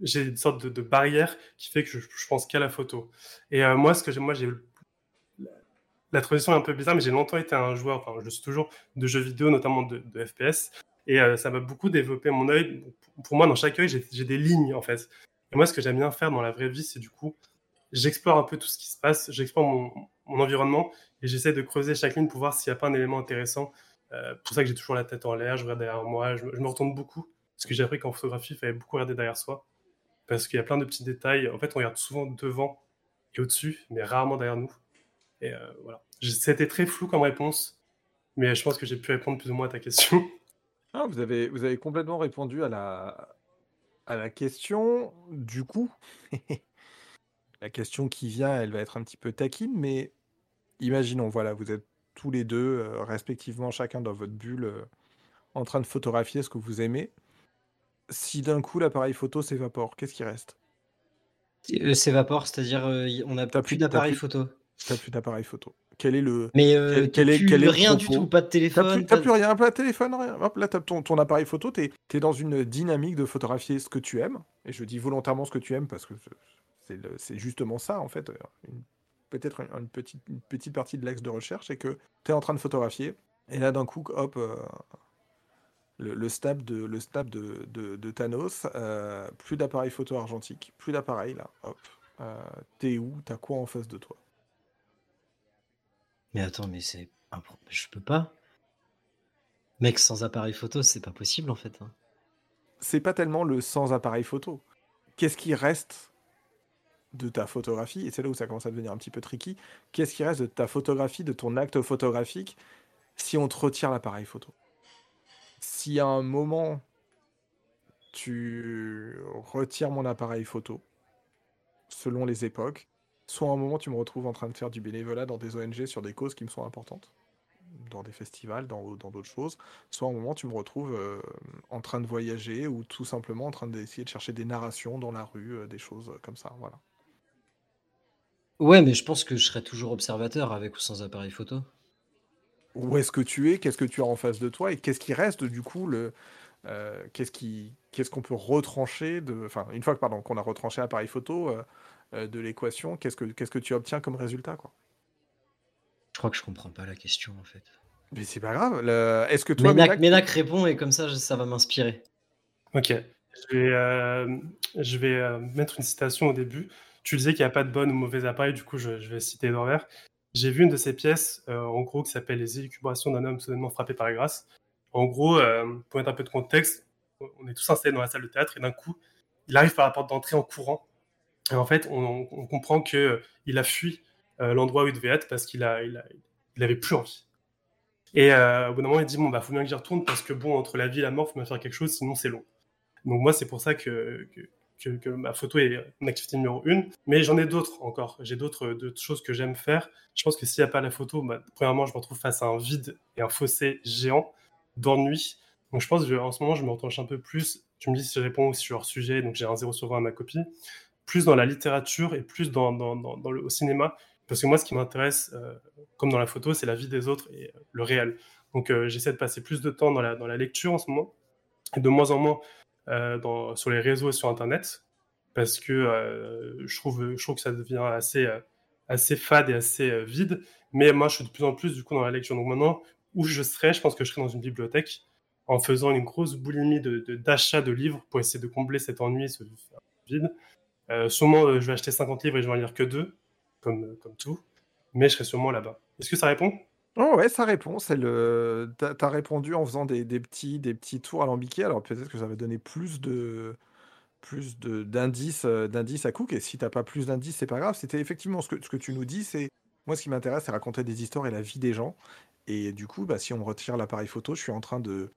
j'ai une sorte de, barrière qui fait que je, pense qu'à la photo. Et moi, ce que j'ai, moi, j'ai la transition est un peu bizarre, mais j'ai longtemps été un joueur, enfin, je suis toujours de jeux vidéo, notamment de, FPS. Et ça m'a beaucoup développé mon œil. Pour moi, dans chaque œil, j'ai des lignes, en fait. Et moi, ce que j'aime bien faire dans la vraie vie, c'est du coup, j'explore un peu tout ce qui se passe, j'explore mon, environnement et j'essaie de creuser chaque ligne pour voir s'il n'y a pas un élément intéressant. Euh, pour ça que j'ai toujours la tête en l'air, je regarde derrière moi, je, me retourne beaucoup. Parce que j'ai appris qu'en photographie, il fallait beaucoup regarder derrière soi. Parce qu'il y a plein de petits détails. En fait, on regarde souvent devant et au-dessus, mais rarement derrière nous. Et euh, voilà. C'était très flou comme réponse, mais je pense que j'ai pu répondre plus ou moins à ta question. Ah, vous, avez, vous avez complètement répondu à la, à la question. Du coup, la question qui vient, elle va être un petit peu taquine, mais imaginons, voilà, vous êtes tous les deux, euh, respectivement, chacun dans votre bulle, euh, en train de photographier ce que vous aimez. Si d'un coup l'appareil photo s'évapore, qu'est-ce qui reste? S'évapore, c'est-à-dire on n'a plus d'appareil photo. T'as plus d'appareil photo. Quel est le. Mais euh, quel, est, quel est rien du tout, pas de téléphone. T'as plus, plus, rien, pas de téléphone, rien. Hop, là, t'as ton, ton appareil photo, t'es es dans une dynamique de photographier ce que tu aimes. Et je dis volontairement ce que tu aimes parce que c'est justement ça, en fait. Peut-être une, petite, une petite partie de l'axe de recherche, c'est que t'es en train de photographier. Et là, d'un coup, hop, euh, le, le, snap de, le de, de, de Thanos, euh, plus d'appareil photo argentique, plus d'appareil, là, hop. T'es où? T'as quoi en face de toi? Mais attends, mais c'est. Je peux pas. Mec, sans appareil photo, c'est pas possible en fait. Hein. C'est pas tellement le sans appareil photo. Qu'est-ce qui reste de ta photographie Et c'est là où ça commence à devenir un petit peu tricky. Qu'est-ce qui reste de ta photographie, de ton acte photographique, si on te retire l'appareil photo? Si à un moment tu retires mon appareil photo, selon les époques, soit à un moment tu me retrouves en train de faire du bénévolat dans des ONG sur des causes qui me sont importantes, dans des festivals, dans d'autres choses, soit à un moment tu me retrouves euh, en train de voyager ou tout simplement en train d'essayer de chercher des narrations dans la rue, euh, des choses comme ça, voilà. Ouais, mais je pense que je serais toujours observateur avec ou sans appareil photo. Où est-ce que tu es? Qu'est-ce que tu as en face de toi? Et qu'est-ce qui reste du coup le, euh, qu'est-ce qui qu'est-ce qu'on peut retrancher de enfin une fois que pardon qu'on a retranché l'appareil photo euh, de l'équation, qu'est-ce que, qu'est-ce que tu obtiens comme résultat quoi? Je crois que je comprends pas la question en fait. Mais c'est pas grave. Est-ce que toi, Ménac, répond et comme ça, ça va m'inspirer. Ok. Je vais, euh, je vais euh, mettre une citation au début. Tu disais qu'il n'y a pas de bon ou mauvais appareil, du coup, je, vais citer d'envers. J'ai vu une de ces pièces, en gros, qui s'appelle Les élucubrations d'un homme soudainement frappé par la grâce. En gros, pour mettre un peu de contexte, on est tous installés dans la salle de théâtre et d'un coup, il arrive par la porte d'entrée en courant et en fait, on, comprend qu'il euh, a fui euh, l'endroit où il devait être parce qu'il a, il, avait plus envie. Et euh, au bout d'un moment, il dit bon bah faut bien que j'y retourne parce que bon entre la vie et la mort, faut bien faire quelque chose, sinon c'est long. Donc moi, c'est pour ça que, ma photo est mon activité numéro une. Mais j'en ai d'autres encore. J'ai d'autres choses que j'aime faire. Je pense que s'il n'y a pas la photo, bah, premièrement, je me retrouve face à un vide et un fossé géant d'ennui. Donc je pense qu'en ce moment, je me retranche un peu plus. Tu me dis si je réponds sur hors sujet, donc j'ai un 0 sur 20 à ma copie plus dans la littérature et plus dans, au cinéma. Parce que moi, ce qui m'intéresse, euh, comme dans la photo, c'est la vie des autres et euh, le réel. Donc, euh, j'essaie de passer plus de temps dans la, dans la lecture en ce moment, et de moins en moins dans, sur les réseaux et sur Internet, parce que je, trouve, je trouve que ça devient assez, assez fade et assez vide. Mais moi, je suis de plus en plus du coup dans la lecture. Donc maintenant, où je serais, je pense que je serais dans une bibliothèque en faisant une grosse boulimie d'achat de, d'achat de livres pour essayer de combler cet ennui, ce vide. Euh, sûrement, euh, je vais acheter 50 livres et je vais en lire que deux, comme, euh, comme tout. Mais je serai sûrement là-bas. Est-ce que ça répond? Oh ouais, ça répond. C'est le. T'as as répondu en faisant des, petits, des petits tours alambiqués. Alors peut-être que ça va donner plus de plus d'indices d'indices à Cook. Et si t'as pas plus d'indices, c'est pas grave. C'était effectivement ce que, tu nous dis. C'est moi, ce qui m'intéresse, c'est raconter des histoires et la vie des gens. Et du coup, bah, si on retire l'appareil photo, je suis en train de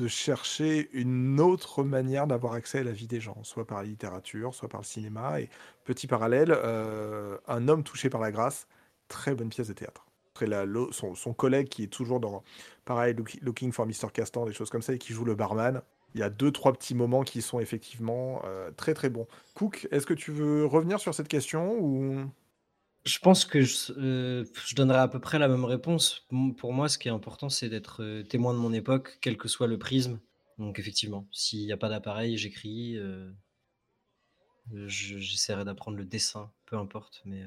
de chercher une autre manière d'avoir accès à la vie des gens, soit par la littérature, soit par le cinéma. Et petit parallèle, Un homme touché par la grâce, très bonne pièce de théâtre. Son, collègue qui est toujours dans, pareil, Looking for Mr. Castan, des choses comme ça, et qui joue le barman. Il y a deux, trois petits moments qui sont effectivement euh, très très bons. Cook, est-ce que tu veux revenir sur cette question ou je pense que euh, je, donnerai à peu près la même réponse. Pour moi, ce qui est important, c'est d'être euh, témoin de mon époque, quel que soit le prisme. Donc effectivement, s'il n'y a pas d'appareil, j'écris. J'essaierai d'apprendre le dessin, peu importe. Mais,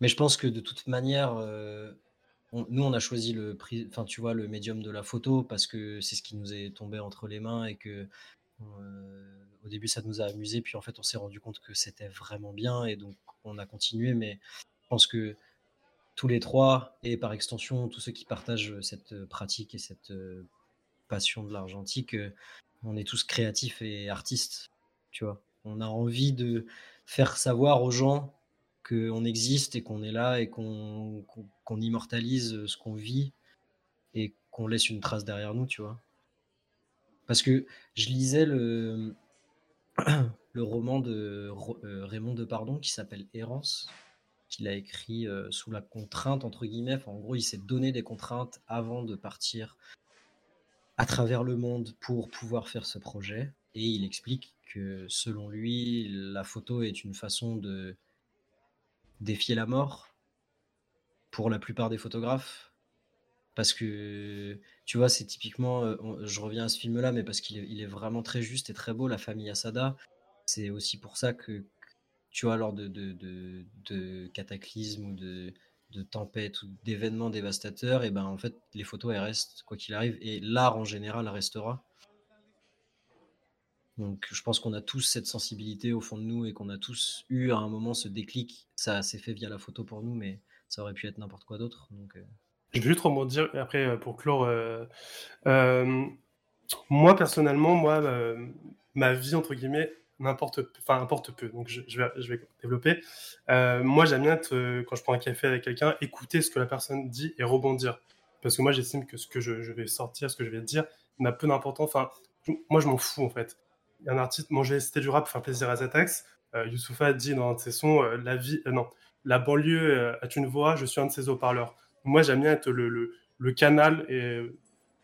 mais je pense que de toute manière, nous, on a choisi le enfin, tu vois, le médium de la photo parce que c'est ce qui nous est tombé entre les mains et que euh, au début, ça nous a amusé, puis en fait, on s'est rendu compte que c'était vraiment bien et donc on a continué. Mais je pense que tous les trois, et par extension, tous ceux qui partagent cette pratique et cette euh, passion de l'argentique, euh, on est tous créatifs et artistes, tu vois. On a envie de faire savoir aux gens qu'on existe et qu'on est là et qu'on immortalise ce qu'on vit et qu'on laisse une trace derrière nous, tu vois. Parce que je lisais le, le roman de euh, Raymond Depardon qui s'appelle Errance, qu'il a écrit euh, sous la contrainte, entre guillemets. en gros, il s'est donné des contraintes avant de partir à travers le monde pour pouvoir faire ce projet. Et il explique que selon lui, la photo est une façon de défier la mort pour la plupart des photographes. Parce que, tu vois, c'est typiquement, euh, je reviens à ce film-là, mais parce qu'il est, vraiment très juste et très beau, La famille Asada. C'est aussi pour ça que, tu vois, lors de, de, de, cataclysmes ou de, de tempêtes ou d'événements dévastateurs, et ben en fait, les photos, elles restent, quoi qu'il arrive, et l'art en général restera. Donc je pense qu'on a tous cette sensibilité au fond de nous et qu'on a tous eu à un moment ce déclic. Ça s'est fait via la photo pour nous, mais ça aurait pu être n'importe quoi d'autre. Donc, euh. Je vais juste rebondir après euh, pour clore. Euh, moi personnellement, moi, ma vie entre guillemets n'importe, enfin importe peu. Donc je, vais, je vais développer. moi, j'aime bien quand je prends un café avec quelqu'un, écouter ce que la personne dit et rebondir. Parce que moi, j'estime que ce que je, je, vais sortir, ce que je vais dire, n'a peu d'importance. Enfin, moi, je m'en fous en fait il y a un artiste, manger c'était du rap, faire plaisir à Zatax. Euh, Youssoufa dit dans un de ses sons, euh, la vie, euh, non, la banlieue euh, a une voix, je suis un de ses haut-parleurs. Moi, j'aime bien être le, le, canal et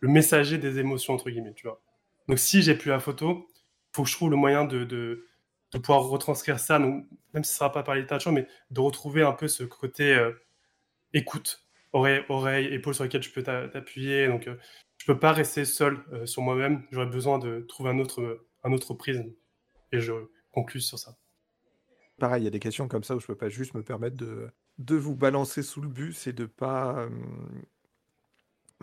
le messager des émotions, entre guillemets, tu vois. Donc, si j'ai plus la photo, faut que je trouve le moyen de, de, de pouvoir retranscrire ça, donc, même si ce sera pas par littérature, mais de retrouver un peu ce côté écoute, oreille, oreille, épaule sur lesquelles je peux t'appuyer. Donc, je peux pas rester seul sur moi-même. J'aurais besoin de trouver un autre un autre prisme. Et je conclus sur ça. Pareil, il y a des questions comme ça où je peux pas juste me permettre de, de vous balancer sous le bus et de pas, euh,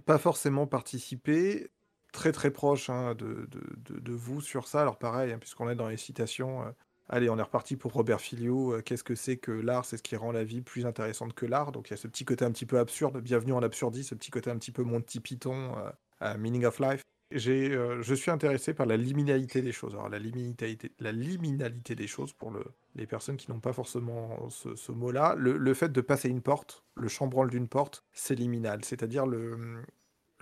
pas forcément participer. Très très proche hein, de, de, de, vous sur ça. Alors pareil, hein, puisqu'on est dans les citations, euh, allez, on est reparti pour Robert Filio. Euh, qu'est-ce que c'est que l'art? C'est ce qui rend la vie plus intéressante que l'art. Donc il y a ce petit côté un petit peu absurde, bienvenue en absurdie, ce petit côté un petit peu Monty Python, Meaning of Life. Euh, je suis intéressé par la liminalité des choses. La liminalité, des choses, pour le, les personnes qui n'ont pas forcément ce, mot-là, le, fait de passer une porte, le chambranle d'une porte, c'est liminal. C'est-à-dire le,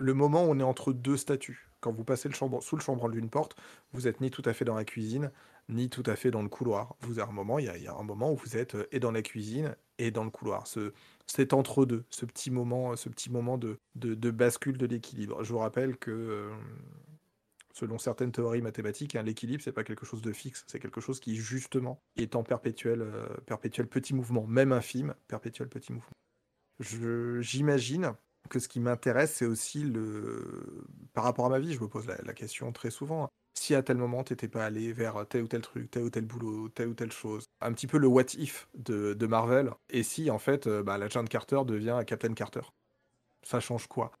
moment où on est entre deux statuts. Quand vous passez sous le chambranle d'une porte, vous êtes ni tout à fait dans la cuisine, ni tout à fait dans le couloir. Vous avez un moment, il y, a, un moment où vous êtes euh, et dans la cuisine et dans le couloir. C'est entre deux, ce petit moment, ce petit moment de, de, bascule de l'équilibre. Je vous rappelle que euh, selon certaines théories mathématiques, hein, l'équilibre c'est pas quelque chose de fixe, c'est quelque chose qui justement est en perpétuel, euh, petit mouvement, même infime, perpétuel petit mouvement. j'imagine que ce qui m'intéresse, c'est aussi le. Par rapport à ma vie, je me pose la, question très souvent. Hein. Si à tel moment, tu n'étais pas allé vers tel ou tel truc, tel ou tel boulot, telle ou telle chose. Un petit peu le what if de, de Marvel. Et si, en fait, euh, bah, l'agent Carter devient Captain Carter Ça change quoi?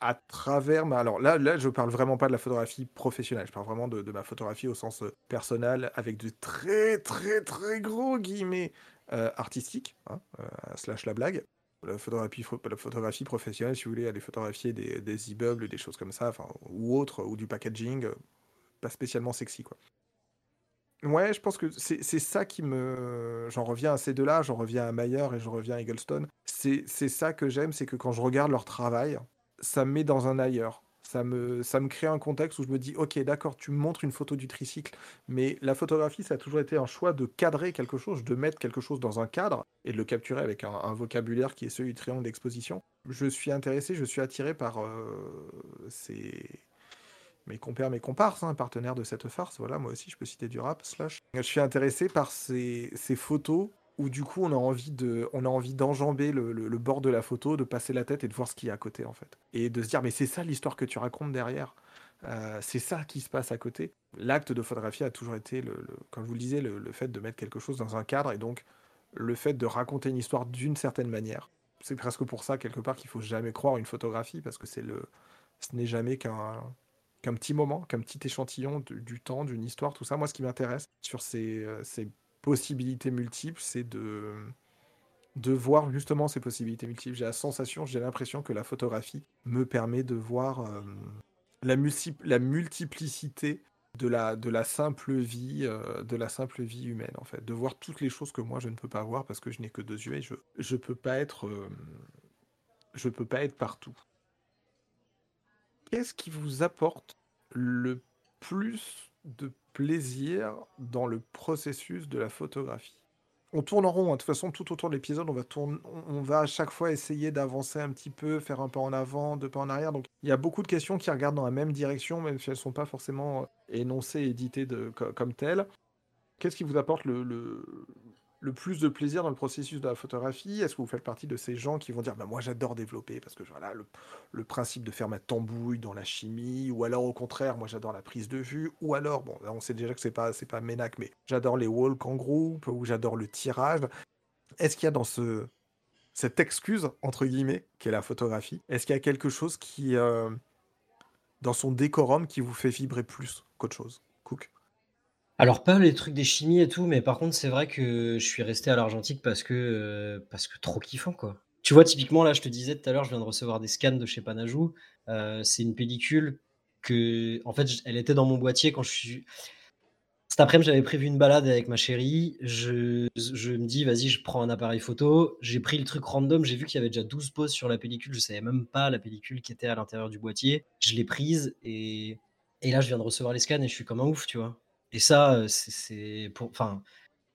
À travers ma... Alors là, là, je parle vraiment pas de la photographie professionnelle, je parle vraiment de, de ma photographie au sens euh, personnel, avec de très très très gros guillemets euh, artistiques, hein, slash la blague la photographie, professionnelle, si vous voulez, aller photographier des, des immeubles, des choses comme ça, ou autre, ou du packaging, euh, pas spécialement sexy, quoi. Ouais, je pense que c'est ça qui me. J'en reviens à ces deux-là, j'en reviens à Mayer et je reviens à Eggleston. C'est ça que j'aime, c'est que quand je regarde leur travail, ça me met dans un ailleurs ça me, ça me crée un contexte où je me dis, ok, d'accord, tu me montres une photo du tricycle, mais la photographie, ça a toujours été un choix de cadrer quelque chose, de mettre quelque chose dans un cadre et de le capturer avec un, vocabulaire qui est celui du triangle d'exposition. Je suis intéressé, je suis attiré par euh, ces mes compères, mes comparses, hein, partenaires de cette farce. Voilà, moi aussi, je peux citer du rap, slash. Je suis intéressé par ces, ces photos où du coup on a envie de, on a envie d'enjamber le, bord de la photo, de passer la tête et de voir ce qu'il y a à côté en fait, et de se dire mais c'est ça l'histoire que tu racontes derrière, euh, c'est ça qui se passe à côté. L'acte de photographie a toujours été, le, comme je vous le disais, le, fait de mettre quelque chose dans un cadre et donc le fait de raconter une histoire d'une certaine manière. c'est presque pour ça, quelque part, qu'il faut jamais croire une photographie, parce que c'est le, ce n'est jamais qu'un petit moment, qu'un petit échantillon du temps, d'une histoire, tout ça. Moi, ce qui m'intéresse sur ces, euh, ces possibilités multiples, c'est de, de voir justement ces possibilités multiples. J'ai la sensation, j'ai l'impression que la photographie me permet de voir euh, la, la multiplicité de la, de la simple vie euh, de la simple vie humaine en fait de voir toutes les choses que moi je ne peux pas voir parce que je n'ai que deux yeux et je je peux euh, peux pas être partout qu'est-ce qui vous apporte le plus de plaisir dans le processus de la photographie on tourne en rond, hein. de toute façon, tout autour de l'épisode, on va on va à chaque fois essayer d'avancer un petit peu, faire un pas en avant, deux pas en arrière. Donc, il y a beaucoup de questions qui regardent dans la même direction, même si elles ne sont pas forcément euh, énoncées, éditées de, comme telles. Qu'est-ce qui vous apporte le plus de plaisir dans le processus de la photographie? Est-ce que vous faites partie de ces gens qui vont dire bah, Moi, j'adore développer parce que voilà, le, principe de faire ma tambouille dans la chimie, ou alors au contraire, moi, j'adore la prise de vue, ou alors, bon, on sait déjà que c'est pas, pas Ménac, mais j'adore les walk en groupe, ou j'adore le tirage. Est-ce qu'il y a dans ce, cette excuse, entre guillemets, qui est la photographie, est-ce qu'il y a quelque chose qui, euh, dans son décorum, qui vous fait vibrer plus qu'autre chose? Alors pas les trucs des chimies et tout, mais par contre, c'est vrai que je suis resté à l'argentique parce que, euh, parce que trop kiffant, quoi. Tu vois, typiquement, là, je te disais tout à l'heure, je viens de recevoir des scans de chez Panajou. Euh, c'est une pellicule que, en fait, elle était dans mon boîtier quand je suis. Cet après-midi, j'avais prévu une balade avec ma chérie. Je, je me dis, vas-y, je prends un appareil photo. J'ai pris le truc random. J'ai vu qu'il y avait déjà 12 poses sur la pellicule. Je savais même pas la pellicule qui était à l'intérieur du boîtier. Je l'ai prise et, et là, je viens de recevoir les scans et je suis comme un ouf, tu vois. Et ça, c'est pour. Enfin,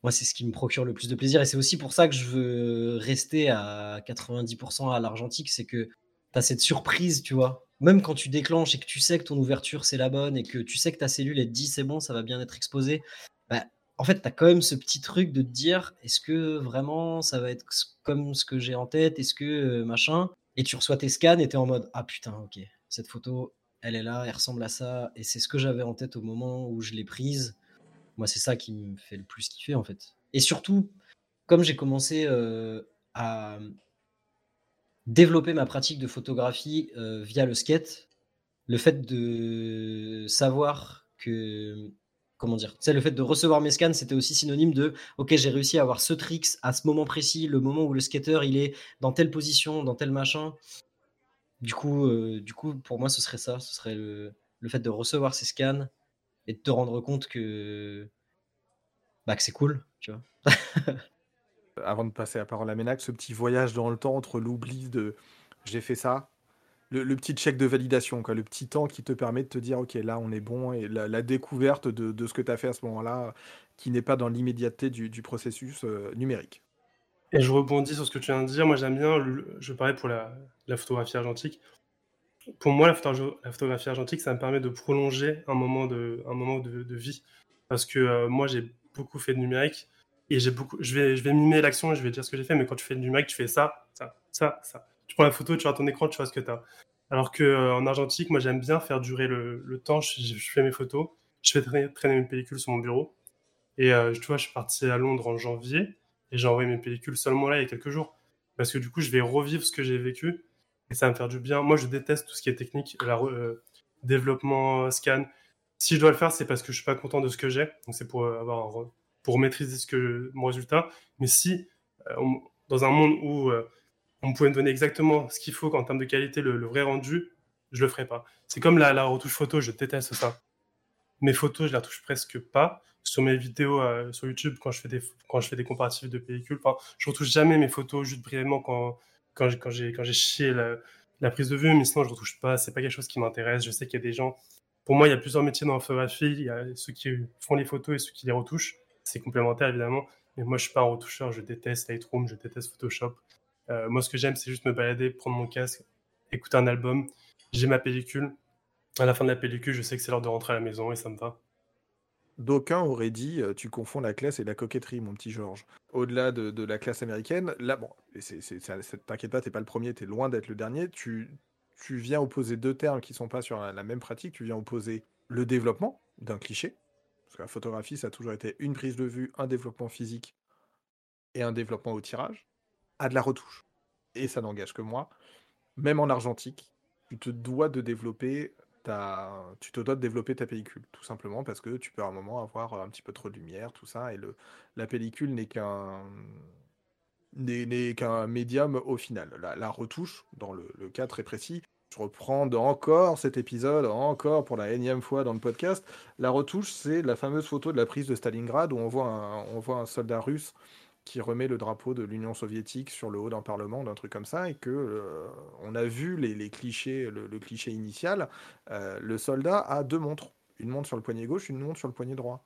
moi, c'est ce qui me procure le plus de plaisir. Et c'est aussi pour ça que je veux rester à 90% à l'argentique. C'est que tu as cette surprise, tu vois. Même quand tu déclenches et que tu sais que ton ouverture, c'est la bonne et que tu sais que ta cellule, est dit, c'est bon, ça va bien être exposé. Bah, en fait, tu as quand même ce petit truc de te dire, est-ce que vraiment ça va être comme ce que j'ai en tête? Est-ce que machin? Et tu reçois tes scans et tu es en mode, ah putain, ok, cette photo, elle est là, elle ressemble à ça, et c'est ce que j'avais en tête au moment où je l'ai prise. Moi, c'est ça qui me fait le plus kiffer, en fait. Et surtout, comme j'ai commencé euh, à développer ma pratique de photographie euh, via le skate, le fait de savoir que comment dire, c'est le fait de recevoir mes scans, c'était aussi synonyme de OK, j'ai réussi à avoir ce tricks à ce moment précis, le moment où le skater il est dans telle position, dans tel machin. Du coup, euh, du coup, pour moi, ce serait ça. Ce serait le, fait de recevoir ces scans et de te rendre compte que, bah, que c'est cool. Avant de passer la parole à Ménac, ce petit voyage dans le temps entre l'oubli de j'ai fait ça, le, petit check de validation, quoi, le petit temps qui te permet de te dire ok là on est bon et la, découverte de, ce que tu as fait à ce moment-là qui n'est pas dans l'immédiateté du, processus euh, numérique. Et je rebondis sur ce que tu viens de dire. Moi, j'aime bien, je parlais pour la, photographie argentique. Pour moi, la, photographie argentique, ça me permet de prolonger un moment de, un moment de, vie. Parce que euh, moi, j'ai beaucoup fait de numérique et j'ai beaucoup, je vais, je vais mimer l'action et je vais dire ce que j'ai fait. Mais quand tu fais du numérique, tu fais ça, ça, ça, ça. Tu prends la photo, tu vois ton écran, tu vois ce que tu as. Alors qu'en euh, en argentique, moi, j'aime bien faire durer le, temps. Je, fais mes photos, je fais traîner, traîner une pellicule sur mon bureau. Et euh, tu vois, je suis parti à Londres en janvier j'ai envoyé mes pellicules seulement là il y a quelques jours. Parce que du coup, je vais revivre ce que j'ai vécu et ça va me faire du bien. Moi, je déteste tout ce qui est technique, la, euh, développement, scan. Si je dois le faire, c'est parce que je suis pas content de ce que j'ai. Donc, c'est pour avoir pour maîtriser ce que mon résultat. Mais si euh, dans un monde où euh, on pouvait me donner exactement ce qu'il faut en termes de qualité, le, vrai rendu, je le ferais pas. C'est comme la, la retouche photo, je déteste ça. Mes photos, je les retouche presque pas sur mes vidéos euh, sur YouTube quand je fais des quand je fais des comparatifs de pellicules. Enfin, je retouche jamais mes photos juste brièvement quand quand j'ai quand j'ai chié la, prise de vue, mais sinon je retouche pas. C'est pas quelque chose qui m'intéresse. Je sais qu'il y a des gens. Pour moi, il y a plusieurs métiers dans la photographie. Il y a ceux qui font les photos et ceux qui les retouchent. C'est complémentaire évidemment. Mais moi, je suis pas un retoucheur. Je déteste Lightroom, je déteste Photoshop. Euh, moi, ce que j'aime, c'est juste me balader, prendre mon casque, écouter un album. J'ai ma pellicule. À la fin de la pellicule, je sais que c'est l'heure de rentrer à la maison et ça me va. D'aucuns auraient dit tu confonds la classe et la coquetterie, mon petit Georges. Au-delà de, la classe américaine, là, bon, t'inquiète pas, t'es pas le premier, t'es loin d'être le dernier. Tu, tu viens opposer deux termes qui sont pas sur la, même pratique. Tu viens opposer le développement d'un cliché, parce que la photographie, ça a toujours été une prise de vue, un développement physique et un développement au tirage, à de la retouche. et ça n'engage que moi, même en argentique, tu te dois de développer. Tu te dois de développer ta pellicule, tout simplement parce que tu peux à un moment avoir un petit peu trop de lumière, tout ça, et le... la pellicule n'est qu'un n'est qu'un médium au final. La, retouche, dans le, cas très précis, je reprends encore cet épisode, encore pour la énième fois dans le podcast, la retouche, c'est la fameuse photo de la prise de Stalingrad où on voit on voit un soldat russe qui remet le drapeau de l'Union soviétique sur le haut d'un parlement, d'un truc comme ça, et que euh, on a vu les, clichés, le, cliché initial, euh, le soldat a deux montres, une montre sur le poignet gauche, une montre sur le poignet droit.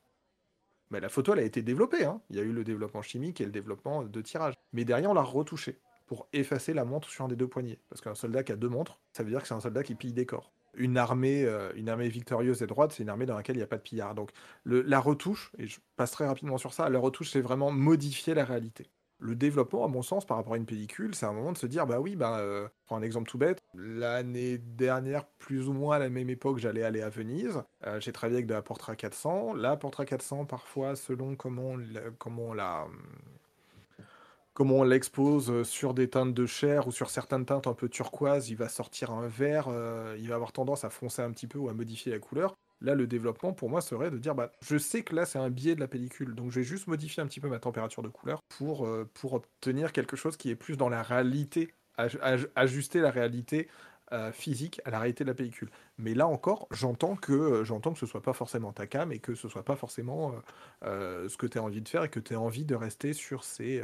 Mais la photo, elle a été développée. Hein. Il y a eu le développement chimique et le développement de tirage. Mais derrière, on l'a retouché pour effacer la montre sur un des deux poignets. Parce qu'un soldat qui a deux montres, ça veut dire que c'est un soldat qui pille des corps une armée, euh, une armée victorieuse et droite, c'est une armée dans laquelle il n'y a pas de pillards. Donc la retouche, et je passe très rapidement sur ça, la retouche, c'est vraiment modifier la réalité. Le développement, à mon sens, par rapport à une pellicule, c'est un moment de se dire, bah oui, bah, euh, prends un exemple tout bête. L'année dernière, plus ou moins à la même époque, j'allais aller à Venise. Euh, j'ai travaillé avec de la Portra 400. La Portra 400, parfois, selon comment, comment on la comment on l'expose euh, sur des teintes de chair ou sur certaines teintes un peu turquoise, il va sortir un vert, euh, il va avoir tendance à foncer un petit peu ou à modifier la couleur. Là, le développement, pour moi, serait de dire, bah, je sais que là, c'est un biais de la pellicule, donc je vais juste modifier un petit peu ma température de couleur pour, euh, obtenir quelque chose qui est plus dans la réalité, ajuster la réalité physique à la réalité de la pellicule. Mais là encore, j'entends que j'entends que ce soit pas forcément ta cam et que ce soit pas forcément ce que tu as envie de faire et que tu as envie de rester sur ces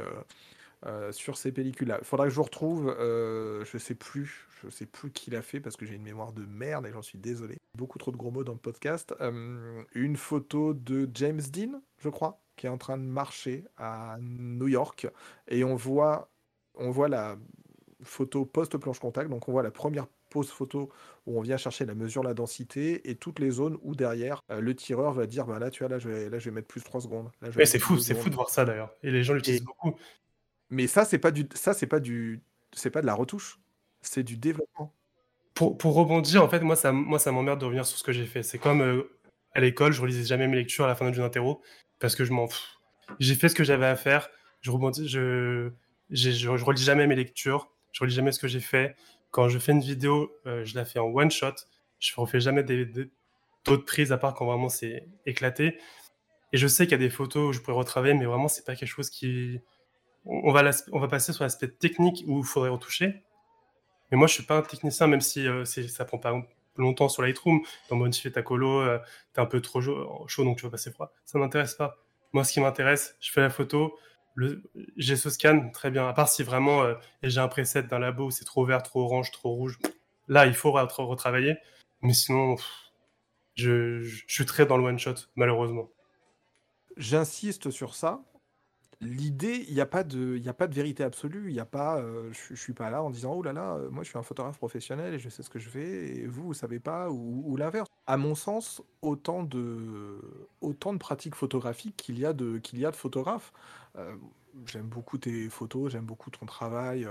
euh, sur ces pellicules-là. Il faudra que je vous retrouve, euh, je sais plus, je sais plus qui l'a fait parce que j'ai une mémoire de merde et j'en suis désolé. Beaucoup trop de gros mots dans le podcast. Euh, une photo de James Dean, je crois, qui est en train de marcher à New York et on voit, on voit la photo post-planche contact, donc on voit la première pose photo où on vient chercher la mesure, la densité et toutes les zones où derrière le tireur va dire bah là tu vois là je vais, là je vais mettre plus 3 secondes. c'est fou, c'est fou de voir ça d'ailleurs. Et les gens l'utilisent beaucoup. Mais ça, c'est pas du, ça, c'est pas du, c'est pas de la retouche, c'est du développement. Pour, pour rebondir, en fait, moi, ça, moi, ça m'emmerde de revenir sur ce que j'ai fait. C'est comme euh, à l'école, je relisais jamais mes lectures à la fin d'une interro parce que je m'en fous. J'ai fait ce que j'avais à faire. Je rebondis, je, je, relis jamais mes lectures. Je relis jamais ce que j'ai fait. Quand je fais une vidéo, euh, je la fais en one shot. Je refais jamais d'autres prises à part quand vraiment c'est éclaté. Et je sais qu'il y a des photos où je pourrais retravailler, mais vraiment, c'est pas quelque chose qui, on va, passer sur l'aspect technique où il faudrait retoucher. Mais moi, je suis pas un technicien, même si euh, ça prend pas longtemps sur Lightroom. Dans modifier ta colo, euh, tu es un peu trop chaud, donc tu vas passer froid. Ça m'intéresse pas. Moi, ce qui m'intéresse, je fais la photo, j'ai ce scan, très bien. À part si vraiment euh, j'ai un preset d'un labo où c'est trop vert, trop orange, trop rouge. Là, il faut retravailler. Mais sinon, je, je suis très dans le one shot, malheureusement. J'insiste sur ça l'idée, il n'y a, pas de, a pas de vérité absolue. Il a pas, euh, je ne suis pas là en disant Oh là là, euh, moi je suis un photographe professionnel et je sais ce que je fais, et vous, vous ne savez pas, ou, l'inverse. À mon sens, autant de, autant de pratiques photographiques qu'il y, a de, qu'il y a de photographes. Euh, j'aime beaucoup tes photos, j'aime beaucoup ton travail.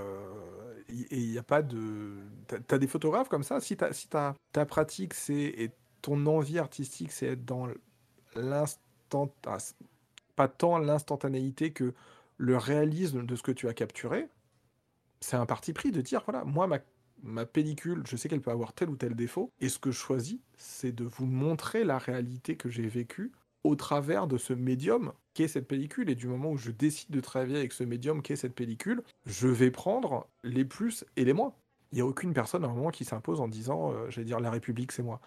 et il n'y a pas de. Tu as, des photographes comme ça? Si, si ta pratique, c'est. Et ton envie artistique, c'est être dans l'instant pas tant l'instantanéité que le réalisme de ce que tu as capturé. C'est un parti pris de dire, voilà, moi, ma, ma pellicule, je sais qu'elle peut avoir tel ou tel défaut, et ce que je choisis, c'est de vous montrer la réalité que j'ai vécue au travers de ce médium qu'est cette pellicule. Et du moment où je décide de travailler avec ce médium qu'est cette pellicule, je vais prendre les plus et les moins il n'y a aucune personne à un moment qui s'impose en disant, euh, j'allais dire, la République, c'est moi.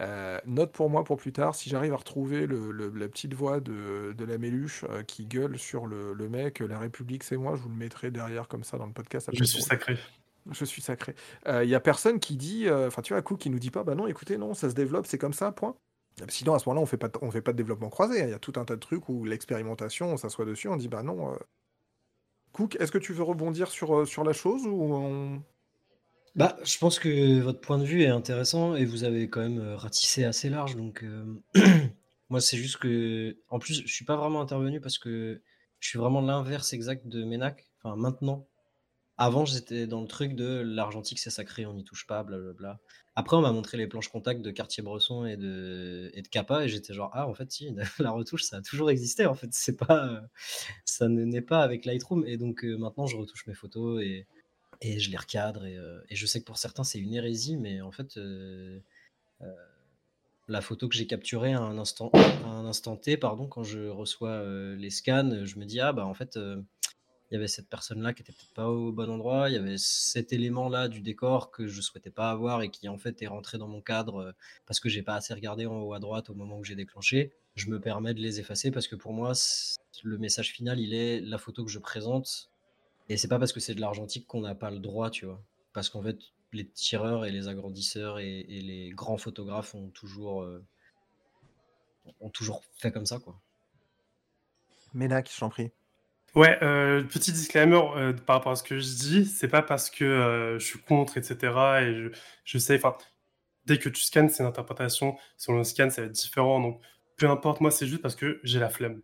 Euh, note pour moi pour plus tard, si j'arrive à retrouver le, la petite voix de, de la Méluche euh, qui gueule sur le, le, mec, la République, c'est moi, je vous le mettrai derrière comme ça dans le podcast. Je suis sacré. Je suis sacré. Il n'y a personne qui dit, enfin tu vois, coup qui nous dit pas, bah non, écoutez, non, ça se développe, c'est comme ça, point. Sinon, à ce moment-là, on fait pas, on fait pas de développement croisé. Hein. Il y a tout un tas de trucs où l'expérimentation, on s'assoit dessus, on dit, bah non. Cook, est-ce que tu veux rebondir sur, sur la chose ou on... Bah, je pense que votre point de vue est intéressant et vous avez quand même euh, ratissé assez large. Donc, euh, moi, c'est juste que, en plus, je suis pas vraiment intervenu parce que je suis vraiment l'inverse exact de Ménac. Enfin, maintenant. Avant, j'étais dans le truc de l'argentique, c'est sacré, on n'y touche pas, blablabla. Après, on m'a montré les planches contact de Cartier-Bresson et de, et de Kappa, et j'étais genre, ah, en fait, si, la retouche, ça a toujours existé, en fait, c'est pas, ça n'est pas avec Lightroom, et donc euh, maintenant, je retouche mes photos, et et je les recadre. Et, euh, et je sais que pour certains, c'est une hérésie, mais en fait, euh, euh, la photo que j'ai capturée à un instant, un instant T, pardon, quand je reçois les scans, je me dis ah bah en fait, il y avait cette personne-là qui était peut-être pas au bon endroit, il y avait cet élément-là du décor que je souhaitais pas avoir et qui en fait est rentré dans mon cadre parce que j'ai pas assez regardé en haut à droite au moment où j'ai déclenché. Je me permets de les effacer parce que pour moi, le message final, il est la photo que je présente et c'est pas parce que c'est de l'argentique qu'on n'a pas le droit, tu vois. Parce qu'en fait, les tireurs et les agrandisseurs et, et les grands photographes ont toujours, euh, ont toujours fait comme ça, quoi. Ménac, je t'en prie. Ouais, euh, petit disclaimer euh, par rapport à ce que je dis, c'est pas parce que euh, je suis contre, etc. Et je, je sais, enfin, dès que tu scannes, c'est une interprétation. Selon le scan, ça va être différent. Donc, peu importe, moi, c'est juste parce que j'ai la flemme.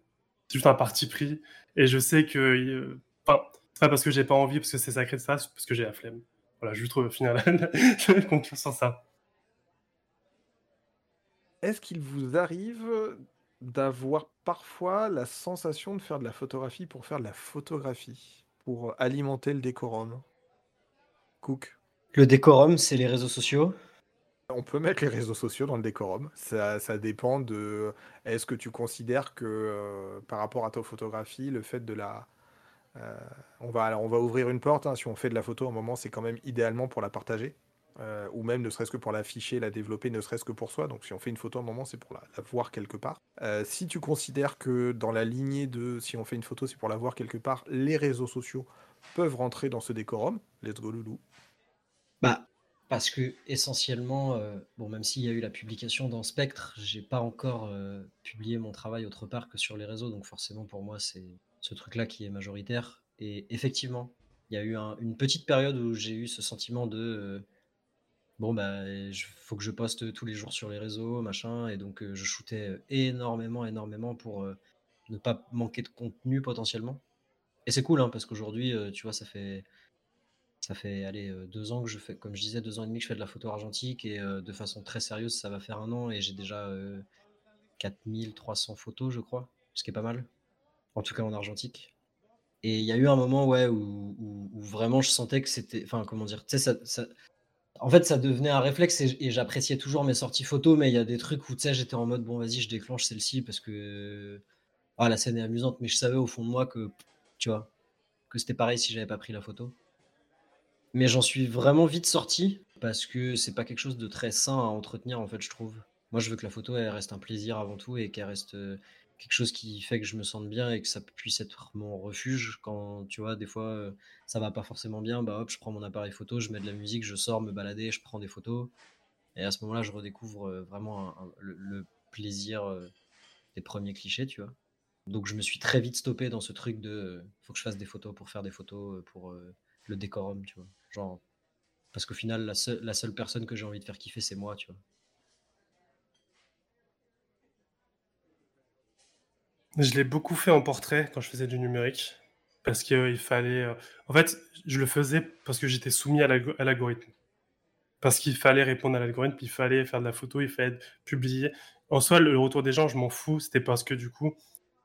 C'est juste un parti pris. Et je sais que, euh, enfin, pas parce que j'ai pas envie, parce que c'est sacré de ça, c'est parce que j'ai la flemme. Voilà, je trouve au final, je vais conclure sur ça. Est-ce qu'il vous arrive d'avoir parfois la sensation de faire de la photographie pour faire de la photographie, pour alimenter le décorum? Cook? Le décorum, c'est les réseaux sociaux? On peut mettre les réseaux sociaux dans le décorum. Ça, ça dépend de. Est-ce que tu considères que euh, par rapport à ta photographie, le fait de la. Euh, on, va, alors on va ouvrir une porte. hein, si on fait de la photo à un moment, c'est quand même idéalement pour la partager. euh, ou même ne serait-ce que pour l'afficher, la développer, ne serait-ce que pour soi. Donc si on fait une photo à un moment, c'est pour la, voir quelque part. Euh, si tu considères que dans la lignée de si on fait une photo, c'est pour la voir quelque part, les réseaux sociaux peuvent rentrer dans ce décorum, let's go loulou. Bah, parce que essentiellement, bon, même s'il y a eu la publication dans Spectre, j'ai pas encore publié mon travail autre part que sur les réseaux, donc forcément pour moi c'est ce truc-là qui est majoritaire. Et effectivement, il y a eu un- une petite période où j'ai eu ce sentiment de euh, bon bah faut que je poste tous les jours sur les réseaux, machin, et donc euh, je shootais énormément, énormément pour euh, ne pas manquer de contenu potentiellement. Et c'est cool, hein, parce qu'aujourd'hui, euh, tu vois, ça fait ça fait aller euh, deux ans que je fais, comme je disais, deux ans et demi que je fais de la photo argentique et euh, de façon très sérieuse, ça va faire un an et j'ai déjà euh, 4300 photos, je crois, ce qui est pas mal, en tout cas en argentique. Et il y a eu un moment, ouais, où, vraiment je sentais que c'était, enfin, comment dire, en fait, ça devenait un réflexe et, j'appréciais toujours mes sorties photos, mais il y a des trucs où, j'étais en mode, bon, vas-y, je déclenche celle-ci parce que, ah, la scène est amusante, mais je savais au fond de moi que, tu vois, que c'était pareil si j'avais pas pris la photo. Mais j'en suis vraiment vite sorti parce que c'est pas quelque chose de très sain à entretenir en fait, je trouve. Moi, je veux que la photo reste un plaisir avant tout et qu'elle reste quelque chose qui fait que je me sente bien et que ça puisse être mon refuge quand tu vois des fois ça va pas forcément bien, bah hop, je prends mon appareil photo, je mets de la musique, je sors me balader, je prends des photos et à ce moment-là, je redécouvre vraiment le, plaisir des premiers clichés, tu vois. Donc je me suis très vite stoppé dans ce truc de faut que je fasse des photos pour faire des photos pour le décorum, tu vois. Genre, parce qu'au final, la, seule- la seule personne que j'ai envie de faire kiffer, c'est moi, tu vois. Je l'ai beaucoup fait en portrait quand je faisais du numérique. Parce qu'il fallait. euh, En fait, je le faisais parce que j'étais soumis à l'algo- à l'algorithme. Parce qu'il fallait répondre à l'algorithme, puis il fallait faire de la photo, il fallait publié. En soi, le retour des gens, je m'en fous. C'était parce que du coup,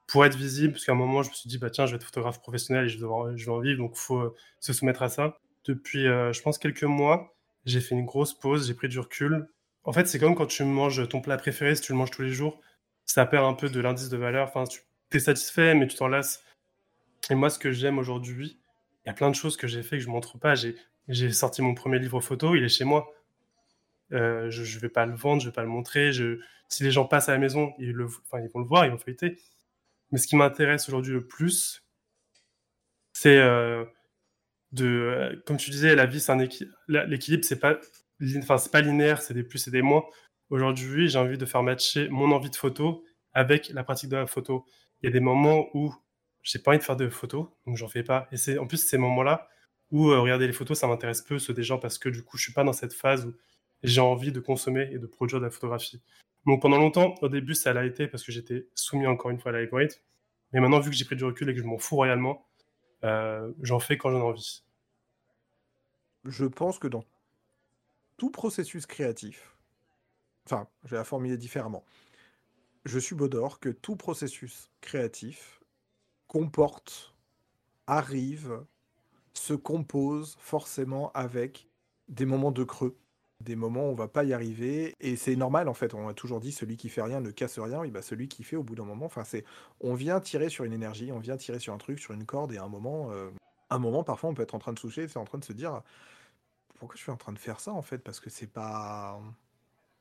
pour être visible, parce qu'à un moment, je me suis dit, bah tiens, je vais être photographe professionnel et je vais, je en vivre, donc il faut euh, se soumettre à ça. Depuis, euh, je pense, quelques mois, j'ai fait une grosse pause, j'ai pris du recul. En fait, c'est comme quand tu manges ton plat préféré, si tu le manges tous les jours, ça perd un peu de l'indice de valeur. Enfin, tu es satisfait, mais tu t'en lasses. Et moi, ce que j'aime aujourd'hui, il y a plein de choses que j'ai fait que je montre pas. J'ai sorti mon premier livre photo, il est chez moi. Euh, je ne vais pas le vendre, je vais pas le montrer. Si les gens passent à la maison, ils, vont le voir, ils vont feuilleter. Mais ce qui m'intéresse aujourd'hui le plus, c'est euh, de, euh, comme tu disais, la vie, c'est un équi... la- l'équilibre, c'est pas, enfin, c'est pas linéaire, c'est des plus et des moins. Aujourd'hui, j'ai envie de faire matcher mon envie de photo avec la pratique de la photo. Il y a des moments où j'ai pas envie de faire de photos, donc j'en fais pas. Et c'est en plus ces moments-là où euh, regarder les photos, ça m'intéresse peu, ceux des gens, parce que du coup, je suis pas dans cette phase où j'ai envie de consommer et de produire de la photographie. Donc pendant longtemps, au début, ça l'a été parce que j'étais soumis encore une fois à l'algorithme. Mais maintenant, vu que j'ai pris du recul et que je m'en fous réellement, euh, j'en fais quand j'en ai envie. Je pense que dans tout processus créatif, enfin, je vais la formuler différemment. Je suis Baudor que tout processus créatif comporte, arrive se compose forcément avec des moments de creux, des moments où on va pas y arriver. Et c'est normal, en fait. On a toujours dit celui qui fait rien ne casse rien. Oui, bah, celui qui fait au bout d'un moment, enfin, c'est, on vient tirer sur une énergie, on vient tirer sur un truc, sur une corde, et à un moment, euh, un moment, parfois, on peut être en train de soucher, c'est en train de se dire pourquoi je suis en train de faire ça, en fait, parce que c'est pas,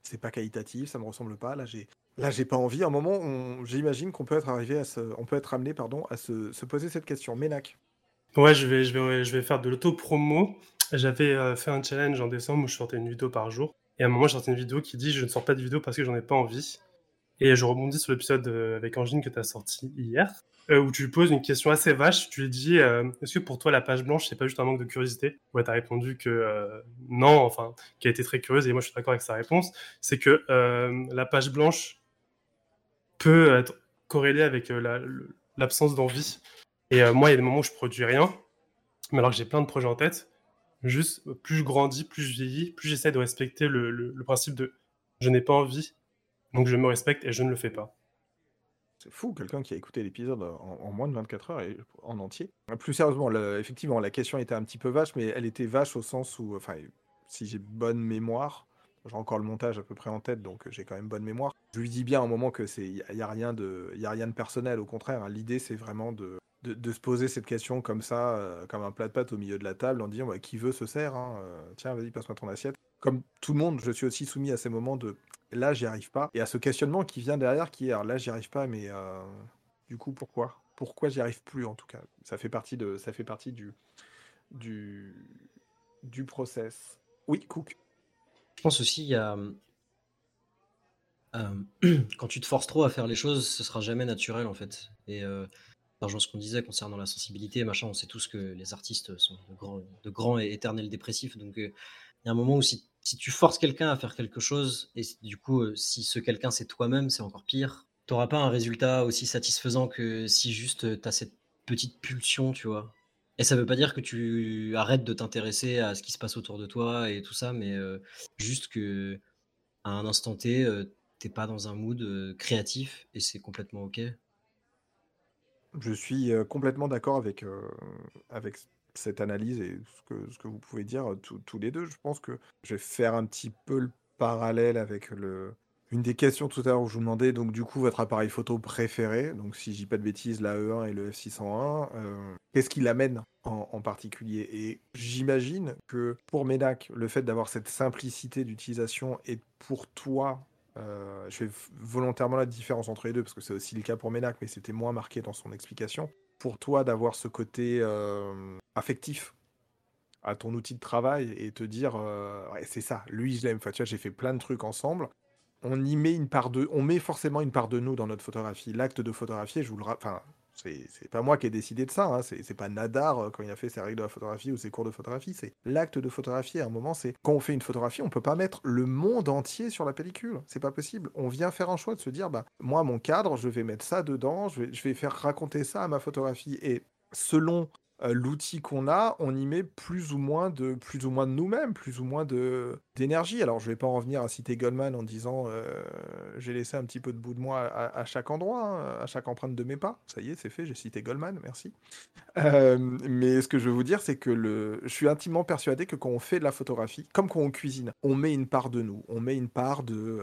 c'est pas qualitatif, ça me ressemble pas. Là, j'ai, j'ai pas envie. À un moment, j'imagine qu'on peut être arrivé à se, on peut être amené, pardon, à se, se poser cette question. Ménac. Ouais, je vais, je vais, je vais faire de l'auto-promo. J'avais euh, fait un challenge en décembre où je sortais une vidéo par jour. Et à un moment, je sortais une vidéo qui dit Je ne sors pas de vidéo parce que j'en ai pas envie. Et je rebondis sur l'épisode euh, avec Angine que tu as sorti hier, euh, où tu lui poses une question assez vache. Tu lui dis Est-ce que pour toi, la page blanche, c'est pas juste un manque de curiosité? Ouais, tu as répondu que non, enfin, qui a été très curieuse. Et moi, je suis d'accord avec sa réponse. C'est que la page blanche peut être corrélée avec l'absence d'envie. Et moi, il y a des moments où je produis rien, mais alors que j'ai plein de projets en tête. Juste, plus je grandis, plus je vieillis, plus j'essaie de respecter le, principe de je n'ai pas envie, donc je me respecte et je ne le fais pas. C'est fou, quelqu'un qui a écouté l'épisode en, moins de 24 heures et en entier. Plus sérieusement, effectivement, la question était un petit peu vache, mais elle était vache au sens où, enfin, si j'ai bonne mémoire, j'ai encore le montage à peu près en tête, donc j'ai quand même bonne mémoire. Je lui dis bien à un moment que c'est, il y, a rien de, a rien de personnel. Au contraire, hein. l'idée c'est vraiment de, de, se poser cette question comme ça, euh, comme un plat de pâtes au milieu de la table, en disant qui veut se sert, hein, euh, tiens, vas-y, passe-moi ton assiette. Comme tout le monde, je suis aussi soumis à ces moments de là, j'y arrive pas, et à ce questionnement qui vient derrière, qui est là, j'y arrive pas, mais euh, du coup, pourquoi? Pourquoi j'y arrive plus en tout cas? Ça fait partie de, ça fait partie du, du, process. Oui, Cook. Je pense aussi a quand tu te forces trop à faire les choses, ce sera jamais naturel en fait. Et rejoint ce qu'on disait concernant la sensibilité, machin, on sait tous que les artistes sont de grands, de grands et éternels dépressifs. Donc, euh, y a un moment où si, tu forces quelqu'un à faire quelque chose, et du coup, euh, si ce quelqu'un c'est toi-même, c'est encore pire, tu n'auras pas un résultat aussi satisfaisant que si juste euh, tu as cette petite pulsion, tu vois. Et ça veut pas dire que tu arrêtes de t'intéresser à ce qui se passe autour de toi et tout ça, mais juste que à un instant T, t'es pas dans un mood créatif et c'est complètement ok. Je suis complètement d'accord avec, avec cette analyse et ce que, vous pouvez dire tous les deux. Je pense que je vais faire un petit peu le parallèle avec une des questions tout à l'heure où je vous demandais, donc du coup, votre appareil photo préféré. Donc, si je dis pas de bêtises, la E1 et le F601, qu'est-ce qui l'amène en, particulier? Et j'imagine que pour Ménac, le fait d'avoir cette simplicité d'utilisation est pour toi euh, je fais volontairement la différence entre les deux parce que c'est aussi le cas pour Ménac, mais c'était moins marqué dans son explication. Pour toi, d'avoir ce côté euh, affectif à ton outil de travail et te dire euh, c'est ça, lui je l'aime. tu vois, j'ai fait plein de trucs ensemble. On y met une part de, on met forcément une part de nous dans notre photographie. L'acte de photographier, je vous le, enfin, c'est pas moi qui ai décidé de ça, hein. c'est pas Nadar euh, quand il a fait ses règles de la photographie ou ses cours de photographie, c'est l'acte de photographier. À un moment, c'est quand on fait une photographie, on peut pas mettre le monde entier sur la pellicule, c'est pas possible. On vient faire un choix de se dire, bah moi mon cadre, je vais mettre ça dedans, je vais, je vais faire raconter ça à ma photographie et selon euh, l'outil qu'on a, on y met plus ou moins de, plus ou moins de nous-mêmes, plus ou moins de, d'énergie. Alors, je vais pas en revenir à citer Goldman en disant euh, j'ai laissé un petit peu de bout de moi à, chaque endroit, hein, à chaque empreinte de mes pas. Ça y est, c'est fait, j'ai cité Goldman, merci. Euh, mais ce que je veux vous dire, c'est que le... je suis intimement persuadé que quand on fait de la photographie, comme quand on cuisine, on met une part de nous, on met une part de,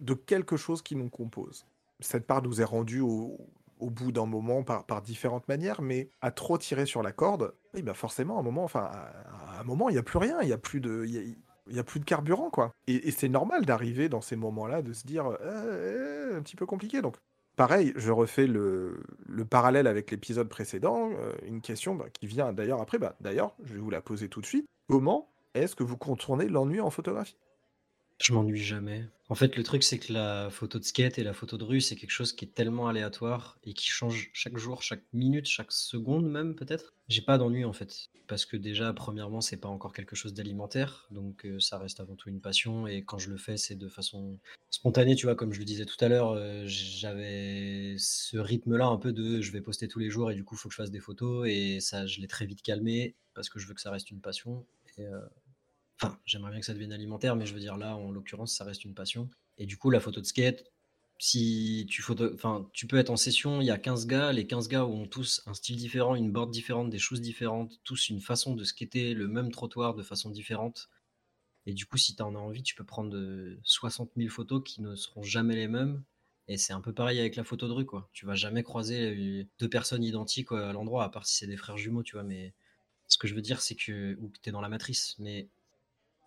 de quelque chose qui nous compose. Cette part nous est rendue au, au bout d'un moment par, différentes manières, mais à trop tirer sur la corde, oui, bah forcément, à un moment, enfin, un moment, il n'y a plus rien, il n'y a plus de. Il y a, plus de carburant, quoi. Et, c'est normal d'arriver dans ces moments-là, de se dire, euh, euh, un petit peu compliqué. Donc, pareil, je refais le, le parallèle avec l'épisode précédent, euh, une question bah, qui vient d'ailleurs après. Bah, d'ailleurs, je vais vous la poser tout de suite. Comment est-ce que vous contournez l'ennui en photographie? Je m'ennuie jamais. En fait, le truc, c'est que la photo de skate et la photo de rue, c'est quelque chose qui est tellement aléatoire et qui change chaque jour, chaque minute, chaque seconde même, peut-être. J'ai pas d'ennui, en fait. Parce que déjà, premièrement, c'est pas encore quelque chose d'alimentaire. Donc, euh, ça reste avant tout une passion. Et quand je le fais, c'est de façon spontanée, tu vois, comme je le disais tout à l'heure. Euh, j'avais ce rythme-là un peu de je vais poster tous les jours et du coup, il faut que je fasse des photos. Et ça, je l'ai très vite calmé parce que je veux que ça reste une passion. Et, euh, Enfin, j'aimerais bien que ça devienne alimentaire, mais je veux dire là, en l'occurrence, ça reste une passion. Et du coup, la photo de skate, si tu, photo... enfin, tu peux être en session, il y a 15 gars, les 15 gars ont tous un style différent, une board différente, des choses différentes, tous une façon de skater le même trottoir de façon différente. Et du coup, si tu en as envie, tu peux prendre 60 000 photos qui ne seront jamais les mêmes. Et c'est un peu pareil avec la photo de rue, quoi. Tu vas jamais croiser deux personnes identiques à l'endroit, à part si c'est des frères jumeaux, tu vois. Mais ce que je veux dire, c'est que. Ou que tu es dans la matrice. Mais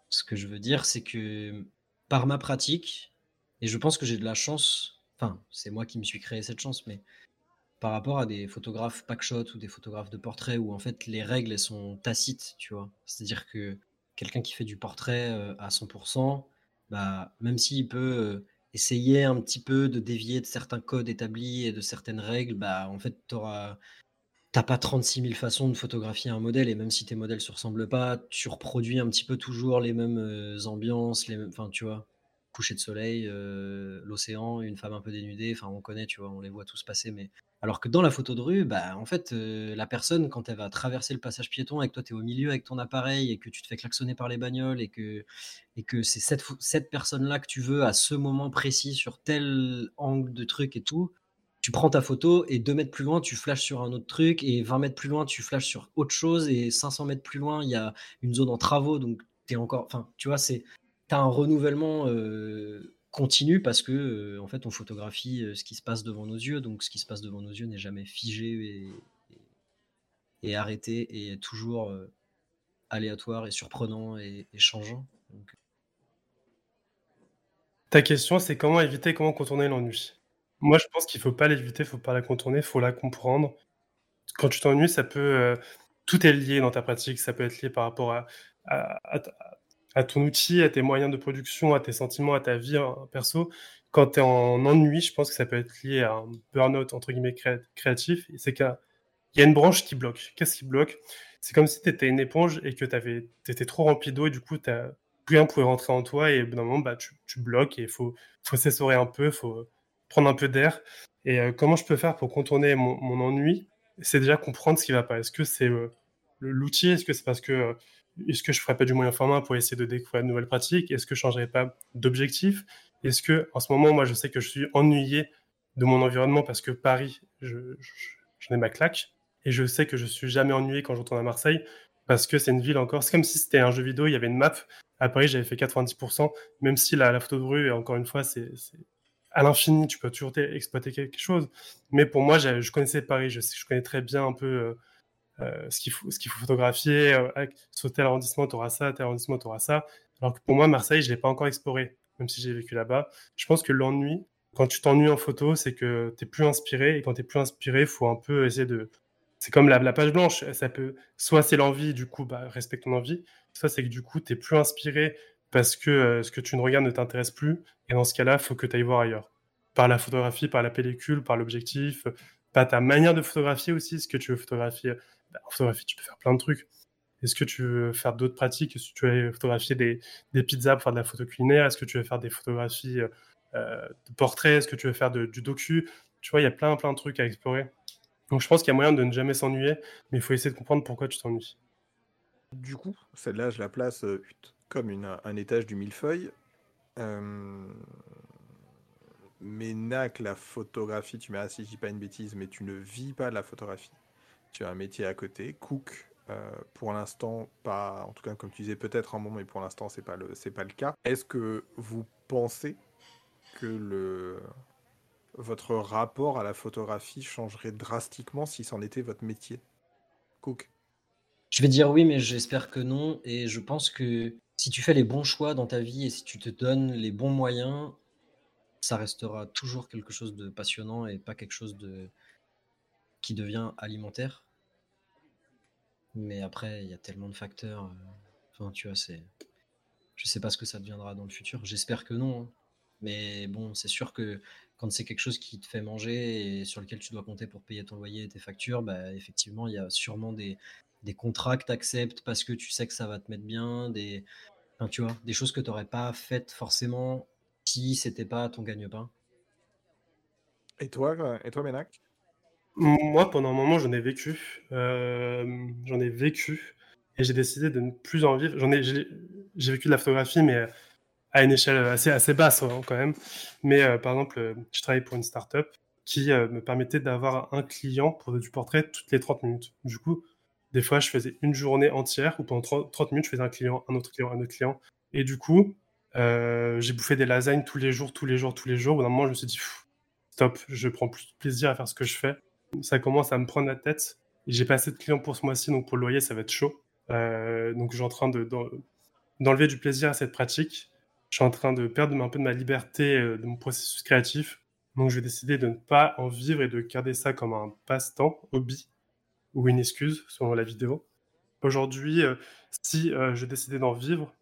ce que je veux dire, c'est que par ma pratique, et je pense que j'ai de la chance, enfin, c'est moi qui me suis créé cette chance, mais par rapport à des photographes packshot ou des photographes de portrait où en fait les règles sont tacites, tu vois. C'est-à-dire que quelqu'un qui fait du portrait euh, à 100%, bah, même s'il peut euh, essayer un petit peu de dévier de certains codes établis et de certaines règles, bah, en fait, tu T'as pas 36 000 façons de photographier un modèle et même si tes modèles se ressemblent pas, tu reproduis un petit peu toujours les mêmes euh, ambiances, les mêmes, coucher de soleil, l'océan, une femme un peu dénudée, enfin on connaît, tu vois, on les voit tous passer, mais alors que dans la photo de rue, bah, en fait, euh, la personne, quand elle va traverser le passage piéton et que toi, tu au milieu avec ton appareil et que tu te fais klaxonner par les bagnoles et que, et que c'est cette, cette personne-là que tu veux à ce moment précis sur tel angle de truc et tout, tu prends ta photo et deux mètres plus loin, tu flashes sur un autre truc et 20 mètres plus loin, tu flashes sur autre chose et 500 mètres plus loin, il y a une zone en travaux, donc tu es encore. Enfin, tu vois, c'est. Un renouvellement. Euh, continue parce que euh, en fait on photographie euh, ce qui se passe devant nos yeux donc ce qui se passe devant nos yeux n'est jamais figé et, arrêté et toujours aléatoire et surprenant et, changeant ta question c'est comment éviter comment contourner l'ennui? Moi je pense qu'il faut pas l'éviter faut pas la contourner faut la comprendre quand tu t'ennuies ça peut tout est lié dans ta pratique ça peut être lié par rapport à, ton outil, à tes moyens de production, à tes sentiments, à ta vie hein, perso. Quand tu es en ennui, je pense que ça peut être lié à un burn-out entre guillemets créatif. C'est qu'il y a une branche qui bloque. Qu'est-ce qui bloque? C'est comme si tu étais une éponge et que tu étais trop rempli d'eau et du coup, plus rien pouvait rentrer en toi et au bout d'un moment, bah, tu, bloques et il faut, faut s'essorer un peu, il faut prendre un peu d'air. Et euh, comment je peux faire pour contourner mon, ennui? C'est déjà comprendre ce qui va pas. Est-ce que c'est euh, l'outil? Est-ce que c'est parce que euh, est-ce que je ferais pas du moyen format pour essayer de découvrir de nouvelles pratiques? Est-ce que je changerais pas d'objectif? Est-ce que, en ce moment, moi, je sais que je suis ennuyé de mon environnement parce que Paris, je, ai ma claque. Et je sais que je suis jamais ennuyé quand je retourne à Marseille parce que c'est une ville encore. C'est comme si c'était un jeu vidéo, il y avait une map. À Paris, j'avais fait 90%, même si la, la photo de rue, encore une fois, c'est, à l'infini, tu peux toujours exploiter quelque chose. Mais pour moi, je connaissais Paris, je, je connais très bien un peu euh, euh, ce qu'il faut, photographier. Euh, sur tel arrondissement, tu auras ça, tel arrondissement, tu auras ça. Alors que pour moi, Marseille, je ne l'ai pas encore exploré, même si j'ai vécu là-bas. Je pense que l'ennui, quand tu t'ennuies en photo, c'est que tu n'es plus inspiré. Et quand tu n'es plus inspiré, il faut un peu essayer de. C'est comme la, page blanche. Ça peut... Soit c'est l'envie, du coup, bah, respecte ton envie. Soit c'est que du coup, tu n'es plus inspiré parce que euh, ce que tu ne regardes ne t'intéresse plus. Et dans ce cas-là, il faut que tu ailles voir ailleurs. Par la photographie, par la pellicule, par l'objectif, par ta manière de photographier aussi, ce que tu veux photographier bah, en photographie, tu peux faire plein de trucs. Est-ce que tu veux faire d'autres pratiques? Est-ce que tu veux photographier des, des, pizzas pour faire de la photo culinaire? Est-ce que tu veux faire des photographies euh, de portraits? Est-ce que tu veux faire du docu? Tu vois, il y a plein, plein de trucs à explorer. Donc je pense qu'il y a moyen de ne jamais s'ennuyer, mais il faut essayer de comprendre pourquoi tu t'ennuies. Du coup, celle-là, je la place euh, comme un étage du millefeuille. Euh... Mais NAC, la photographie, tu m'as si je dis pas une bêtise, mais tu ne vis pas de la photographie tu as un métier à côté. Cook, euh, pour l'instant, pas, en tout cas, comme tu disais, peut-être un moment, mais pour l'instant, c'est pas le, c'est pas le cas. Est-ce que vous pensez que le, votre rapport à la photographie changerait drastiquement si c'en était votre métier? Cook. Je vais dire oui, mais j'espère que non. Et je pense que si tu fais les bons choix dans ta vie et si tu te donnes les bons moyens, ça restera toujours quelque chose de passionnant et pas quelque chose de, qui devient alimentaire. Mais après, il y a tellement de facteurs. Euh, enfin, tu vois, c'est. Je sais pas ce que ça deviendra dans le futur. J'espère que non. Hein. Mais bon, c'est sûr que quand c'est quelque chose qui te fait manger et sur lequel tu dois compter pour payer ton loyer et tes factures, bah, effectivement, il y a sûrement des, des contrats que tu acceptes parce que tu sais que ça va te mettre bien, des, enfin, tu vois, des choses que tu n'aurais pas faites forcément si c'était pas ton gagne-pain? Et toi, et toi, Ménac? Moi, pendant un moment, j'en ai vécu. Euh, j'en ai vécu. Et j'ai décidé de ne plus en vivre. J'en ai, j'ai, vécu de la photographie, mais à une échelle assez, assez basse hein, quand même. Mais euh, par exemple, euh, je travaille pour une startup qui euh, me permettait d'avoir un client pour du portrait toutes les 30 minutes. Du coup, des fois, je faisais une journée entière où pendant 30, minutes, je faisais un client, un autre client, un autre client. Et du coup, j'ai bouffé des lasagnes tous les jours, tous les jours, tous les jours. Au bout d'un moment, je me suis dit, stop, je prends plus de plaisir à faire ce que je fais. Ça commence à me prendre la tête. J'ai pas assez de clients pour ce mois-ci, donc pour le loyer, ça va être chaud. donc, je suis en train d'enlever du plaisir à cette pratique je suis en train de perdre un peu de ma liberté euh, de mon processus créatif. Donc, je vais décider de ne pas en vivre et de garder ça comme un passe-temps, hobby ou une excuse, selon la vidéo. Aujourd'hui, euh, si euh, je décidais d'en vivre,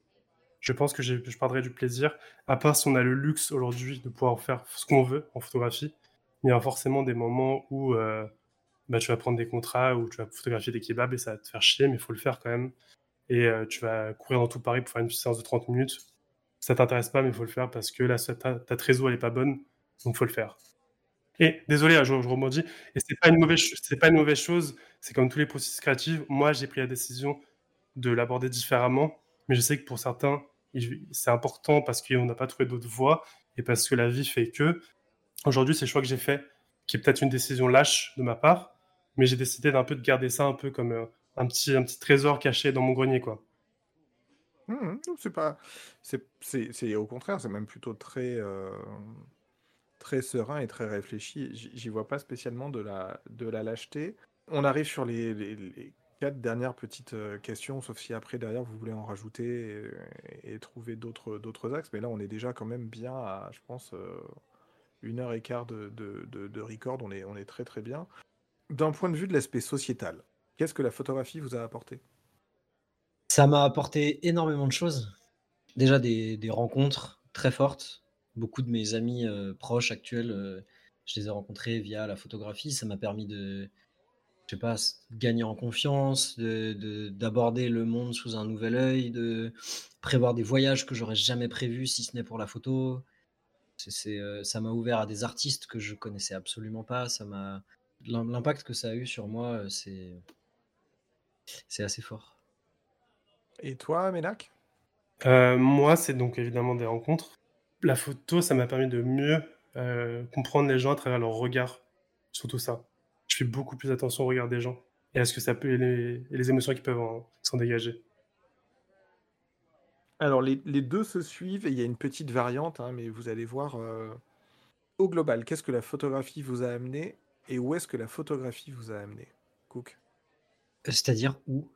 je pense que je perdrais du plaisir, à part si on a le luxe aujourd'hui de pouvoir faire ce qu'on veut en photographie. Il y a forcément des moments où bah, tu vas prendre des contrats, où tu vas photographier des kebabs et ça va te faire chier, mais il faut le faire quand même. Et tu vas courir dans tout Paris pour faire une séance de 30 minutes ça t'intéresse pas, mais il faut le faire parce que là, ta, ta trésor, elle est pas bonne, donc il faut le faire. Et désolé, hein, je, je rebondis, et c'est pas pas une mauvaise chose. C'est comme tous les processus créatifs. Moi, j'ai pris la décision de l'aborder différemment, mais je sais que pour certains, c'est important parce qu'on n'a pas trouvé d'autres voies et parce que la vie fait que. Aujourd'hui, c'est le choix que j'ai fait, qui est peut-être une décision lâche de ma part, mais j'ai décidé d'un peu de garder ça un peu comme euh, un petit, un petit trésor caché dans mon grenier, quoi. Mmh c'est pas, c'est, au contraire, c'est même plutôt très, euh, très serein et très réfléchi. J'y vois pas spécialement de la, de la lâcheté. On arrive sur les, quatre dernières petites euh, questions, sauf si après derrière vous voulez en rajouter et, trouver d'autres, axes. Mais là, on est déjà quand même bien à, je pense, euh, une heure et quart de, record. On est, on est très très bien. D'un point de vue de l'aspect sociétal, qu'est-ce que la photographie vous a apporté? Ça m'a apporté énormément de choses. Déjà des, rencontres très fortes. Beaucoup de mes amis euh, proches actuels, je les ai rencontrés via la photographie. Ça m'a permis de, je sais pas, gagner en confiance, d'aborder le monde sous un nouvel œil, de prévoir des voyages que j'aurais jamais prévus si ce n'est pour la photo. C'est, euh, ça m'a ouvert à des artistes que je connaissais absolument pas. Ça m'a, l'impact que ça a eu sur moi, c'est, c'est assez fort. Et toi, Ménac? Euh, Moi, c'est donc évidemment des rencontres. La photo, ça m'a permis de mieux euh, comprendre les gens à travers leur regard, surtout ça. Je fais beaucoup plus attention au regard des gens et à ce que ça peut et les, émotions qui peuvent s'en dégager. Alors, les, deux se suivent et il y a une petite variante, hein, mais vous allez voir euh, au global, qu'est-ce que la photographie vous a amené et où est-ce que la photographie vous a amené Cook? C'est-à-dire où?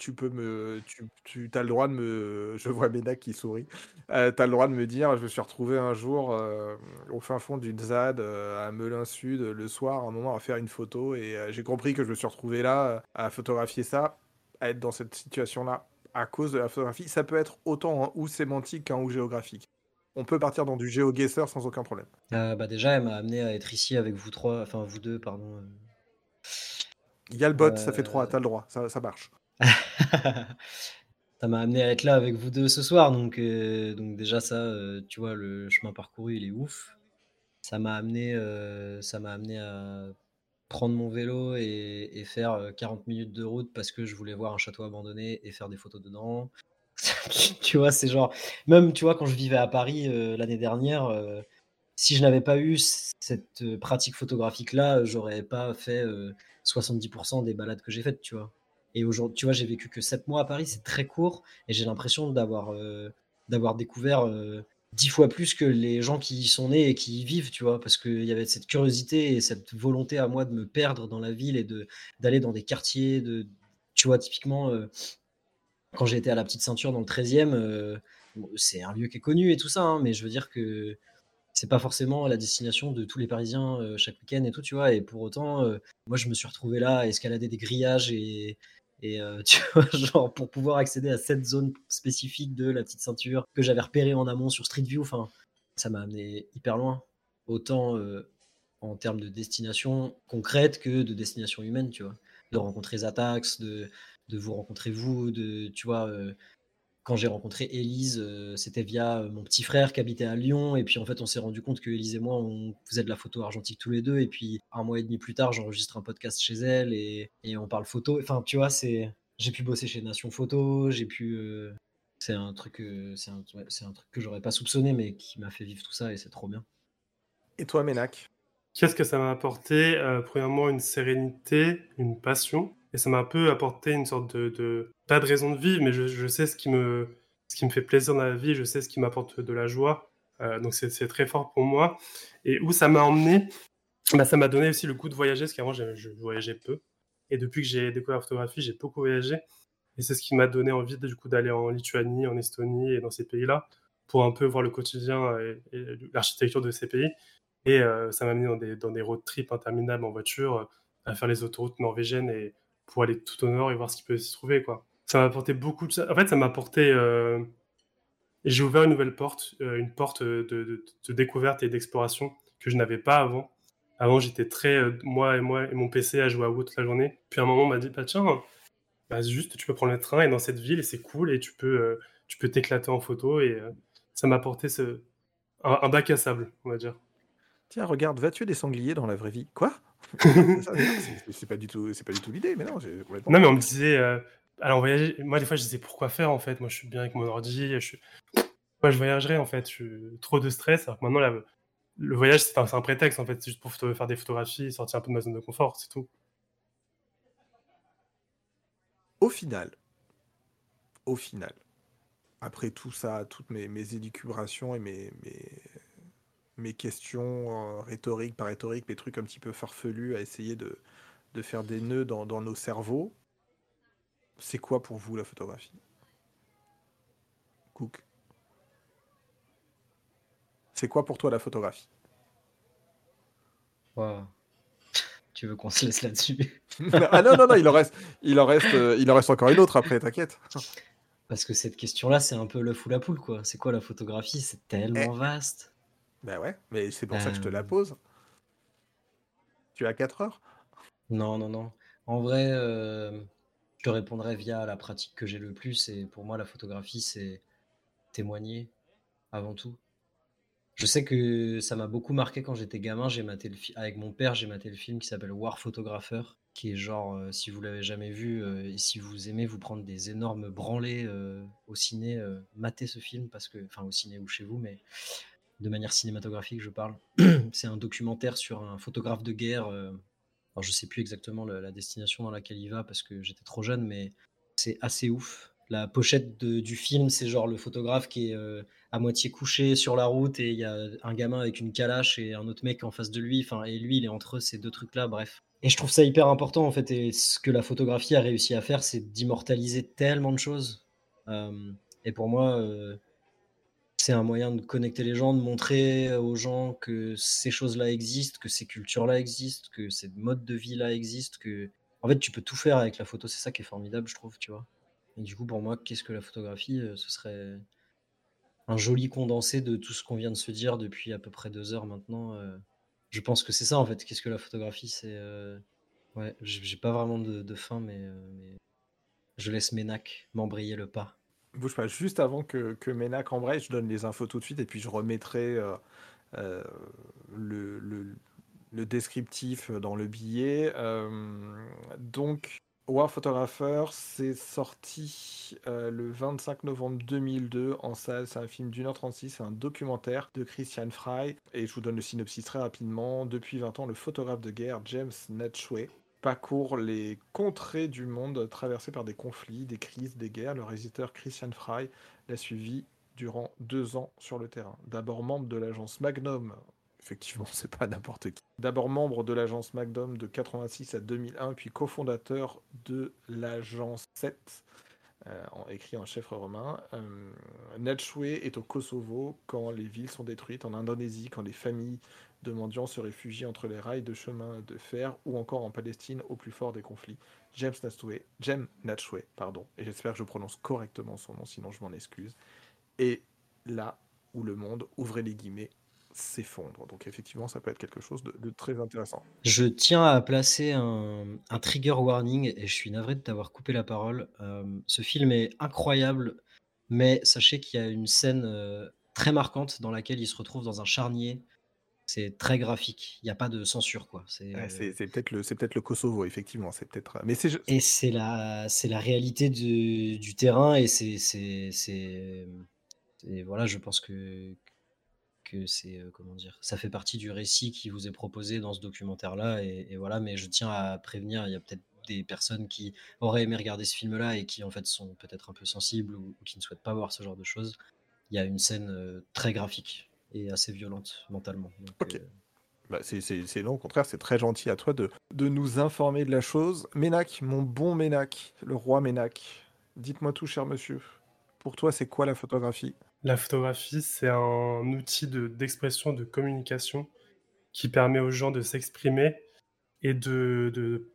Tu peux me. Tu, tu as le droit de me. Je vois Ménac qui sourit. Euh, tu as le droit de me dire je me suis retrouvé un jour euh, au fin fond d'une ZAD euh, à Melun Sud le soir, un moment à faire une photo et j'ai compris que je me suis retrouvé là à photographier ça, à être dans cette situation-là à cause de la photographie. Ça peut être autant un ou sémantique qu'un ou géographique. On peut partir dans du géoguesseur sans aucun problème. bah déjà, elle m'a amené à être ici avec vous trois, enfin vous deux, pardon. Il y a le bot, ça fait trois, t'as le droit, ça, ça marche. Ça m'a amené à être là avec vous deux ce soir, donc, euh, donc déjà ça, euh, tu vois, le chemin parcouru, il est ouf. Ça m'a amené, euh, ça m'a amené à prendre mon vélo et, et, faire 40 minutes de route parce que je voulais voir un château abandonné et faire des photos dedans. tu vois, c'est genre, même tu vois, quand je vivais à Paris l'année dernière, si je n'avais pas eu cette pratique photographique-là, j'aurais pas fait 70% des balades que j'ai faites, tu vois. Et aujourd'hui, tu vois, j'ai vécu que 7 mois à Paris, c'est très court, et j'ai l'impression d'avoir d'avoir découvert dix fois plus que les gens qui y sont nés et qui y vivent, tu vois, parce qu'il y avait cette curiosité et cette volonté à moi de me perdre dans la ville et de d'aller dans des quartiers, de, tu vois, typiquement, quand j'ai été à la petite ceinture dans le 13e, c'est un lieu qui est connu et tout ça, hein, mais je veux dire que c'est pas forcément la destination de tous les Parisiens euh, chaque week-end et tout, tu vois. Et pour autant, euh, moi, je me suis retrouvé là à escalader des grillages et, et euh, pour pouvoir accéder à cette zone spécifique de la petite ceinture que j'avais repérée en amont sur Street View. Ça m'a amené hyper loin, autant en termes de destination concrète que de destination humaine, tu vois. De rencontrer Zatax, de, de vous rencontrer vous, de, tu vois, quand j'ai rencontré Élise, euh, c'était via euh, mon petit frère qui habitait à Lyon. Et puis en fait, on s'est rendu compte que Élise et moi, on faisait de la photo argentique tous les deux. Et puis un mois et demi plus tard, j'enregistre un podcast chez elle et, on parle photo. Enfin, tu vois, c'est j'ai pu bosser chez Nation Photo, j'ai pu. Euh, C'est un truc, c'est un, ouais, c'est un truc que j'aurais pas soupçonné, mais qui m'a fait vivre tout ça et c'est trop bien. Et toi, Ménac? Qu'est-ce que ça m'a apporté? Euh, Premièrement, une sérénité, une passion. Et ça m'a un peu apporté une sorte de, pas de raison de vivre, mais je, sais ce qui me, ce qui me fait plaisir dans la vie, je sais ce qui m'apporte de la joie. Euh, donc c'est très fort pour moi. Et où ça m'a emmené, bah, ça m'a donné aussi le goût de voyager, parce qu'avant je, voyageais peu. Et depuis que j'ai découvert la photographie, j'ai beaucoup voyagé. Et c'est ce qui m'a donné envie du coup d'aller en Lituanie, en Estonie et dans ces pays-là pour un peu voir le quotidien et, l'architecture de ces pays. Et euh, ça m'a amené dans des, dans des road trips interminables en voiture, euh, à faire les autoroutes norvégiennes et pour aller tout au nord et voir ce qui peut s'y trouver. Quoi. Ça m'a apporté beaucoup de ça. En fait, ça m'a apporté. euh, J'ai ouvert une nouvelle porte, euh, une porte de, de- découverte et d'exploration que je n'avais pas avant. Avant, j'étais très, euh, moi et moi et mon PC, à jouer à WoW toute la journée. Puis à un moment, on m'a dit, bah tiens, bah, juste, tu peux prendre le train et dans cette ville et c'est cool et tu peux euh, t'éclater en photo. Et euh, ça m'a apporté ce, un, un bac à sable, on va dire. Tiens, regarde, va tuer des sangliers dans la vraie vie? Quoi? C'est- pas du tout, c'est pas du tout l'idée, mais non, complètement. Non, mais on me disait, euh, alors voyager, moi des fois je disais pourquoi faire en fait, moi je suis bien avec mon ordi, je suis... Moi je voyagerais en fait, je suis trop de stress, alors que maintenant là, le voyage c'est un, prétexte en fait, c'est juste pour faire des photographies, sortir un peu de ma zone de confort, c'est tout. Au final, au final, après tout ça, toutes mes, mes élucubrations et mes, mes, mes questions euh, rhétoriques, pas rhétoriques, mes trucs un petit peu farfelus à essayer de, de faire des nœuds dans, dans nos cerveaux, c'est quoi pour vous la photographie? Cook C'est quoi pour toi la photographie? Tu veux qu'on se laisse là-dessus? Ah non, non, non, il en reste, il en reste, euh, il en reste encore une autre après, t'inquiète. Parce que cette question-là, c'est un peu l'œuf ou la poule, quoi. C'est quoi la photographie? C'est tellement vaste. Ben ouais, mais c'est pour ça que je te la Euh. pose. Tu as 4 heures? Non, non, non. En vrai, euh, je te répondrai via la pratique que j'ai le plus. Et pour moi, la photographie, c'est témoigner avant tout. Je sais que ça m'a beaucoup marqué quand j'étais gamin. J'ai maté le avec mon père, j'ai maté le film qui s'appelle War Photographer, qui est genre, euh, si vous l'avez jamais vu euh, et si vous aimez vous prendre des énormes branlées euh, au ciné, matez ce film parce que, enfin au ciné ou chez vous, mais de manière cinématographique, je parle. C'est un documentaire sur un photographe de guerre. euh, alors je sais plus exactement la destination dans laquelle il va parce que j'étais trop jeune, mais c'est assez ouf. La pochette du film, c'est genre le photographe qui est euh, à moitié couché sur la route et il y a un gamin avec une calache et un autre mec en face de lui. Enfin, et lui, il est entre ces deux trucs-là. Bref. Et je trouve ça hyper important en fait. Et ce que la photographie a réussi à faire, c'est d'immortaliser tellement de choses. Euh, et pour moi, euh, c'est un moyen de connecter les gens, de montrer aux gens que ces choses-là existent, que ces cultures-là existent, que ces modes de vie-là existent, que en fait tu peux tout faire avec la photo. C'est ça qui est formidable, je trouve, tu vois. Et du coup, pour moi, qu'est-ce que la photographie Euh, Ce serait un joli condensé de tout ce qu'on vient de se dire depuis à peu près deux heures maintenant. euh. Je pense que c'est ça en fait. Qu'est-ce que la photographie C'est euh, ouais, j'ai pas vraiment de, de fin, mais, euh, mais je laisse Ménac m'embrayer le pas. Bouge pas, juste avant que, que Ménac embraye, je donne les infos tout de suite et puis je remettrai euh, euh, le, descriptif dans le billet. Euh, donc, War Photographer, c'est sorti le 25 novembre 2002 en salle. C'est un film d'une heure 36, c'est un documentaire de Christian Fry. Et je vous donne le synopsis très rapidement. Depuis 20 ans, le photographe de guerre James Natchway parcourt les contrées du monde traversées par des conflits, des crises, des guerres. Le réalisateur Christian Fry l'a suivi durant deux ans sur le terrain. D'abord membre de l'agence Magnum, effectivement, c'est pas n'importe qui. D'abord membre de l'agence Magnum de 86 à 2001, puis cofondateur de l'agence 7, euh, écrit en chef romain. Euh, est au Kosovo quand les villes sont détruites, en Indonésie quand les familles de mendiants se réfugient entre les rails de chemin de fer, ou encore en Palestine au plus fort des conflits. James Jem Natchwe, pardon, et j'espère que je prononce correctement son nom, sinon je m'en excuse. Et là où le monde, ouvrez les guillemets, s'effondre. Donc effectivement, ça peut être quelque chose de, très intéressant. Je tiens à placer un, un trigger warning et je suis navré de t'avoir coupé la parole. Euh, ce film est incroyable, mais sachez qu'il y a une scène euh, très marquante dans laquelle il se retrouve dans un charnier. C'est très graphique. Il n'y a pas de censure, quoi. C'est, Ouais, euh, c'est peut-être le, Kosovo, effectivement. C'est peut-être. Mais c'est. et c'est la, c'est la réalité du, du terrain et c'est, voilà, je pense que que c'est euh, comment dire, ça fait partie du récit qui vous est proposé dans ce documentaire-là et, et voilà. Mais je tiens à prévenir, il y a peut-être des personnes qui auraient aimé regarder ce film-là et qui en fait sont peut-être un peu sensibles ou, ou qui ne souhaitent pas voir ce genre de choses. Il y a une scène euh, très graphique et assez violente mentalement. Donc, Ok. euh, Bah, c'est c'est- c'est non, au contraire, c'est très gentil à toi de, de nous informer de la chose. Ménac, mon bon Ménac, le roi Ménac, dites-moi tout, cher monsieur. Pour toi, c'est quoi la photographie? La photographie, c'est un outil de- d'expression, de, communication qui permet aux gens de s'exprimer et de, de,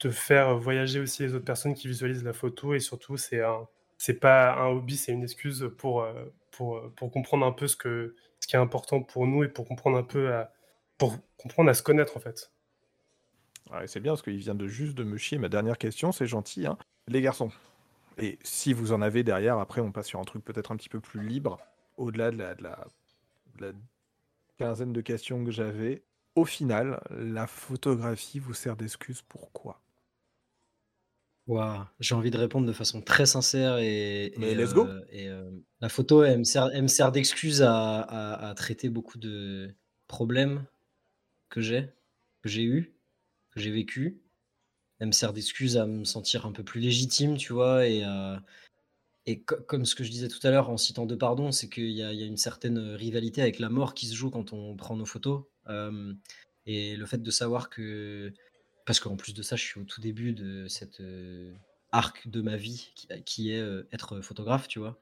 de faire voyager aussi les autres personnes qui visualisent la photo. Et surtout, c'est un, c'est pas un hobby, c'est une excuse pour, euh, pour, euh, pour comprendre un peu ce, que, ce qui est important pour nous et pour comprendre un peu à, pour comprendre à se connaître en fait. Ouais, C'est bien parce qu'il vient de juste de me chier ma dernière question, c'est gentil. Hein Les garçons, et si vous en avez derrière, après on passe sur un truc peut-être un petit peu plus libre, au-delà de la, de la, de la quinzaine de questions que j'avais. Au final, la photographie vous sert d'excuse pourquoi Waouh, j'ai envie de répondre de façon très sincère et, Mais et, let's go. euh, et, euh, la photo, elle me sert, d'excuse à, à- à traiter beaucoup de problèmes que j'ai, que j'ai eu, que j'ai vécu. Elle me sert d'excuse à me sentir un peu plus légitime, tu vois, et, à- et co- comme ce que je disais tout à l'heure en citant De Pardon, c'est qu'il y a, il y a une certaine rivalité avec la mort qui se joue quand on prend nos photos. Euh, et le fait de savoir que parce qu'en plus de ça, je suis au tout début de cet euh, arc de ma vie qui, qui est euh, être photographe, tu vois.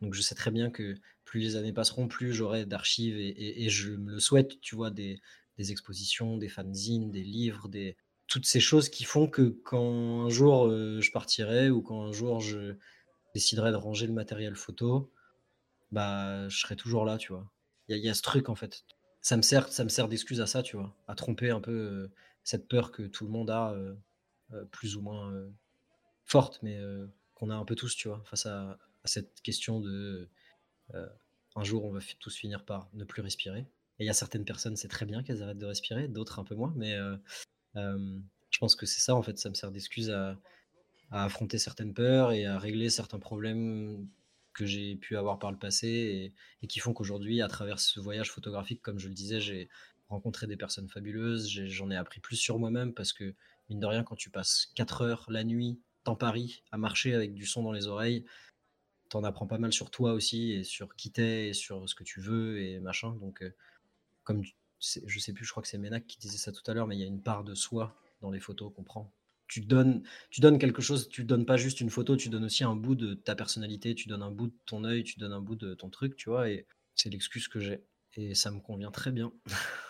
Donc je sais très bien que plus les années passeront, plus j'aurai d'archives et, je me le souhaite, tu vois, des, des expositions, des fanzines, des livres, des toutes ces choses qui font que quand un jour euh, je partirai ou quand un jour je déciderai de ranger le matériel photo, bah je serai toujours là, tu vois. Il y, y a ce truc en fait. Ça me sert, ça me sert d'excuse à ça, tu vois, à tromper un peu cette peur que tout le monde a, euh, euh, plus ou moins euh, forte, mais qu'on a un peu tous, tu vois, face à, cette question de un jour on va tous finir par ne plus respirer. Et il y a certaines personnes, c'est très bien qu'elles arrêtent de respirer, d'autres un peu moins, mais je pense que c'est ça en fait, ça me sert d'excuse à, affronter certaines peurs et à régler certains problèmes que j'ai pu avoir par le passé et qui font qu'aujourd'hui, à travers ce voyage photographique, comme je le disais, j'ai rencontré des personnes fabuleuses, j'en ai appris plus sur moi-même parce que, mine de rien, quand tu passes 4 heures la nuit dans Paris à marcher avec du son dans les oreilles, t'en apprends pas mal sur toi aussi et sur qui t'es et sur ce que tu veux et machin. Donc, euh, comme tu- je sais plus, je crois que c'est Ménac qui disait ça tout à l'heure, mais il y a une part de soi dans les photos qu'on prend. Tu donnes, tu donnes quelque chose, tu donnes pas juste une photo, tu donnes aussi un bout de ta personnalité, tu donnes un bout de ton œil, tu donnes un bout de ton truc, tu vois, et c'est l'excuse que j'ai. Et ça me convient très bien.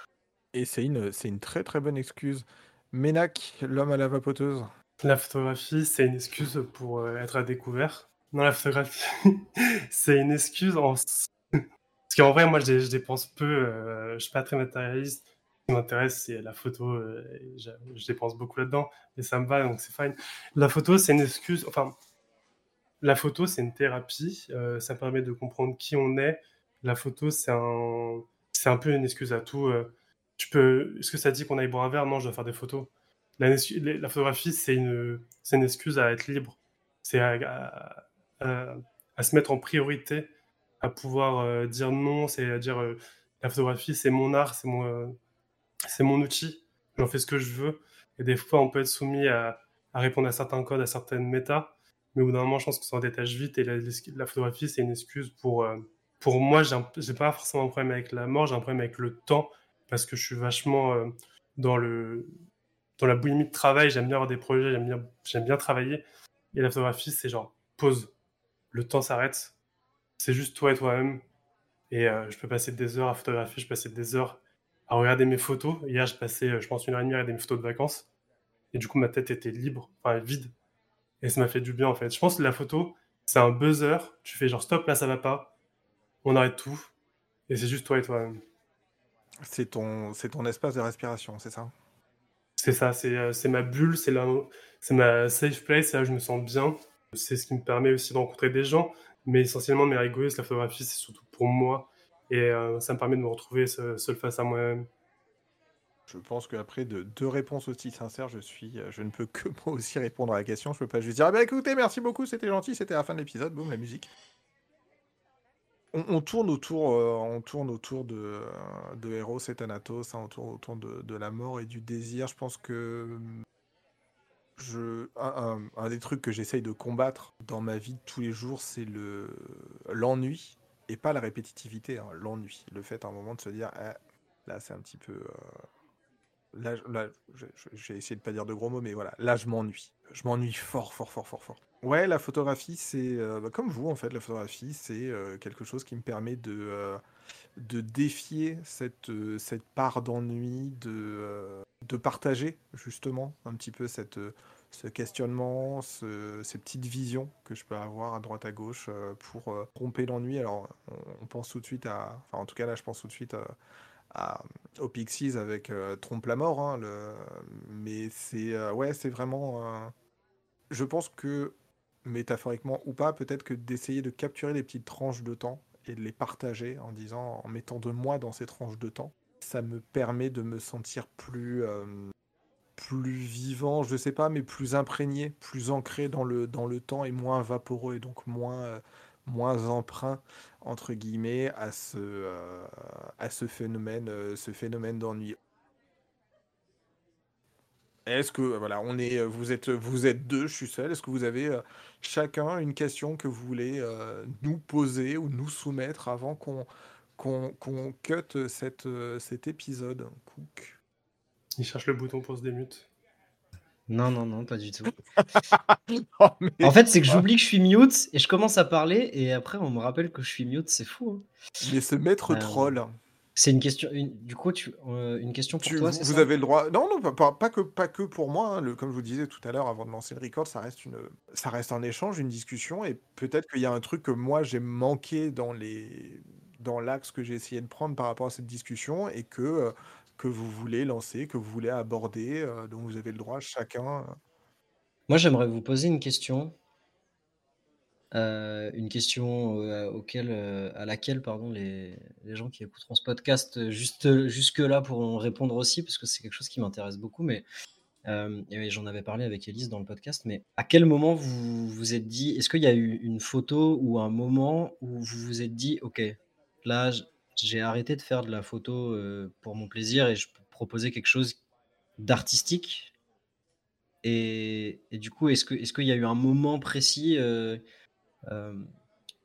Et c'est une, c'est une très très bonne excuse. Ménac, l'homme à la vapoteuse. La photographie, c'est une excuse pour euh, être à découvert. Non, la photographie, c'est une excuse en... Parce qu'en vrai, moi, je, dépense peu, euh, je suis pas très matérialiste. Ce qui m'intéresse, c'est la photo. euh, je, dépense beaucoup là-dedans, et ça me va, donc c'est fine. La photo, c'est une excuse. Enfin, la photo, c'est une thérapie. euh, ça permet de comprendre qui on est. La photo, c'est un, c'est un peu une excuse à tout. Tu peux. Est-ce que ça dit qu'on aille boire un verre? Non, je dois faire des photos. La, photographie, c'est une, c'est une excuse à être libre. C'est à, se mettre en priorité, à pouvoir euh, dire non. C'est à dire euh, la photographie, c'est mon art, c'est mon, euh, c'est mon outil. J'en fais ce que je veux. Et des fois, on peut être soumis à, répondre à certains codes, à certaines méta. Mais au bout d'un moment, je pense qu'on s'en détache vite. Et la, photographie, c'est une excuse pour. pour moi, j'ai j'ai pas forcément un problème avec la mort, j'ai un problème avec le temps. Parce que je suis vachement euh, dans le dans la boulimie de travail, j'aime bien avoir des projets, j'aime bien, j'aime bien travailler. Et la photographie, c'est genre pause. Le temps s'arrête. C'est juste toi et toi-même. Et euh, je peux passer des heures à photographier, je passer des heures à regarder mes photos. Hier, je passais, euh, je pense, une heure et demie à regarder mes photos de vacances. Et du coup, ma tête était libre, enfin vide. Et ça m'a fait du bien, en fait. Je pense que la photo, c'est un buzzer. Tu fais genre stop, là, ça va pas. On arrête tout. Et c'est juste toi et toi-même. C'est ton, c'est ton espace de respiration, c'est ça? C'est ça, c'est euh, c'est ma bulle, c'est là, c'est ma safe place, c'est là je me sens bien. C'est ce qui me permet aussi de rencontrer des gens, mais essentiellement mes égoïstes, la photographie, c'est surtout pour moi. Et euh, ça me permet de me retrouver seul, seul face à moi-même. Je pense qu'après de deux réponses aussi sincères, je suis, euh, je ne peux que moi aussi répondre à la question. Je peux pas juste dire, ah bah écoutez, merci beaucoup, c'était gentil, c'était la fin de l'épisode, boum, la musique. On, on tourne autour, euh, on tourne autour de, euh, de Eros et Thanatos, hein, on tourne autour de, la mort et du désir. Je pense que je, un, des trucs que j'essaye de combattre dans ma vie tous les jours, c'est le l'ennui et pas la répétitivité, hein, l'ennui. Le fait à un moment de se dire, Ah, là c'est un petit peu, euh, là, j'ai essayé de pas dire de gros mots, mais voilà, là je m'ennuie. Je m'ennuie fort, fort, fort, fort, fort. Ouais, la photographie, c'est euh, bah, comme vous en fait, la photographie, c'est euh, quelque chose qui me permet de, euh, de défier cette, cette part d'ennui, de, de partager justement un petit peu cette, ce questionnement, ce- ces petites visions que je peux avoir à droite à gauche pour euh, romper l'ennui. Alors, on, pense tout de suite à, enfin en tout cas là, je pense tout de suite à, à- aux Pixies avec Trompe la mort, hein, mais c'est ouais, c'est vraiment. Je pense que métaphoriquement ou pas, peut-être que d'essayer de capturer les petites tranches de temps et de les partager en disant, en mettant de moi dans ces tranches de temps, ça me permet de me sentir plus, euh, plus vivant, je sais pas, mais plus imprégné, plus ancré dans le, dans le temps et moins vaporeux et donc moins, euh, moins emprunt entre guillemets à ce, euh, à ce phénomène, ce phénomène d'ennui. Est-ce que voilà, on est, vous êtes, vous êtes deux, je suis seul. Est-ce que vous avez euh, chacun une question que vous voulez euh, nous poser ou nous soumettre avant qu'on qu'on qu'on cut cette, euh, cet épisode, Cook Il cherche le bouton pour se démute. Non, non, non, pas du tout. Oh, En fait, c'est que j'oublie que je suis mute et je commence à parler et après on me rappelle que je suis mute, c'est fou. hein. mais ce maître Euh, troll, C'est une question. une- Du coup, tu, euh, une question pour tu- toi, vous, c'est vous ça? avez le droit. Non, non, pas, pas- pas que, pas que pour moi. hein, le- comme je vous disais tout à l'heure, avant de lancer le record, ça reste une, ça reste un échange, une discussion, et peut-être qu'il y a un truc que moi j'ai manqué dans les, dans l'axe que j'ai essayé de prendre par rapport à cette discussion, et que euh, que vous voulez lancer, que vous voulez aborder. euh, donc vous avez le droit, chacun. Moi, j'aimerais vous poser une question. Euh, une question euh, euh, à laquelle pardon, les, gens qui écouteront ce podcast juste, jusque-là pourront répondre aussi, parce que c'est quelque chose qui m'intéresse beaucoup. Mais j'en avais parlé avec Elise dans le podcast. Mais à quel moment vous vous êtes dit, est-ce qu'il y a eu une photo ou un moment où vous vous êtes dit, OK, là, j'ai arrêté de faire de la photo pour mon plaisir et je peux proposer quelque chose d'artistique? Et, du coup, est-ce qu'il y a eu un moment précis euh,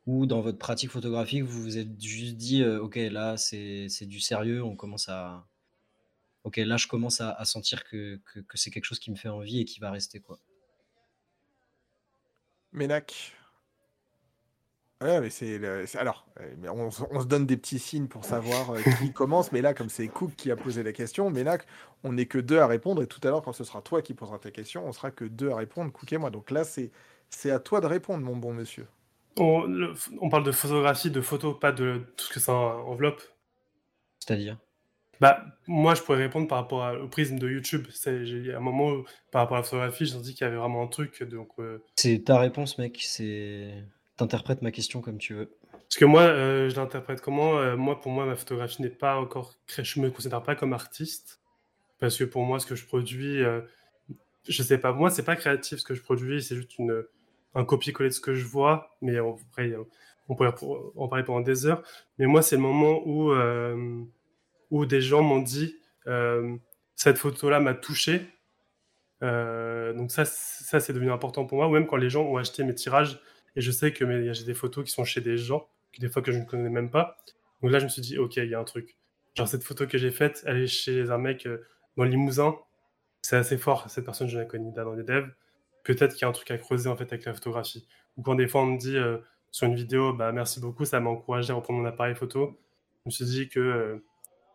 où dans votre pratique photographique, vous vous êtes juste dit, euh, ok, là c'est du sérieux, on commence à, ok, là je commence à, à sentir que, que, que c'est quelque chose qui me fait envie et qui va rester quoi. Ménac. Ouais, mais c'est le- alors, euh, mais on, se- on se donne des petits signes pour savoir qui commence, mais là, comme c'est Cook qui a posé la question, Ménac, on n'est que deux à répondre, et tout à l'heure, quand ce sera toi qui poseras ta question, on sera que deux à répondre, Cook et moi. Donc là, c'est c'est à toi de répondre, mon bon monsieur. On, le- on parle de photographie, de photo, pas de tout ce que ça enveloppe. C'est-à-dire? Bah, moi, je pourrais répondre par rapport à- au prisme de YouTube. C'est- J'ai il y a un moment où, par rapport à la photographie, j'ai senti qu'il y avait vraiment un truc. Donc, euh, C'est ta réponse, mec. C'est t'interprètes ma question comme tu veux. Parce que moi, euh, je l'interprète comment Euh, Moi, pour moi, ma photographie n'est pas encore créée. Je me considère pas comme artiste. Parce que pour moi, ce que je produis, euh, je sais pas. Moi, c'est pas créatif ce que je produis. C'est juste une, un copier-coller de ce que je vois. Mais euh, on pourrait pour- en parler pendant des heures. Mais moi, c'est le moment où, euh, où des gens m'ont dit euh, cette photo-là m'a touché. Euh, donc ça, ça c'est devenu important pour moi. Ou même quand les gens ont acheté mes tirages et je sais que j'ai des photos qui sont chez des gens, des fois que je ne connais même pas. Donc là, je me suis dit, ok, il y a un truc. Genre cette photo que j'ai faite, elle est chez un mec dans le Limousin. C'est assez fort. Cette personne, je la connais dans les devs. Peut-être qu'il y a un truc à creuser en fait avec la photographie. Ou quand des fois on me dit euh, sur une vidéo, bah merci beaucoup, ça m'a encouragé à reprendre mon appareil photo. Je me suis dit que euh,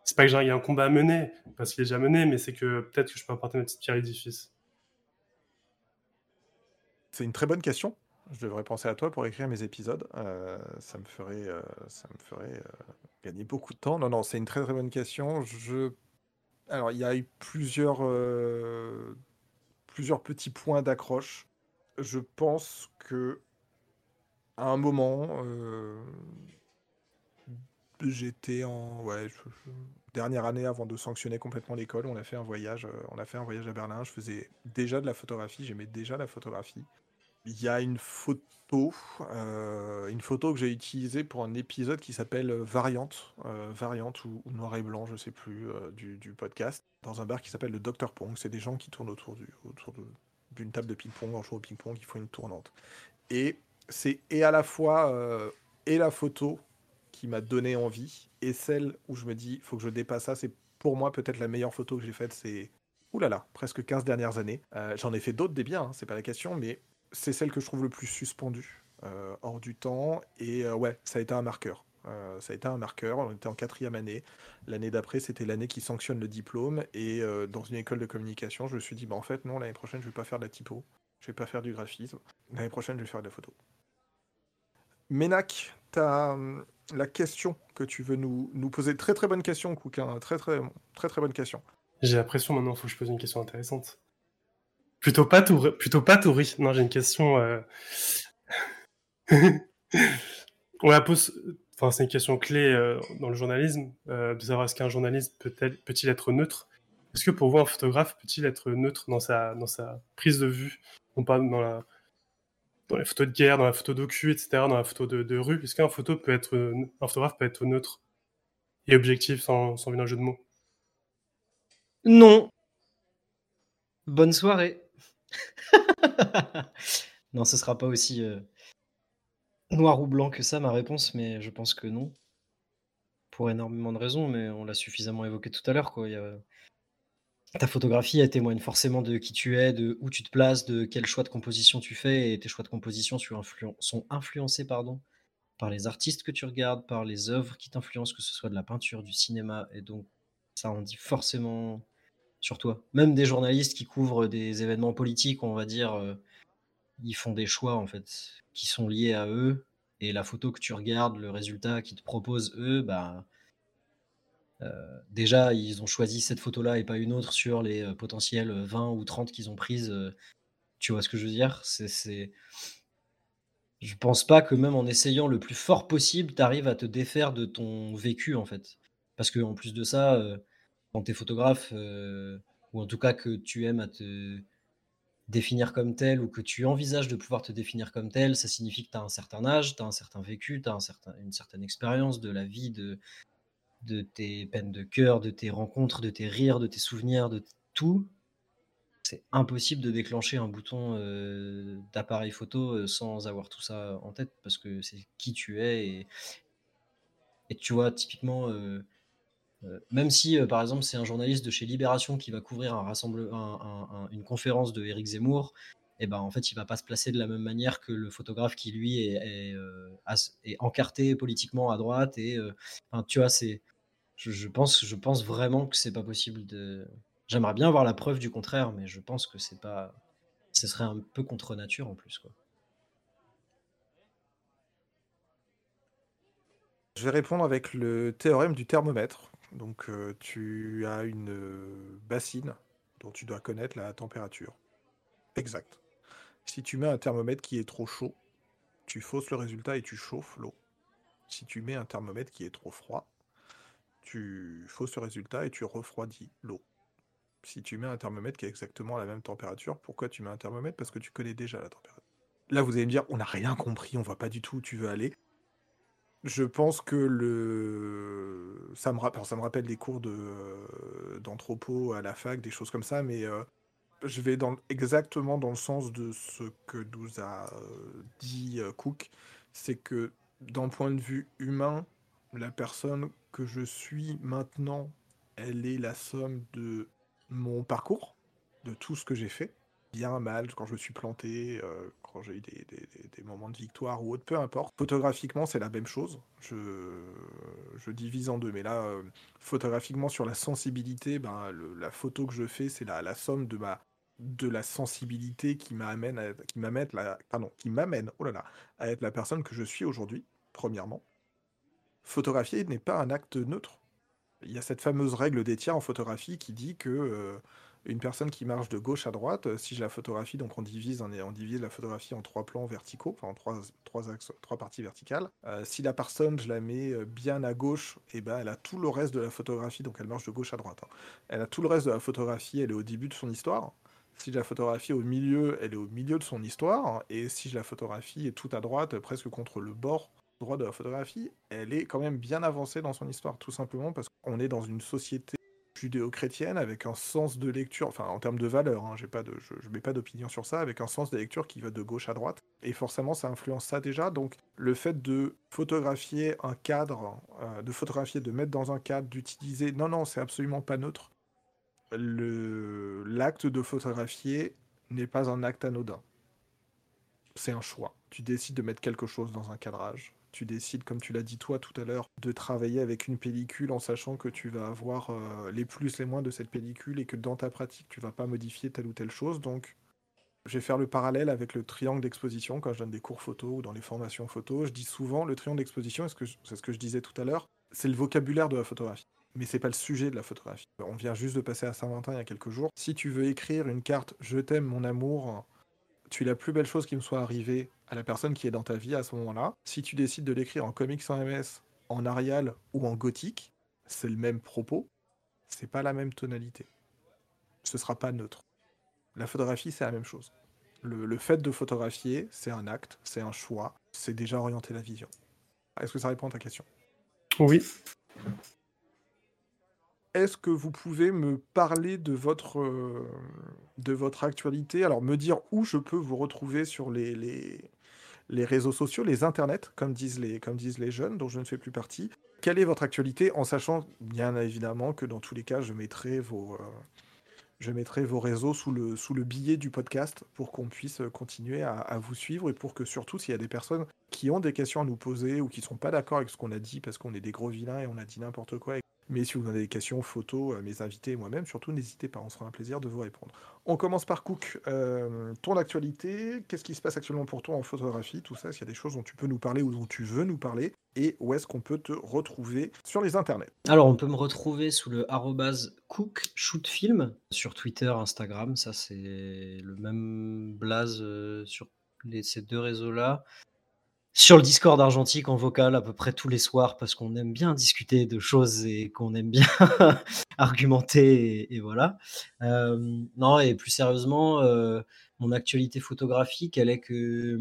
c'est pas que j'ai- un combat à mener, parce qu'il est déjà mené, mais c'est que peut-être que je peux apporter ma petite pierre à l'édifice. C'est une très bonne question. Je devrais penser à toi pour écrire mes épisodes. Euh, ça me ferait, euh, ça me ferait gagner beaucoup de temps. Non, non, c'est une très très bonne question. Je... Alors, il y a eu plusieurs, plusieurs petits points d'accroche. Je pense que à un moment, euh, j'étais en dernière année avant de sanctionner complètement l'école, on a fait un voyage, euh, on a fait un voyage à Berlin. Je faisais déjà de la photographie, j'aimais déjà la photographie. Il y a une photo, euh, une photo que j'ai utilisée pour un épisode qui s'appelle Variante, Variante ou, Noir et Blanc, je sais plus, du podcast, dans un bar qui s'appelle le Dr Pong. C'est des gens qui tournent autour d'une table de ping-pong, en jouant au ping-pong, ils font une tournante. Et c'est et à la fois euh, et la photo qui m'a donné envie et celle où je me dis faut que je dépasse ça. C'est pour moi peut-être la meilleure photo que j'ai faite. C'est oulala, presque 15 dernières années. Euh, J'en ai fait d'autres des biens, hein, c'est pas la question, mais c'est celle que je trouve le plus suspendue euh, hors du temps. Et ouais, ça a été un marqueur. Euh, ça a été un marqueur. On était en quatrième année. L'année d'après, c'était l'année qui sanctionne le diplôme. Et euh, dans une école de communication, je me suis dit, bah, en fait, non, l'année prochaine, je vais pas faire de la typo. Je vais pas faire du graphisme. L'année prochaine, je vais faire de la photo. Ménac, tu as la question que tu veux nous, nous poser. Très très bonne question, Cook. hein. Très, très très très bonne question. J'ai l'impression maintenant, il faut que je pose une question intéressante. Plutôt pas tout, plutôt pas. Non, j'ai une question. euh, On la pose. C'est une question clé euh, dans le journalisme, euh, de savoir est-ce qu'un journaliste peut-il être neutre? Est-ce que pour vous, un photographe peut-il être neutre dans sa, prise de vue? On parle dans les photos de guerre, dans la photo docu, etc., dans la photo de, rue. Est-ce qu'un photo peut être, un photographe peut être neutre et objectif sans, sans vilain jeu de mots? Non. Bonne soirée. non, ce sera pas aussi euh, noir ou blanc que ça, ma réponse, mais je pense que non. Pour énormément de raisons, mais on l'a suffisamment évoqué tout à l'heure. Ta photographie, elle témoigne forcément de qui tu es, de où tu te places, de quel choix de composition tu fais, et tes choix de composition sont influencés pardon, par les artistes que tu regardes, par les œuvres qui t'influencent, que ce soit de la peinture, du cinéma, et donc ça en dit forcément sur toi. Même des journalistes qui couvrent des événements politiques, on va dire, euh, ils font des choix en fait qui sont liés à eux. Et la photo que tu regardes, le résultat qu'ils te proposent eux, bah déjà ils ont choisi cette photo-là et pas une autre sur les euh, potentiels 20 ou 30 qu'ils ont prises. euh, tu vois ce que je veux dire? C'est. Je pense pas que même en essayant le plus fort possible, tu arrives à te défaire de ton vécu en fait. Parce que en plus de ça, quand tu es photographe, ou en tout cas que tu aimes à te définir comme tel, ou que tu envisages de pouvoir te définir comme tel, ça signifie que tu as un certain âge, tu as un certain vécu, tu as un certain, une certaine expérience de la vie, de, de tes peines de cœur, de tes rencontres, de tes rires, de tes souvenirs, de tout. C'est impossible de déclencher un bouton euh, d'appareil photo euh, sans avoir tout ça en tête, parce que c'est qui tu es. Et, et tu vois, typiquement, euh, même si, euh, par exemple, c'est un journaliste de chez Libération qui va couvrir une conférence de Éric Zemmour, et ben en fait, il va pas se placer de la même manière que le photographe qui lui est, euh, encarté politiquement à droite. Et euh, tu vois, c'est, je, je pense, je pense vraiment que c'est pas possible de. J'aimerais bien avoir la preuve du contraire, mais je pense que c'est pas. Ce serait un peu contre nature en plus, quoi. Je vais répondre avec le théorème du thermomètre. Donc, euh, tu as une euh, bassine dont tu dois connaître la température. Exact. Si tu mets un thermomètre qui est trop chaud, tu fausses le résultat et tu chauffes l'eau. Si tu mets un thermomètre qui est trop froid, tu fausses le résultat et tu refroidis l'eau. Si tu mets un thermomètre qui est exactement à la même température, pourquoi tu mets un thermomètre? Parce que tu connais déjà la température. Là, vous allez me dire, on n'a rien compris, on voit pas du tout où tu veux aller. Je pense que le ça me, rappelle des cours de euh, d'anthropo à la fac, des choses comme ça, mais euh, je vais dans, exactement dans le sens de ce que nous a euh, dit Cook, c'est que d'un point de vue humain, la personne que je suis maintenant, elle est la somme de mon parcours, de tout ce que j'ai fait, bien, mal, quand je me suis planté, quand j'ai eu des, moments de victoire ou autre, peu importe. Photographiquement, c'est la même chose. Je, divise en deux, mais là, euh, photographiquement, sur la sensibilité, ben, la photo que je fais, c'est la, somme de ma de la sensibilité qui m'amène à, qui m'amène, oh là là, à être la personne que je suis aujourd'hui, premièrement. Photographier n'est pas un acte neutre. Il y a cette fameuse règle des tiers en photographie qui dit que euh, une personne qui marche de gauche à droite, euh, si je la photographie, donc on divise, la photographie en trois plans verticaux, enfin en trois, axes, trois parties verticales. Euh, si la personne, je la mets euh, bien à gauche, et eh ben, elle a tout le reste de la photographie, donc elle marche de gauche à droite. hein. Elle a tout le reste de la photographie, elle est au début de son histoire. Si je la photographie au milieu, elle est au milieu de son histoire. Et si je la photographie tout à droite, presque contre le bord droit de la photographie, elle est quand même bien avancée dans son histoire, tout simplement parce qu'on est dans une société judéo-chrétienne avec un sens de lecture, enfin en termes de valeur, hein, pas je, je mets pas d'opinion sur ça, avec un sens de lecture qui va de gauche à droite. Et forcément, ça influence ça déjà. Donc le fait de photographier un cadre, euh, de photographier, de mettre dans un cadre, d'utiliser, non, non, c'est absolument pas neutre. L'acte de photographier n'est pas un acte anodin. C'est un choix. Tu décides de mettre quelque chose dans un cadrage. Tu décides, comme tu l'as dit toi tout à l'heure, de travailler avec une pellicule en sachant que tu vas avoir euh, les plus, les moins de cette pellicule et que dans ta pratique, tu vas pas modifier telle ou telle chose. Donc, je vais faire le parallèle avec le triangle d'exposition quand je donne des cours photo ou dans les formations photo. Je dis souvent le triangle d'exposition, c'est ce que je disais tout à l'heure, c'est le vocabulaire de la photographie. Mais c'est pas le sujet de la photographie. On vient juste de passer à Saint-Valentin il y a quelques jours. Si tu veux écrire une carte Je t'aime, mon amour, tu es la plus belle chose qui me soit arrivée à la personne qui est dans ta vie à ce moment-là. Si tu décides de l'écrire en comics sans MS, en Arial ou en gothique, c'est le même propos, c'est pas la même tonalité. Ce sera pas neutre. La photographie, c'est la même chose. Le, le fait de photographier, c'est un acte, c'est un choix, c'est déjà orienter la vision. Est-ce que ça répond à ta question? Oui. Est-ce que vous pouvez me parler de votre, euh, de votre actualité? Alors, me dire où je peux vous retrouver sur les, réseaux sociaux, les internets, comme disent les, jeunes, dont je ne fais plus partie. Quelle est votre actualité En sachant bien évidemment que dans tous les cas, je mettrai vos, euh, réseaux sous le, billet du podcast pour qu'on puisse continuer à, vous suivre et pour que surtout, s'il y a des personnes qui ont des questions à nous poser ou qui sont pas d'accord avec ce qu'on a dit parce qu'on est des gros vilains et on a dit n'importe quoi mais si vous avez des questions, photos, euh, mes invités et moi-même, surtout n'hésitez pas, on sera un plaisir de vous répondre. On commence par Cook. Euh, ton actualité, qu'est-ce qui se passe actuellement pour toi en photographie, tout ça, s'il y a des choses dont tu peux nous parler ou dont tu veux nous parler, et où est-ce qu'on peut te retrouver sur les internets? Alors, on peut me retrouver sous le arrobase Cook Shoot Film sur Twitter, Instagram, ça c'est le même blaze euh, sur ces deux réseaux-là sur le Discord argentique en vocal à peu près tous les soirs parce qu'on aime bien discuter de choses et qu'on aime bien argumenter et, voilà. Euh, non et plus sérieusement, euh, mon actualité photographique, elle est que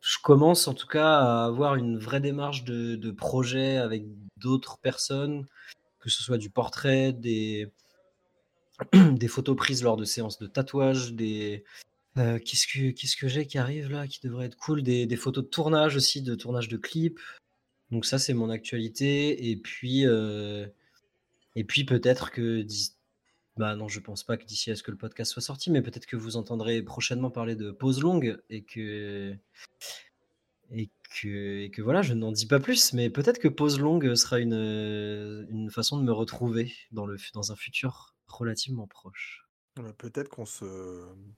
je commence en tout cas à avoir une vraie démarche de, de projet avec d'autres personnes, que ce soit du portrait, des des photos prises lors de séances de tatouage, des qu'est-ce que qu'est-ce que j'ai qui arrive là, qui devrait être cool? Des, photos de tournage aussi, de tournage de clips. Donc ça, c'est mon actualité. Et puis, et puis peut-être que bah non, je pense pas que d'ici à ce que le podcast soit sorti, mais peut-être que vous entendrez prochainement parler de pause longue et que et que, et que voilà, je n'en dis pas plus, mais peut-être que pause longue sera une, une façon de me retrouver dans le dans un futur relativement proche. Peut-être qu'on se...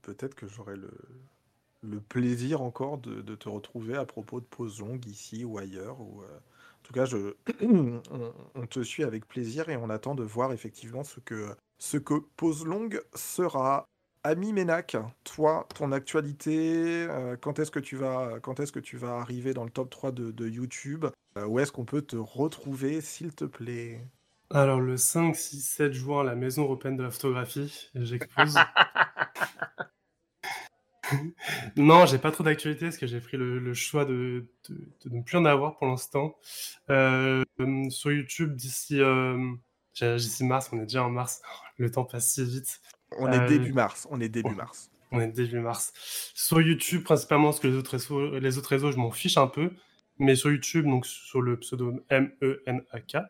Peut-être que j'aurai le... plaisir encore de, te retrouver à propos de pause longue ici ou ailleurs. Ou, euh, En tout cas, je... on, on te suit avec plaisir et on attend de voir effectivement ce que, ce que pause longue sera. Ami Ménac, toi, ton actualité, euh, quand est-ce que tu vas, quand est-ce que tu vas arriver dans le top 3 de, de YouTube Euh, Où est-ce qu'on peut te retrouver, s'il te plaît? Alors, le 5, 6, 7 juin à la Maison européenne de la photographie, j'expose. non, j'ai pas trop d'actualité parce que j'ai pris le, le choix de, de, de, ne plus en avoir pour l'instant. Euh, sur YouTube, d'ici euh, mars, on est déjà en mars, le temps passe si vite. On est début mars, on est début mars. On est début mars. Sur YouTube, principalement, parce que les autres réseaux, les autres réseaux je m'en fiche un peu. Mais sur YouTube, donc sur le pseudo M-E-N-A-K, euh,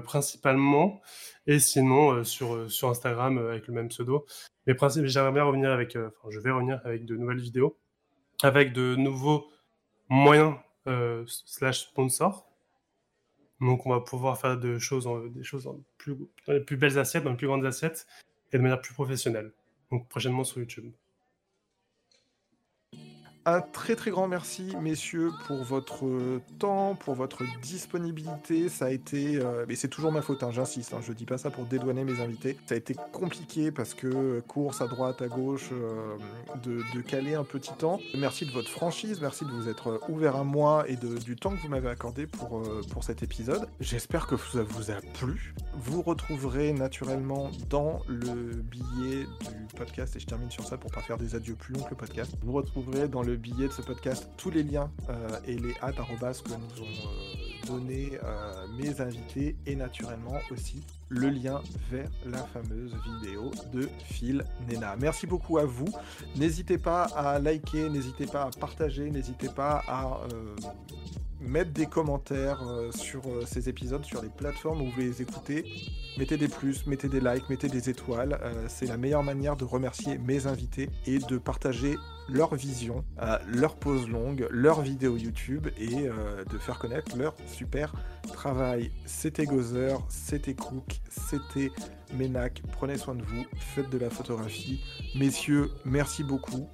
principalement. Et sinon, euh, sur, sur Instagram, euh, avec le même pseudo. Mais j'aimerais bien revenir avec, euh, enfin, je vais revenir avec de nouvelles vidéos, avec de nouveaux moyens euh, slash sponsors. Donc, on va pouvoir faire de choses en, des choses plus, dans les plus belles assiettes, dans les plus grandes assiettes, et de manière plus professionnelle. Donc, prochainement sur YouTube. Un très très grand merci, messieurs, pour votre temps, pour votre disponibilité. Ça a été, euh, mais c'est toujours ma faute, hein, j'insiste. Hein, je dis pas ça pour dédouaner mes invités. Ça a été compliqué parce que course à droite, à gauche, euh, de, caler un petit temps. Merci de votre franchise, merci de vous être ouvert à moi et du temps que vous m'avez accordé pour, euh, pour cet épisode. J'espère que ça vous a plu. Vous retrouverez naturellement dans le billet du podcast, et je termine sur ça pour pas faire des adieux plus longs que le podcast. Vous retrouverez dans le billet de ce podcast tous les liens euh, et les hâtes que nous ont euh, donné euh, mes invités et naturellement aussi le lien vers la fameuse vidéo de Phil Nena. Merci beaucoup à vous. N'hésitez pas à liker, n'hésitez pas à partager, n'hésitez pas à mettre des commentaires sur ces épisodes, sur les plateformes où vous les écoutez. Mettez des plus, mettez des likes, mettez des étoiles. c'est la meilleure manière de remercier mes invités et de partager leur vision, euh, leur pause longue, leur vidéo YouTube et euh, de faire connaître leur super travail. C'était Gozer, c'était Cook, c'était Menac. Prenez soin de vous, faites de la photographie. Messieurs, merci beaucoup.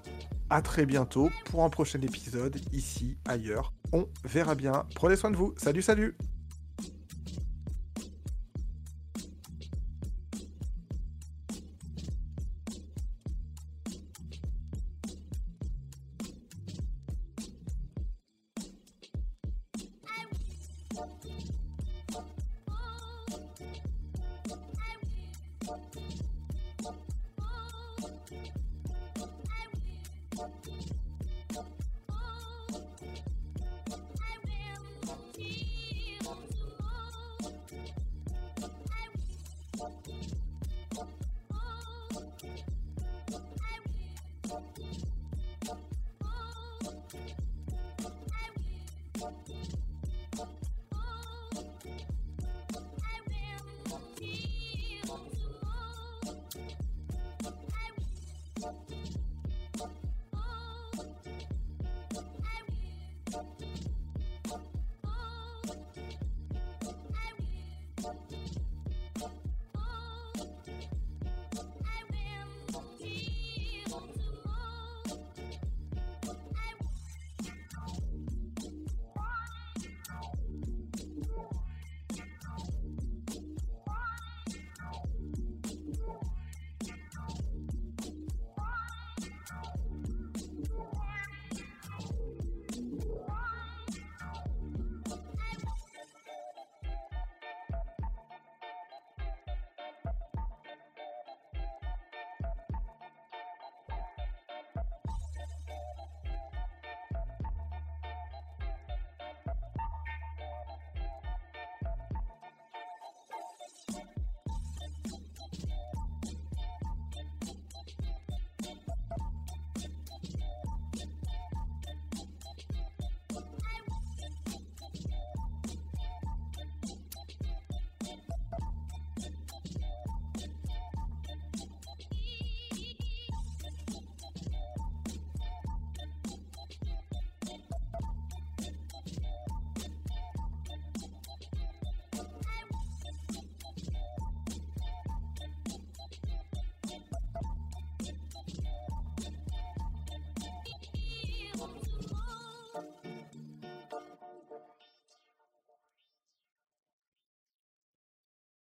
À très bientôt pour un prochain épisode, ici, ailleurs. On verra bien. Prenez soin de vous. Salut, salut